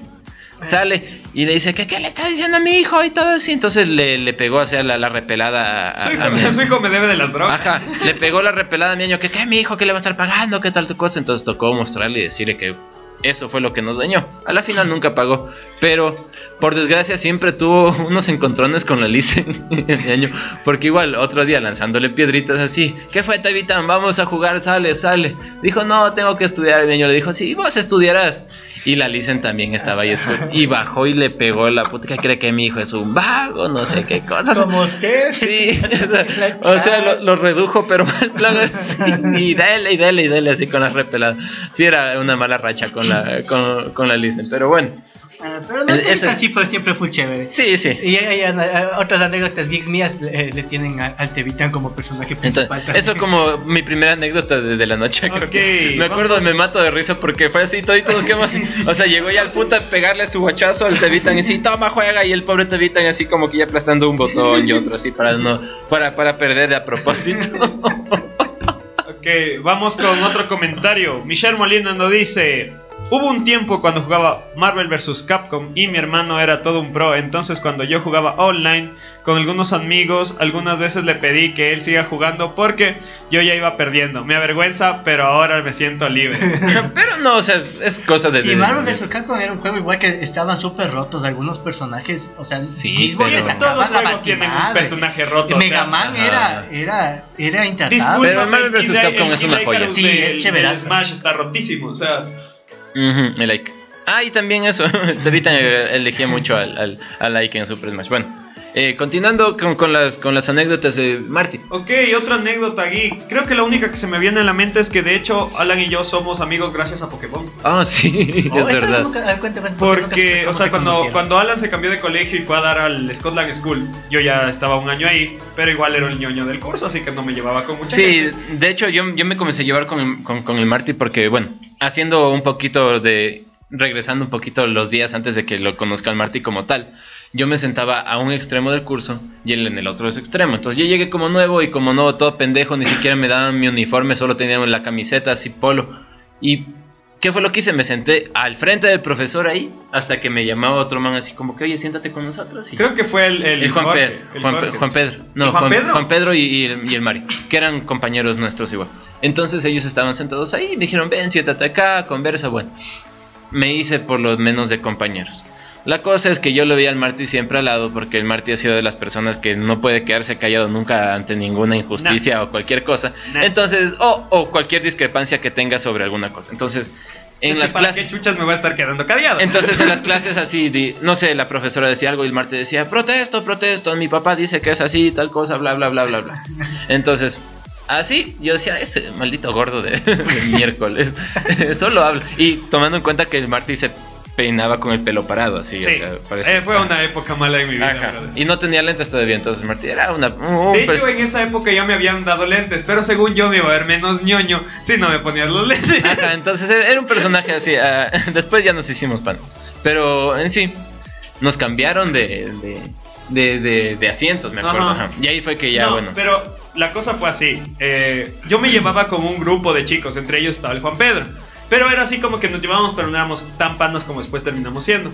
C: sale y le dice que qué le está diciendo a mi hijo y todo así. Entonces le, le pegó hacia la, la repelada a,
B: Su
C: a mi-
B: hijo, su hijo me debe de las drogas.
C: Ajá, le pegó la repelada a mi año que qué mi hijo que le va a estar pagando, qué tal tu cosa. Entonces tocó mostrarle y decirle que eso fue lo que nos dañó. A la final nunca pagó, pero por desgracia siempre tuvo unos encontrones con la Lice año, porque igual otro día lanzándole piedritas así, ¿qué fue Tevitán? Vamos a jugar, sale, sale. Dijo, no, tengo que estudiar. Y yo le dijo, sí, vos estudiarás. Y la Licen también estaba ahí y bajó y le pegó la puta que cree que mi hijo es un vago, no sé qué cosas.
D: Como usted.
C: Sí, o sea, lo, redujo, pero mal plan. y dale, y dale, y dale, así con las repeladas. Sí, era una mala racha con la, con, con la Licen, pero bueno.
D: Ah, pero no, ese, tipo siempre fue chévere.
C: Sí, sí.
D: Y hay, otras anécdotas geeks mías le, tienen al Tevitan como personaje principal.
C: Entonces, eso como mi primera anécdota de, la noche. Creo que me acuerdo, me mato de risa porque fue así, todo y todos quedamos así. O sea, llegó ya al punto de pegarle su guachazo al Tevitan y sí, toma, juega. Y el pobre Tevitan así como que ya aplastando un botón y otro así para no para, para perder a propósito.
B: ok, vamos con otro comentario. Michelle Molina nos dice. Hubo un tiempo cuando jugaba Marvel vs. Capcom y mi hermano era todo un pro, entonces cuando yo jugaba online con algunos amigos, algunas veces le pedí que él siga jugando porque yo ya iba perdiendo. Me avergüenza, pero ahora me siento libre.
C: pero no, o sea, es cosa de...
D: Y Marvel vs. Capcom era un juego igual que estaban súper rotos algunos personajes, o sea,
B: sí, todos los juegos tienen un personaje roto.
D: Mega Man era, era, era intratable.
C: Pero Marvel vs. Capcom es una joya.
B: Sí, es chévere. Smash está rotísimo, o sea
C: el like. Ah, y también eso. Tevita elegía mucho al, al, like en Super Smash. Bueno, eh, continuando con, las, con las anécdotas de Marty.
B: Ok, otra anécdota aquí. Creo que la única que se me viene a la mente es que de hecho Alan y yo somos amigos gracias a Pokémon.
C: Ah, sí, es verdad.
B: Porque, o sea, cuando, cuando Alan se cambió de colegio y fue a dar al Scotland School, yo ya estaba un año ahí, pero igual era el ñoño del curso, así que no me llevaba con mucha
C: Sí, de hecho yo, yo me comencé a llevar con, con, con el Marty porque, bueno, haciendo un poquito de. regresando un poquito los días antes de que lo conozca el Marty como tal. Yo me sentaba a un extremo del curso y él en el otro extremo. Entonces yo llegué como nuevo y como nuevo todo pendejo, ni siquiera me daban mi uniforme, solo teníamos la camiseta así polo. Y ¿qué fue lo que hice? Me senté al frente del profesor ahí hasta que me llamaba otro man así como que, oye, siéntate con nosotros.
B: Y Creo que fue el, el,
C: Juan, Pedro, Juan, Pedro. No, Juan, Pedro? Juan Pedro y, el, y, Mari, que eran compañeros nuestros igual. Entonces ellos estaban sentados ahí, me dijeron, ven, siéntate acá, conversa, bueno. Me hice por lo menos de compañeros. La cosa es que yo lo vi al Marty siempre al lado porque el Marty ha sido de las personas que no puede quedarse callado nunca ante ninguna injusticia o cualquier cosa. Entonces, o, o, cualquier discrepancia que tenga sobre alguna cosa. Entonces, en las clases.
B: ¿Qué chuchas me voy a estar quedando callado?
C: Entonces, en las clases así, no sé, la profesora decía algo y el Marty decía, protesto, protesto, mi papá dice que es así, tal cosa, bla, bla, bla, bla, bla. Entonces, Así, yo decía, ese maldito gordo de, miércoles, solo habla. Y tomando en cuenta que el Marty se peinaba con el pelo parado, así, o sea,
B: parece, eh, fue una época mala en mi vida.
C: Y no tenía lentes todavía, entonces Marty era una...
B: de hecho, en esa época ya me habían dado lentes, pero según yo me iba a ver menos ñoño si no me ponía los lentes.
C: Ajá, entonces era un personaje así. Ah, después ya nos hicimos panos. Pero en sí, nos cambiaron de, de, de, de asientos, me acuerdo. Y ahí fue que ya, bueno.
B: Pero la cosa fue así. Eh, yo me llevaba como un grupo de chicos, entre ellos estaba el Juan Pedro. Pero era así como que nos llevábamos, pero no éramos tan panos como después terminamos siendo.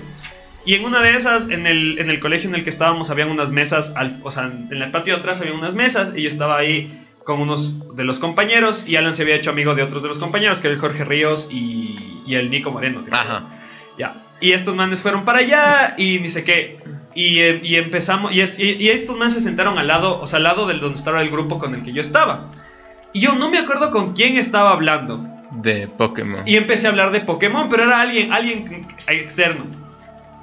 B: Y en una de esas, en el, en el colegio en el que estábamos, habían unas mesas, al, o sea, en el patio de atrás había unas mesas y yo estaba ahí con unos de los compañeros y Alan se había hecho amigo de otros de los compañeros, que era el Jorge Ríos y, y el Nico Moreno.
C: Ajá.
B: Ya. Y estos manes fueron para allá y ni sé qué. Y, eh, y empezamos, y, y, estos manes se sentaron al lado, o sea, al lado del donde estaba el grupo con el que yo estaba. Y yo no me acuerdo con quién estaba hablando.
C: De Pokémon.
B: Y empecé a hablar de Pokémon, pero era alguien, alguien externo.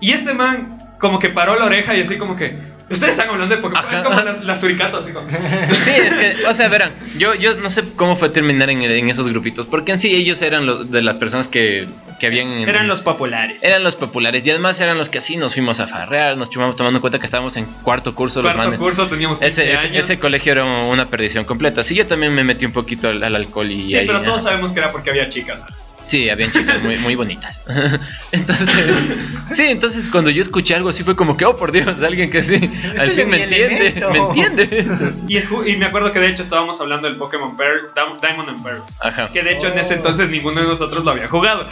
B: Y este man como que paró la oreja y así como que, Ustedes están hablando de Pokémon, es como las, las suricatos. Así como...
C: Sí, es que, o sea, verán, yo, yo no sé cómo fue terminar en, en esos grupitos, porque en sí ellos eran los, de las personas que, que habían...
B: Eran los populares.
C: Eran los populares, y además eran los que así nos fuimos a farrear, nos chumamos tomando en cuenta que estábamos en cuarto curso.
B: Cuarto los curso, teníamos
C: ese, ese, colegio era una perdición completa, sí, yo también me metí un poquito al, alcohol y...
B: Sí, pero todos sabemos que era porque había chicas.
C: Sí, habían chicas muy, muy bonitas. entonces, sí, entonces cuando yo escuché algo así fue como que, oh por Dios, alguien que sí, al fin me entiende, me entiende.
B: y, me acuerdo que de hecho estábamos hablando del Pokémon Pearl, Diamond and Pearl. Ajá. Que de hecho en ese entonces ninguno de nosotros lo había jugado.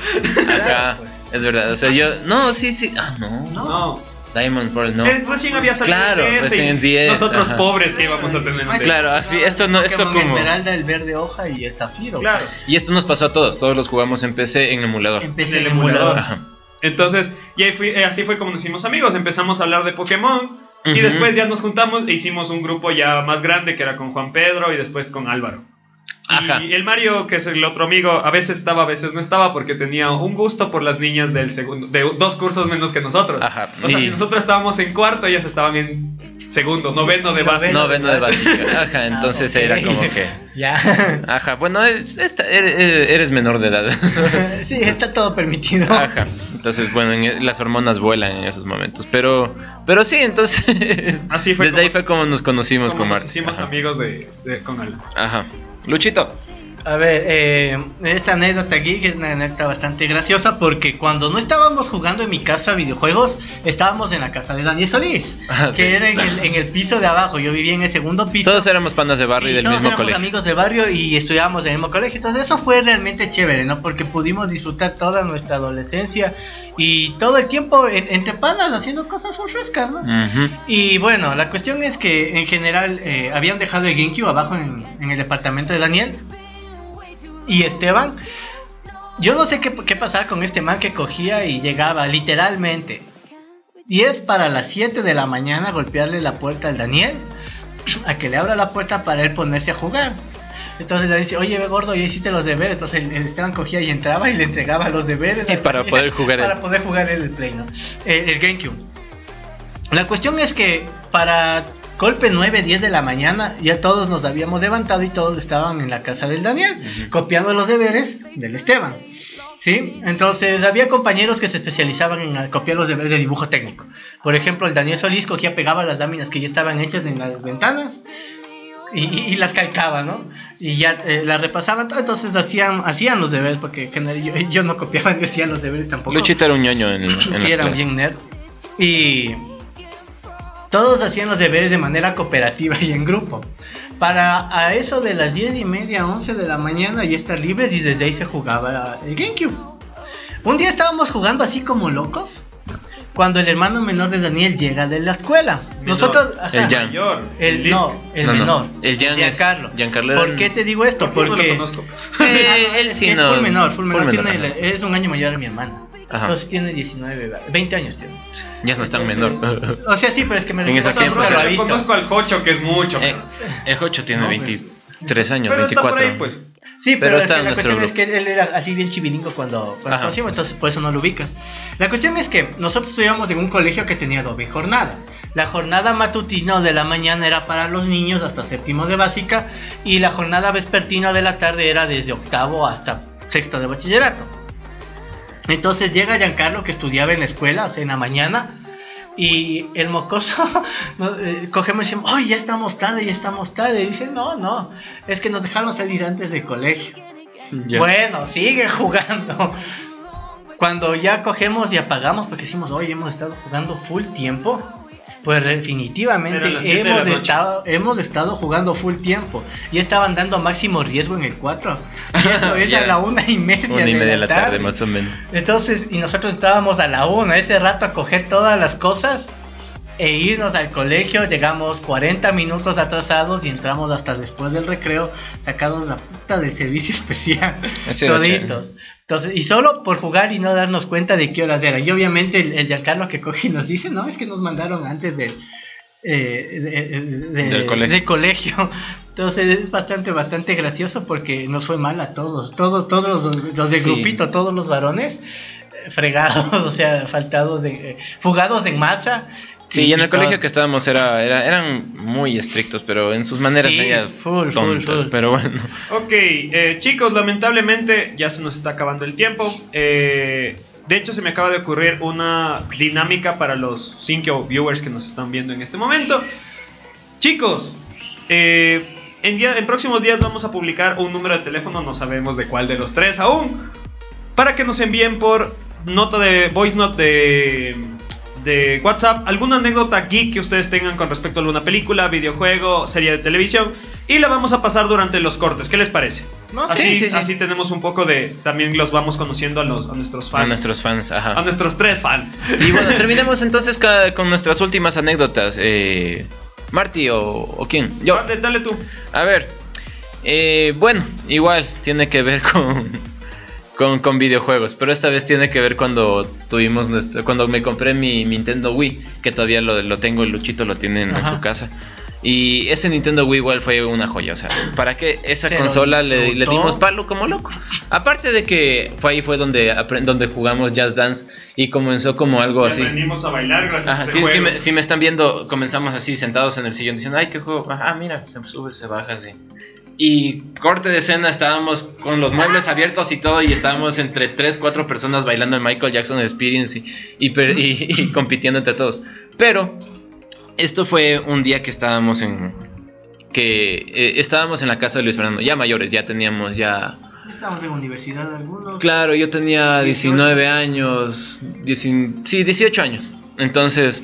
C: Ajá, es verdad. O sea, yo, no, sí, sí, ah, no.
B: No.
C: Diamond Pearl, no.
B: Eh, recién había salido
C: Claro,
B: ese
C: recién en 10,
B: Nosotros
C: ajá.
B: pobres que íbamos a tener.
C: Claro, así, esto no, esto
D: Pokémon
C: como.
D: Esmeralda, el verde hoja y el zafiro.
B: Claro.
C: Y esto nos pasó a todos, todos los jugamos en PC en emulador.
D: Empecé
B: En
D: el
B: el emulador.
D: emulador.
C: Ajá.
B: Entonces, y ahí fui- eh, así fue como nos hicimos amigos. Empezamos a hablar de Pokémon. Y después ya nos juntamos e hicimos un grupo ya más grande que era con Juan Pedro y después con Álvaro.
C: Ajá.
B: Y el Mario, que es el otro amigo, a veces estaba, a veces no estaba porque tenía un gusto por las niñas del segundo, de dos cursos menos que nosotros.
C: Ajá.
B: O sea,
C: Y-
B: si nosotros estábamos en cuarto, ellas estaban en segundo, noveno de base.
C: No, ven de básica. Ajá, entonces
D: Ah,
C: era como que.
D: Ya.
C: Ajá, bueno, es- esta- eres, eres menor de edad.
D: sí, está todo permitido.
C: Ajá. Entonces, bueno, en- las hormonas vuelan en esos momentos. Pero, pero sí, entonces.
B: Así fue
C: Desde
B: como-
C: ahí fue como nos conocimos
B: Como
C: con
B: nos
C: Mark.
B: hicimos
C: Ajá.
B: amigos de, de- con él.
C: Ajá. Luchito.
D: A ver, eh, esta anécdota aquí que es una anécdota bastante graciosa porque cuando no estábamos jugando en mi casa videojuegos, estábamos en la casa de Daniel Solís,
C: Ah,
D: que
C: sí.
D: era en el, en el piso de abajo. Yo vivía en el segundo piso.
C: Todos éramos panas de barrio y del
D: todos
C: mismo
D: éramos
C: colegio.
D: amigos del barrio y estudiábamos en el mismo colegio. Entonces eso fue realmente chévere, ¿no? Porque pudimos disfrutar toda nuestra adolescencia y todo el tiempo en- entre panas haciendo cosas frescas, ¿no? Y bueno, la cuestión es que en general eh, habían dejado el GameCube abajo en, en el departamento de Daniel y Esteban. Yo no sé qué, qué pasaba con este man que cogía y llegaba literalmente 10 para las 7 de la mañana a golpearle la puerta al Daniel a que le abra la puerta para él ponerse a jugar. Entonces le dice, oye, ve gordo, ya hiciste los deberes. Entonces el, el Esteban cogía y entraba y le entregaba los deberes.
C: Y para poder jugar él.
D: Para poder jugar él el Play, ¿no? Eh, el GameCube. La cuestión es que para golpe 9, 10 de la mañana ya todos nos habíamos levantado y todos estaban en la casa del Daniel, copiando los deberes del Esteban. ¿Sí? Entonces había compañeros que se especializaban en copiar los deberes de dibujo técnico. Por ejemplo, el Daniel Solís cogía, pegaba las láminas que ya estaban hechas en las ventanas y, y- y las calcaba, ¿no? Y ya eh, las repasaban, entonces hacían, hacían los deberes, porque yo, yo no copiaba ni hacía los deberes tampoco.
C: Luchito era un ñoño en, en
D: Sí,
C: clases.
D: bien nerd. Y todos hacían los deberes de manera cooperativa y en grupo. Para a eso de las 10 y media, 11 de la mañana ya estar libres y desde ahí se jugaba el GameCube. Un día estábamos jugando así como locos. Cuando el hermano menor de Daniel llega de la escuela.
B: Menor.
D: Nosotros. ajá,
C: El Jan.
B: Mayor,
D: el, no, el
C: No, no,
D: menor.
C: el Jan es-
D: Giancarlo.
C: Giancarlo era
D: ¿Por qué te digo esto?
B: ¿Por qué no
D: Porque.
B: lo conozco?
C: Eh, él sí
D: es
C: no.
D: full menor, full menor,
C: full menor,
D: tiene- es un año mayor a mi hermana.
C: Ajá.
D: Entonces tiene 19, 20 años tiene.
C: Ya no es tan menor.
D: O sea, sí, pero es que me
C: En
D: refiero
C: tiempo
D: visto.
B: conozco al Jocho, que es mucho.
C: Eh, el Jocho tiene
D: No,
C: 23 años,
B: pero está
C: 24.
B: por ahí, pues.
D: Sí,
C: pero
D: pero, es
C: está
D: que
C: en
D: la cuestión es que él era así bien chivilingo cuando, conocimos, entonces por eso no lo ubicas. La cuestión es que nosotros estudiamos en un colegio que tenía doble jornada. La jornada matutina de la mañana era para los niños hasta séptimo de básica y la jornada vespertina de la tarde era desde octavo hasta sexto de bachillerato. Entonces llega Giancarlo que estudiaba en la escuela, o sea, en la mañana, y el mocoso eh, cogemos y decimos, ¡ay, ya estamos tarde, ya estamos tarde! Y dice, no, no, es que nos dejaron salir antes del colegio. Bueno, sigue jugando. Cuando ya cogemos y apagamos, porque decimos, hoy hemos estado jugando full tiempo, pues definitivamente
B: de
D: hemos estado, hemos estado jugando full tiempo. Y estaban dando máximo riesgo en el 4. Y eso era
C: Ya.
D: la una y media,
C: Una y media de
D: la
C: tarde,
D: tarde.
C: más o menos.
D: Entonces, y nosotros entrábamos a la una, ese rato a coger todas las cosas e irnos al colegio. Llegamos 40 minutos atrasados y entramos hasta después del recreo, sacados la puta del servicio especial. Toditos. Entonces, y solo por jugar y no darnos cuenta de qué horas eran. Y obviamente el, el Giancarlo que coge y nos dice, no, es que nos mandaron antes del, eh, de- de-
C: Del colegio.
D: colegio. Entonces es bastante, bastante gracioso porque nos fue mal a todos. Todos, todos los, los del
C: Sí.
D: grupito, todos los varones, eh, fregados, o sea, faltados de, eh, fugados en masa.
C: Sí, y en el colegio que estábamos era, era- eran muy estrictos, pero en sus maneras
D: Sí,
C: medias
D: full, full,
C: tontas.
D: full.
C: Pero bueno,
B: Ok, eh, chicos, lamentablemente ya se nos está acabando el tiempo. Eh, de hecho, se me acaba de ocurrir una dinámica para los 5 viewers que nos están viendo en este momento. Chicos, eh, en, día- en próximos días vamos a publicar un número de teléfono, no sabemos de cuál de los tres aún, para que nos envíen por nota de voice note de, de WhatsApp alguna anécdota geek que ustedes tengan con respecto a alguna película, videojuego, serie de televisión. y la vamos a pasar durante los cortes. ¿Qué les parece?
D: No,
B: así,
C: sí, sí, sí.
B: así tenemos un poco de. También los vamos conociendo a, los, a nuestros fans.
C: A nuestros fans, ajá.
B: A nuestros tres fans.
C: Y bueno, terminemos entonces con nuestras últimas anécdotas. Eh, Marty o, o quién? Yo.
B: Dale, dale tú.
C: A ver. eh, bueno, igual tiene que ver con, con, con videojuegos. Pero esta vez tiene que ver cuando tuvimos nuestro. Cuando me compré mi Nintendo Wii. Que todavía lo, lo tengo, Luchito lo tiene en, en
D: Ajá.
C: su casa. Y ese Nintendo Wii igual fue una joya. O sea, ¿para qué esa
D: Se
C: consola le, le dimos palo como loco? Aparte de que fue ahí fue donde, donde jugamos Jazz Dance. Y comenzó como algo así.
B: Aprendimos a bailar gracias
C: Ajá,
B: a este
C: sí, sí,
B: juego.
C: me, sí me están viendo, comenzamos así sentados en el sillón diciendo, ay, qué juego, ah, mira, se sube, se baja así. Y corte de escena, estábamos con los muebles abiertos y todo, y estábamos entre 3, 4 personas bailando el Michael Jackson Experience y, y, per- y- y compitiendo entre todos. Pero esto fue un día que estábamos en... que eh, estábamos en la casa de Luis Fernando, ya mayores, ya teníamos ya...
D: Estamos en universidad algunos.
C: Claro, yo tenía
D: 18.
C: 19 años, 19 sí, 18 años. Entonces,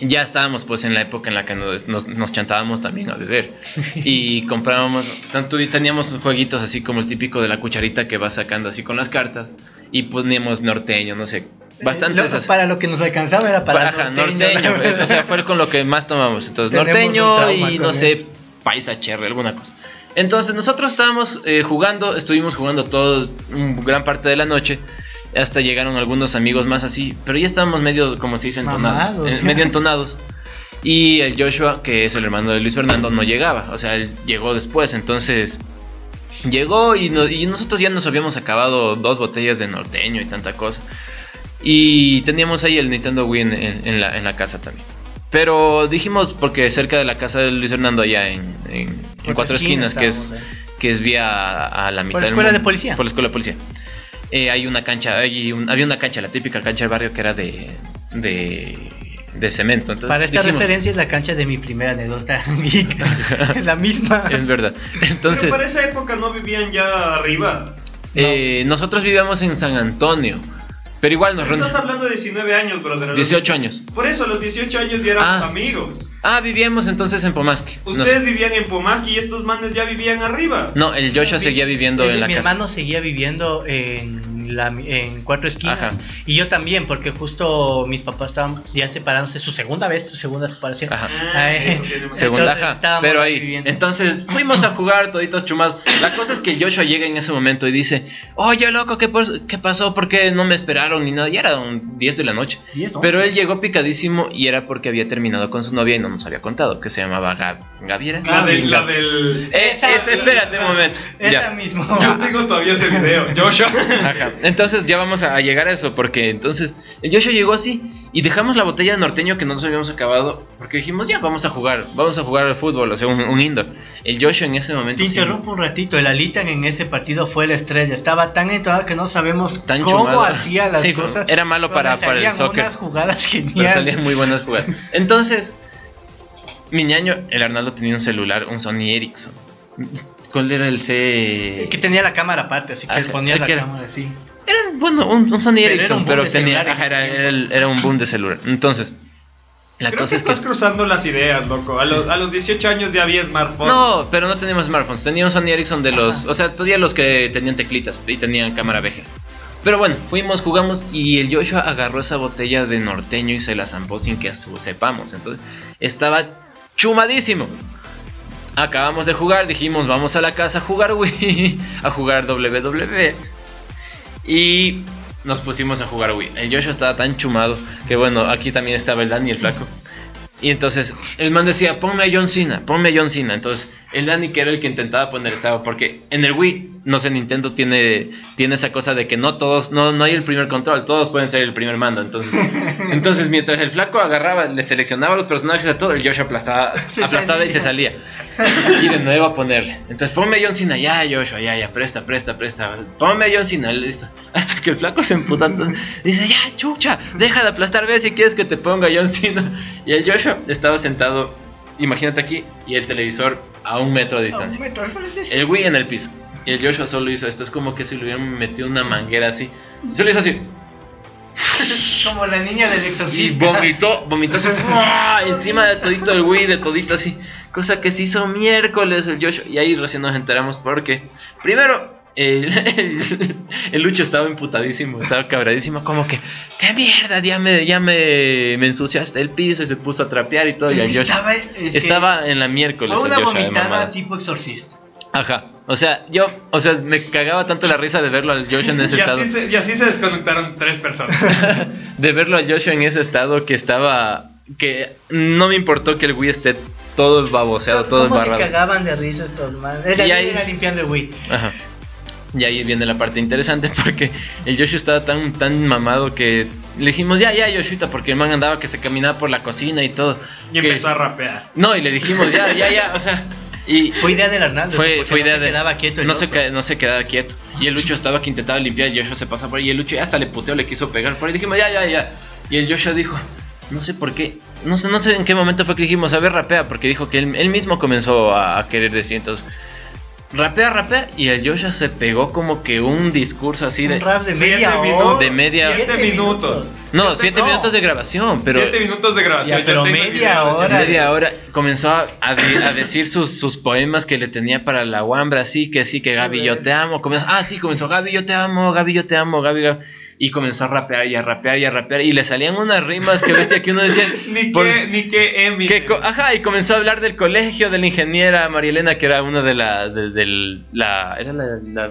C: ya estábamos pues en la época en la que nos, nos, nos chantábamos también a beber. Y comprábamos, tanto y teníamos jueguitos así como el típico de la cucharita que vas sacando así con las cartas. Y poníamos norteño, no sé, así.
D: para lo que nos alcanzaba era para
C: Ajá,
D: norteño,
C: o sea, fue con lo que más tomamos. Entonces,
D: Tenemos
C: norteño y no sé,
D: eso.
C: paisa cherry, alguna cosa. Entonces, nosotros estábamos eh, jugando, estuvimos jugando todo, un gran parte de la noche. Hasta llegaron algunos amigos más así, pero ya estábamos medio, como se dice, entonados. Eh, medio entonados. Y el Joshua, que es el hermano de Luis Fernando, no llegaba. O sea, él llegó después. Entonces, llegó y, no- y nosotros ya nos habíamos acabado dos botellas de norteño y tanta cosa. Y teníamos ahí el Nintendo Wii en, en- en la, en la casa también. Pero dijimos, porque cerca de la casa de Luis Fernando, allá en, en- en Cuatro Esquinas, que es,
D: eh.
C: que es vía a la mitad
D: la
C: del
D: escuela
C: mundo.
D: de policía.
C: Por la escuela de policía. Eh, hay una cancha, hay un- había una cancha, la típica cancha del barrio que era de, de, de cemento. Entonces,
D: Para esta
C: dijimos,
D: referencia es la cancha de mi primera anécdota geek. es la misma.
C: Es verdad. Entonces,
B: Pero para esa época no vivían ya arriba.
C: eh, nosotros vivíamos en San Antonio. Pero igual nos
B: Estás hablando de 19 años, brother. a los
C: 18 años.
B: Por eso, a los 18 años ya éramos
C: Ah.
B: amigos.
C: Ah, vivíamos entonces en Pomasque. Nos-
B: Ustedes vivían en Pomaski y estos manes ya vivían arriba.
C: No, el Joshua seguía viviendo
D: Mi-
C: en la
D: mi
C: casa.
D: hermano seguía viviendo en, la, en cuatro esquinas
C: Ajá.
D: y yo también porque justo mis papás estaban ya separándose su segunda vez su segunda separación
C: Ajá.
B: Ah,
D: Ay,
B: tiene más-
C: Segunda,
D: Entonces,
C: ajá, pero
D: ahí viviendo.
C: Entonces fuimos a jugar toditos chumados. La cosa es que Joshua llega en ese momento y dice: Oye, loco, ¿qué, pos- qué pasó? ¿Por qué no me esperaron ni nada? Ya era un 10 de la noche.
D: 10, 11.
C: Pero él llegó picadísimo y era porque había terminado con su novia y no nos había contado, que se llamaba Gab Gaviera.
B: La del...
C: Eh,
D: Esa-
C: es- espérate un momento.
D: esa
C: Ya.
D: mismo
B: Yo tengo todavía ese video. Joshua.
C: Ajá. Entonces ya vamos a, llegar a eso, porque entonces el Joshua llegó así y dejamos la botella de norteño que no nos habíamos acabado, porque dijimos, ya vamos a jugar, vamos a jugar al fútbol, o sea, un, un indoor. El Joshua en ese momento...
D: te
C: sí,
D: interrumpo un ratito el Alitan en ese partido fue la estrella estaba tan entonado que no sabemos
C: Tan
D: cómo
C: chumado.
D: hacía las
C: Sí,
D: cosas
C: era malo para- para el
D: salían
C: soccer.
D: unas jugadas geniales
C: salían muy buenas jugadas. Entonces, mi ñaño, el Arnaldo tenía un celular, un Sony Ericsson. ¿Cuál era el C?
D: que tenía la cámara aparte así que ponía la
C: que
D: cámara así
C: Era, bueno, un, un Sony
D: Pero era
C: Ericsson, pero
D: de
C: tenía, ajá, era, era un boom de celular. Entonces, la
B: Creo
C: cosa
B: que
C: es que...
B: estás cruzando las ideas, loco. A, los, a los 18 años ya había smartphone.
C: No, pero no teníamos smartphones. Teníamos Sony Ericsson de los. O sea, todavía los que tenían teclitas y tenían cámara VG. Pero bueno, fuimos, jugamos y el Joshua agarró esa botella de norteño y se la zampó sin que sepamos. Entonces, estaba chumadísimo. Acabamos de jugar, dijimos, vamos a la casa a jugar Wii, a jugar WWE. Y nos pusimos a jugar Wii. El Joshua estaba tan chumado que bueno, aquí también estaba el Dani, el flaco. Y entonces el man decía, ponme a John Cena, ponme a John Cena. Entonces el Dani, que era el que intentaba poner estaba, porque en el Wii, no sé, Nintendo tiene, tiene esa cosa de que no todos, no, no hay el primer control, todos pueden ser el primer mando. Entonces, entonces mientras el flaco agarraba, le seleccionaba los personajes a todo, el Josh aplastaba, aplastaba y se salía. Y de nuevo a ponerle. Entonces ponme John Cena, ya Joshua, ya, ya, presta, presta, presta. Ponme John Cena, listo. Hasta que el flaco se emputa. Dice, ya, chucha, deja de aplastar, ve si quieres que te ponga John Cena. Y el Joshua estaba sentado, imagínate aquí, y el televisor a un metro de distancia.
D: Metro.
C: El Wii en el piso. Y el Joshua solo hizo esto. Es como que si le hubieran metido una manguera así. Solo hizo así.
D: Como la niña del
C: Y
D: exorcista.
C: vomitó, vomitó así, encima de todito el Wii, de todito así. Cosa que se hizo miércoles el Joshua. Y ahí recién nos enteramos porque, primero, el, el- el Lucho estaba imputadísimo, estaba cabradísimo, como que, ¿qué mierdas? Ya me, ya me, me ensuciaste el piso y se puso a trapear y todo. Y el Joshua
D: Estaba, es
C: estaba en la miércoles.
D: Fue una
C: Joshua
D: vomitada tipo exorcista.
C: Ajá. O sea, yo, o sea, me cagaba tanto la risa de verlo al Joshua en ese
B: Y
C: estado.
B: así, se, y así se desconectaron tres personas.
C: de verlo a Joshua en ese estado que estaba. Que no me importó que el Wii esté todo baboseado, todo
D: ¿Cómo se
C: embarrado.
D: cagaban de risa estos manes? Él
C: Y ahí-
D: iba limpiando el Wii.
C: Ajá. Y ahí viene la parte interesante porque el Joshua estaba tan, tan mamado que le dijimos, ya, ya, Joshua, porque el man andaba que se caminaba por la cocina y todo.
B: Y
C: Que-
B: empezó a rapear.
C: No, y le dijimos, ya, ya, ya, o sea. Y
D: Fue idea del Hernández.
C: fue, fue
D: no
C: idea
D: se
C: de.
D: quedaba quieto el
C: no, se,
D: oso.
C: ca- no se quedaba quieto. Y el Lucho estaba que intentaba limpiar. Y Joshua se pasa por ahí. Y el Lucho ya hasta le puteó, le quiso pegar. Por ahí dijimos, ya, ya, ya. Y el Joshua dijo, no sé por qué. No sé, no sé en qué momento fue que dijimos, a ver, rapea. Porque dijo que él, él mismo comenzó a, a querer decir. Entonces, rapea, rapea. Y el Joshua se pegó como que un discurso así de.
D: Un rap de
B: Siete
D: media
B: minutos.
D: hora.
C: De media-
B: Siete minutos.
C: No,
B: Siete-
C: siete
B: no.
C: minutos de grabación. Pero.
B: Siete minutos de grabación.
D: Ya, pero media
B: de
D: hora.
C: media hora comenzó a, a de- a decir sus, sus poemas que le tenía para la Wambra, así que sí, que Gaby yo te amo. Comenzó, ah, sí, comenzó Gaby yo te amo, Gaby yo te amo, Gaby, Gaby. Y comenzó a rapear y a rapear y a rapear. Y le salían unas rimas que bestia que uno decía.
B: Ni
C: por-
B: que, ni que Eminem.
C: que ajá, y comenzó a hablar del colegio de la ingeniera Marielena, que era una de la. de- del- la era la, la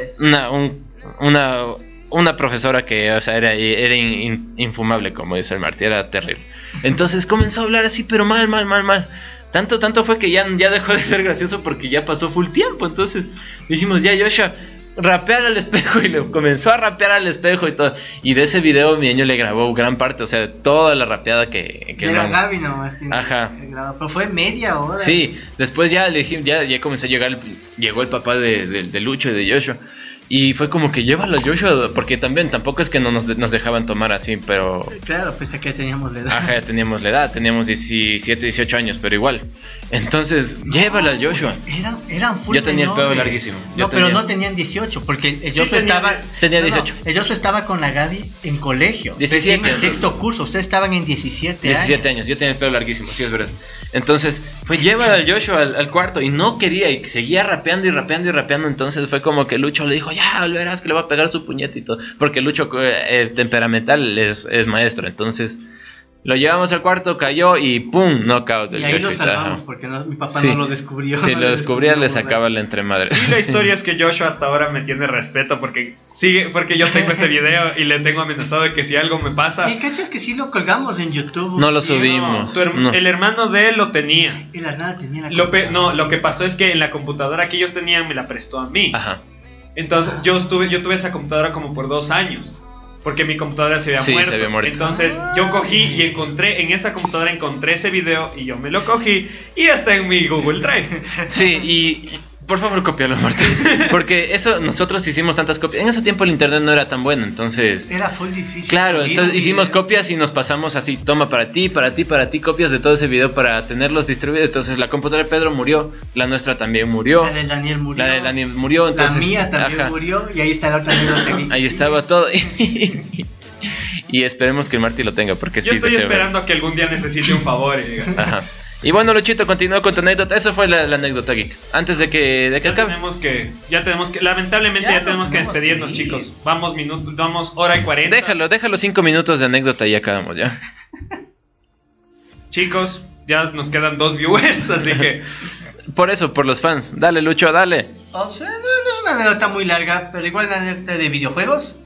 D: es.
C: Una, un- una, una profesora que, o sea, era, era in- in- infumable, como dice el Martí, era terrible. Entonces comenzó a hablar así, pero mal, mal, mal, mal. Tanto, tanto fue que ya, ya dejó de ser gracioso porque ya pasó full tiempo. Entonces dijimos, ya, Joshua, rapear al espejo. Y le comenzó a rapear al espejo y todo. Y de ese video mi niño le grabó gran parte, o sea, toda la rapeada que, que
D: Era
C: man-
D: Gaby nomás.
C: Ajá.
D: Pero fue media hora.
C: Sí, después ya le ya, ya comenzó a llegar, el- llegó el papá de, de- de Lucho y de Joshua. Y fue como que llévalo a Joshua, porque también tampoco es que no nos, nos dejaban tomar así, pero
D: Claro, pensé que teníamos de edad.
C: ajá, ya teníamos la edad, teníamos 17, 18 años, pero igual. Entonces, llévalo a Joshua.
D: Eran, eran full
C: Yo tenía el pelo
D: menores.
C: larguísimo. Yo
D: No, pero
C: tenía-
D: no tenían 18, porque el Joshua
B: tenía-
D: estaba.
C: tenía
D: no, no,
C: 18.
D: el Joshua estaba con la Gaby en colegio.
C: 17,
D: Recién en
C: entonces.
D: sexto curso. Ustedes estaban en 17,
C: 17
D: años.
C: años, yo tenía el pelo larguísimo, sí es verdad. Entonces, fue llévalo a Joshua al, al cuarto y no quería y seguía rapeando y rapeando y rapeando. Entonces fue como que Lucho le dijo, ya, verás que le va a pegar su puñetito. Porque Lucho eh, temperamental es, es maestro. Entonces, lo llevamos al cuarto, cayó y ¡pum! Knockout. del
D: Y ahí lo salvamos porque no- mi papá
C: Sí.
D: no lo descubrió.
C: Si
D: no
C: lo descubría, le sacaba la entremadre.
B: Y la historia es que Joshua hasta ahora me tiene respeto porque sigue, porque yo tengo ese video y le tengo amenazado de que si algo me pasa,
D: Y cachas que sí lo colgamos en YouTube.
C: No lo subimos. no.
B: el hermano de él lo tenía.
D: El Arnaldo tenía la
B: Lo pe- no, lo que pasó es que en la computadora que ellos tenían me la prestó a mí.
C: Ajá.
B: Entonces yo estuve, yo tuve esa computadora como por dos años. Porque mi computadora se había,
C: Sí, se
B: muerto.
C: había muerto.
B: Entonces yo cogí y encontré, en esa computadora encontré ese video y yo me lo cogí y está en mi Google Drive.
C: Sí, y por favor copialo, Martín. Porque eso, nosotros hicimos tantas copias. En ese tiempo el internet no era tan bueno, entonces...
D: Era full difícil.
C: Claro, entonces hicimos copias y nos pasamos así, toma para ti, para ti, para ti, copias de todo ese video para tenerlos distribuidos. Entonces la computadora de Pedro murió, la nuestra también murió,
D: La de Daniel murió.
C: la de Daniel murió, entonces...
D: la mía también
C: ajá,
D: murió y ahí está la otra anécdota.
C: Ahí estaba todo. y esperemos que el Marty lo tenga, porque
B: Yo
C: sí,
B: estoy
C: deseo ver.
B: esperando a que algún día necesite un favor y diga.
C: Ajá. Y bueno, Luchito, continúa con tu anécdota. Eso fue la, la anécdota geek. Antes de que, de que
B: Ya
C: acabe.
B: tenemos que, ya tenemos que, lamentablemente
D: Ya
B: tenemos que
D: tenemos que
B: despedirnos,
D: ir.
B: chicos. Vamos minutos, vamos hora y cuarenta.
C: Déjalo, déjalo cinco minutos de anécdota y acabamos, ¿ya?
B: Chicos, ya nos quedan dos viewers, así que
C: Por eso, por los fans. Dale, Lucho, dale.
D: O sea, no, no es una anécdota muy larga, pero igual una anécdota de videojuegos.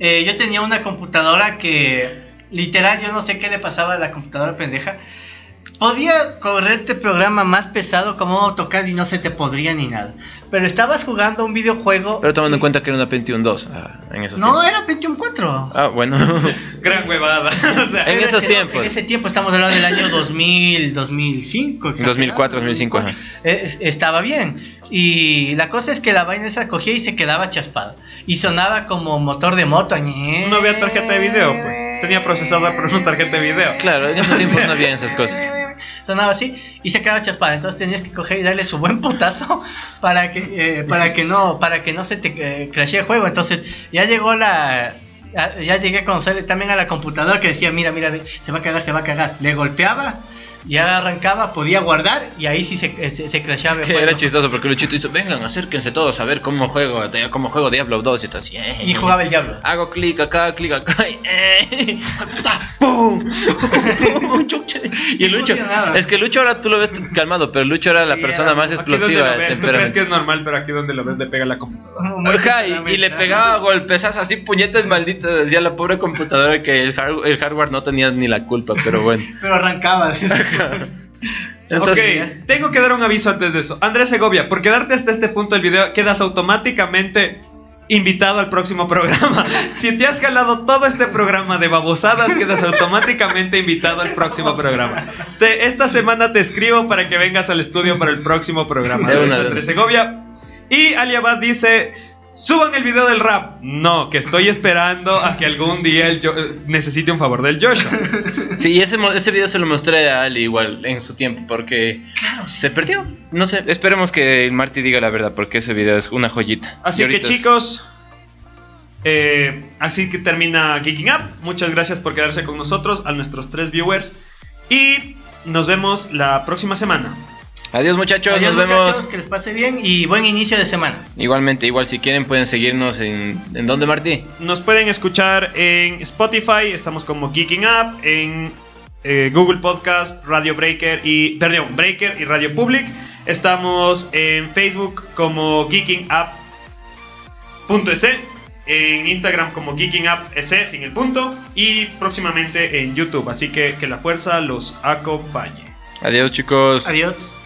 D: Eh, yo tenía una computadora que, literal, yo no sé qué le pasaba a la computadora pendeja. Podía correrte programa más pesado como AutoCAD y no se te podría ni nada. Pero estabas jugando un videojuego.
C: Pero tomando en
D: y-
C: cuenta que era una Pentium 2 ah, en esos
D: No,
C: tiempos.
D: era Pentium 4.
C: Ah, bueno.
B: gran huevada. o sea,
C: En esos tiempos.
D: En ese tiempo estamos hablando del año 2000, 2005. exagerado,
C: 2004, 2005, ajá.
D: Es- estaba bien. Y la cosa es que la vaina esa cogía y se quedaba chaspada. Y sonaba como motor de moto.
B: no había tarjeta de video, pues. Tenía procesador, pero no tarjeta de video.
C: Claro, en esos tiempos no había esas cosas.
D: Sonaba así y se quedaba chaspada. Entonces tenías que coger y darle su buen putazo para que, eh, para que no, para que no se te eh, crashee el juego. Entonces ya llegó la, Ya, llegué a conocerle también a la computadora que decía, mira, mira, se va a cagar, se va a cagar. Le golpeaba, ya arrancaba, podía guardar y ahí sí se, se, se crashaba.
C: Es que era chistoso porque Luchito hizo, vengan, acérquense todos a ver cómo juego, cómo juego Diablo 2 y está así. eh,
D: Y jugaba el diablo.
C: Hago clic acá, clic acá, y, eh, puta, ¡pum! Y el Lucho, es que Lucho ahora tú lo ves calmado, pero Lucho era la
D: Sí,
C: persona
D: era-
C: más explosiva
B: ves, tú crees que es normal, pero aquí donde lo ves le pega la computadora.
C: Y, y le pegaba golpesas así, puñetes malditos, decía la pobre computadora que el, hard- el hardware no tenía ni la culpa, pero bueno.
D: Pero arrancaba.
C: Entonces,
B: ok, tengo que dar un aviso antes de eso. Andrés Segovia, por quedarte hasta este punto del video, quedas automáticamente invitado al próximo programa. Si te has jalado todo este programa de babosadas, quedas automáticamente invitado al próximo programa. Te- esta semana te escribo para que vengas al estudio para el próximo programa.
C: De
B: Andrés Segovia. Y Aliabad dice... Suban el video del rap. No, que estoy esperando a que algún día el Jo- eh, necesite un favor del Joshua.
C: Sí, ese, ese video se lo mostré a Ali igual en su tiempo porque se perdió. No sé, esperemos que el Marty diga la verdad porque ese video es una joyita.
B: Así que chicos, eh, así que termina Geeking Up. Muchas gracias por quedarse con nosotros, a nuestros tres viewers. Y nos vemos la próxima semana.
C: Adiós muchachos,
D: Adiós,
C: nos vemos.
D: muchachos, que les pase bien y buen inicio de semana.
C: Igualmente, igual si quieren pueden seguirnos en... ¿En dónde Marty?
B: Nos pueden escuchar en Spotify, estamos como Geeking Up, en eh, Google Podcast, Radio Breaker y perdón, Breaker y Radio Public. Estamos en Facebook como Geeking Up.es, en Instagram como Geeking Up S sin el punto y próximamente en YouTube. Así que que la fuerza los acompañe.
C: Adiós chicos.
D: Adiós.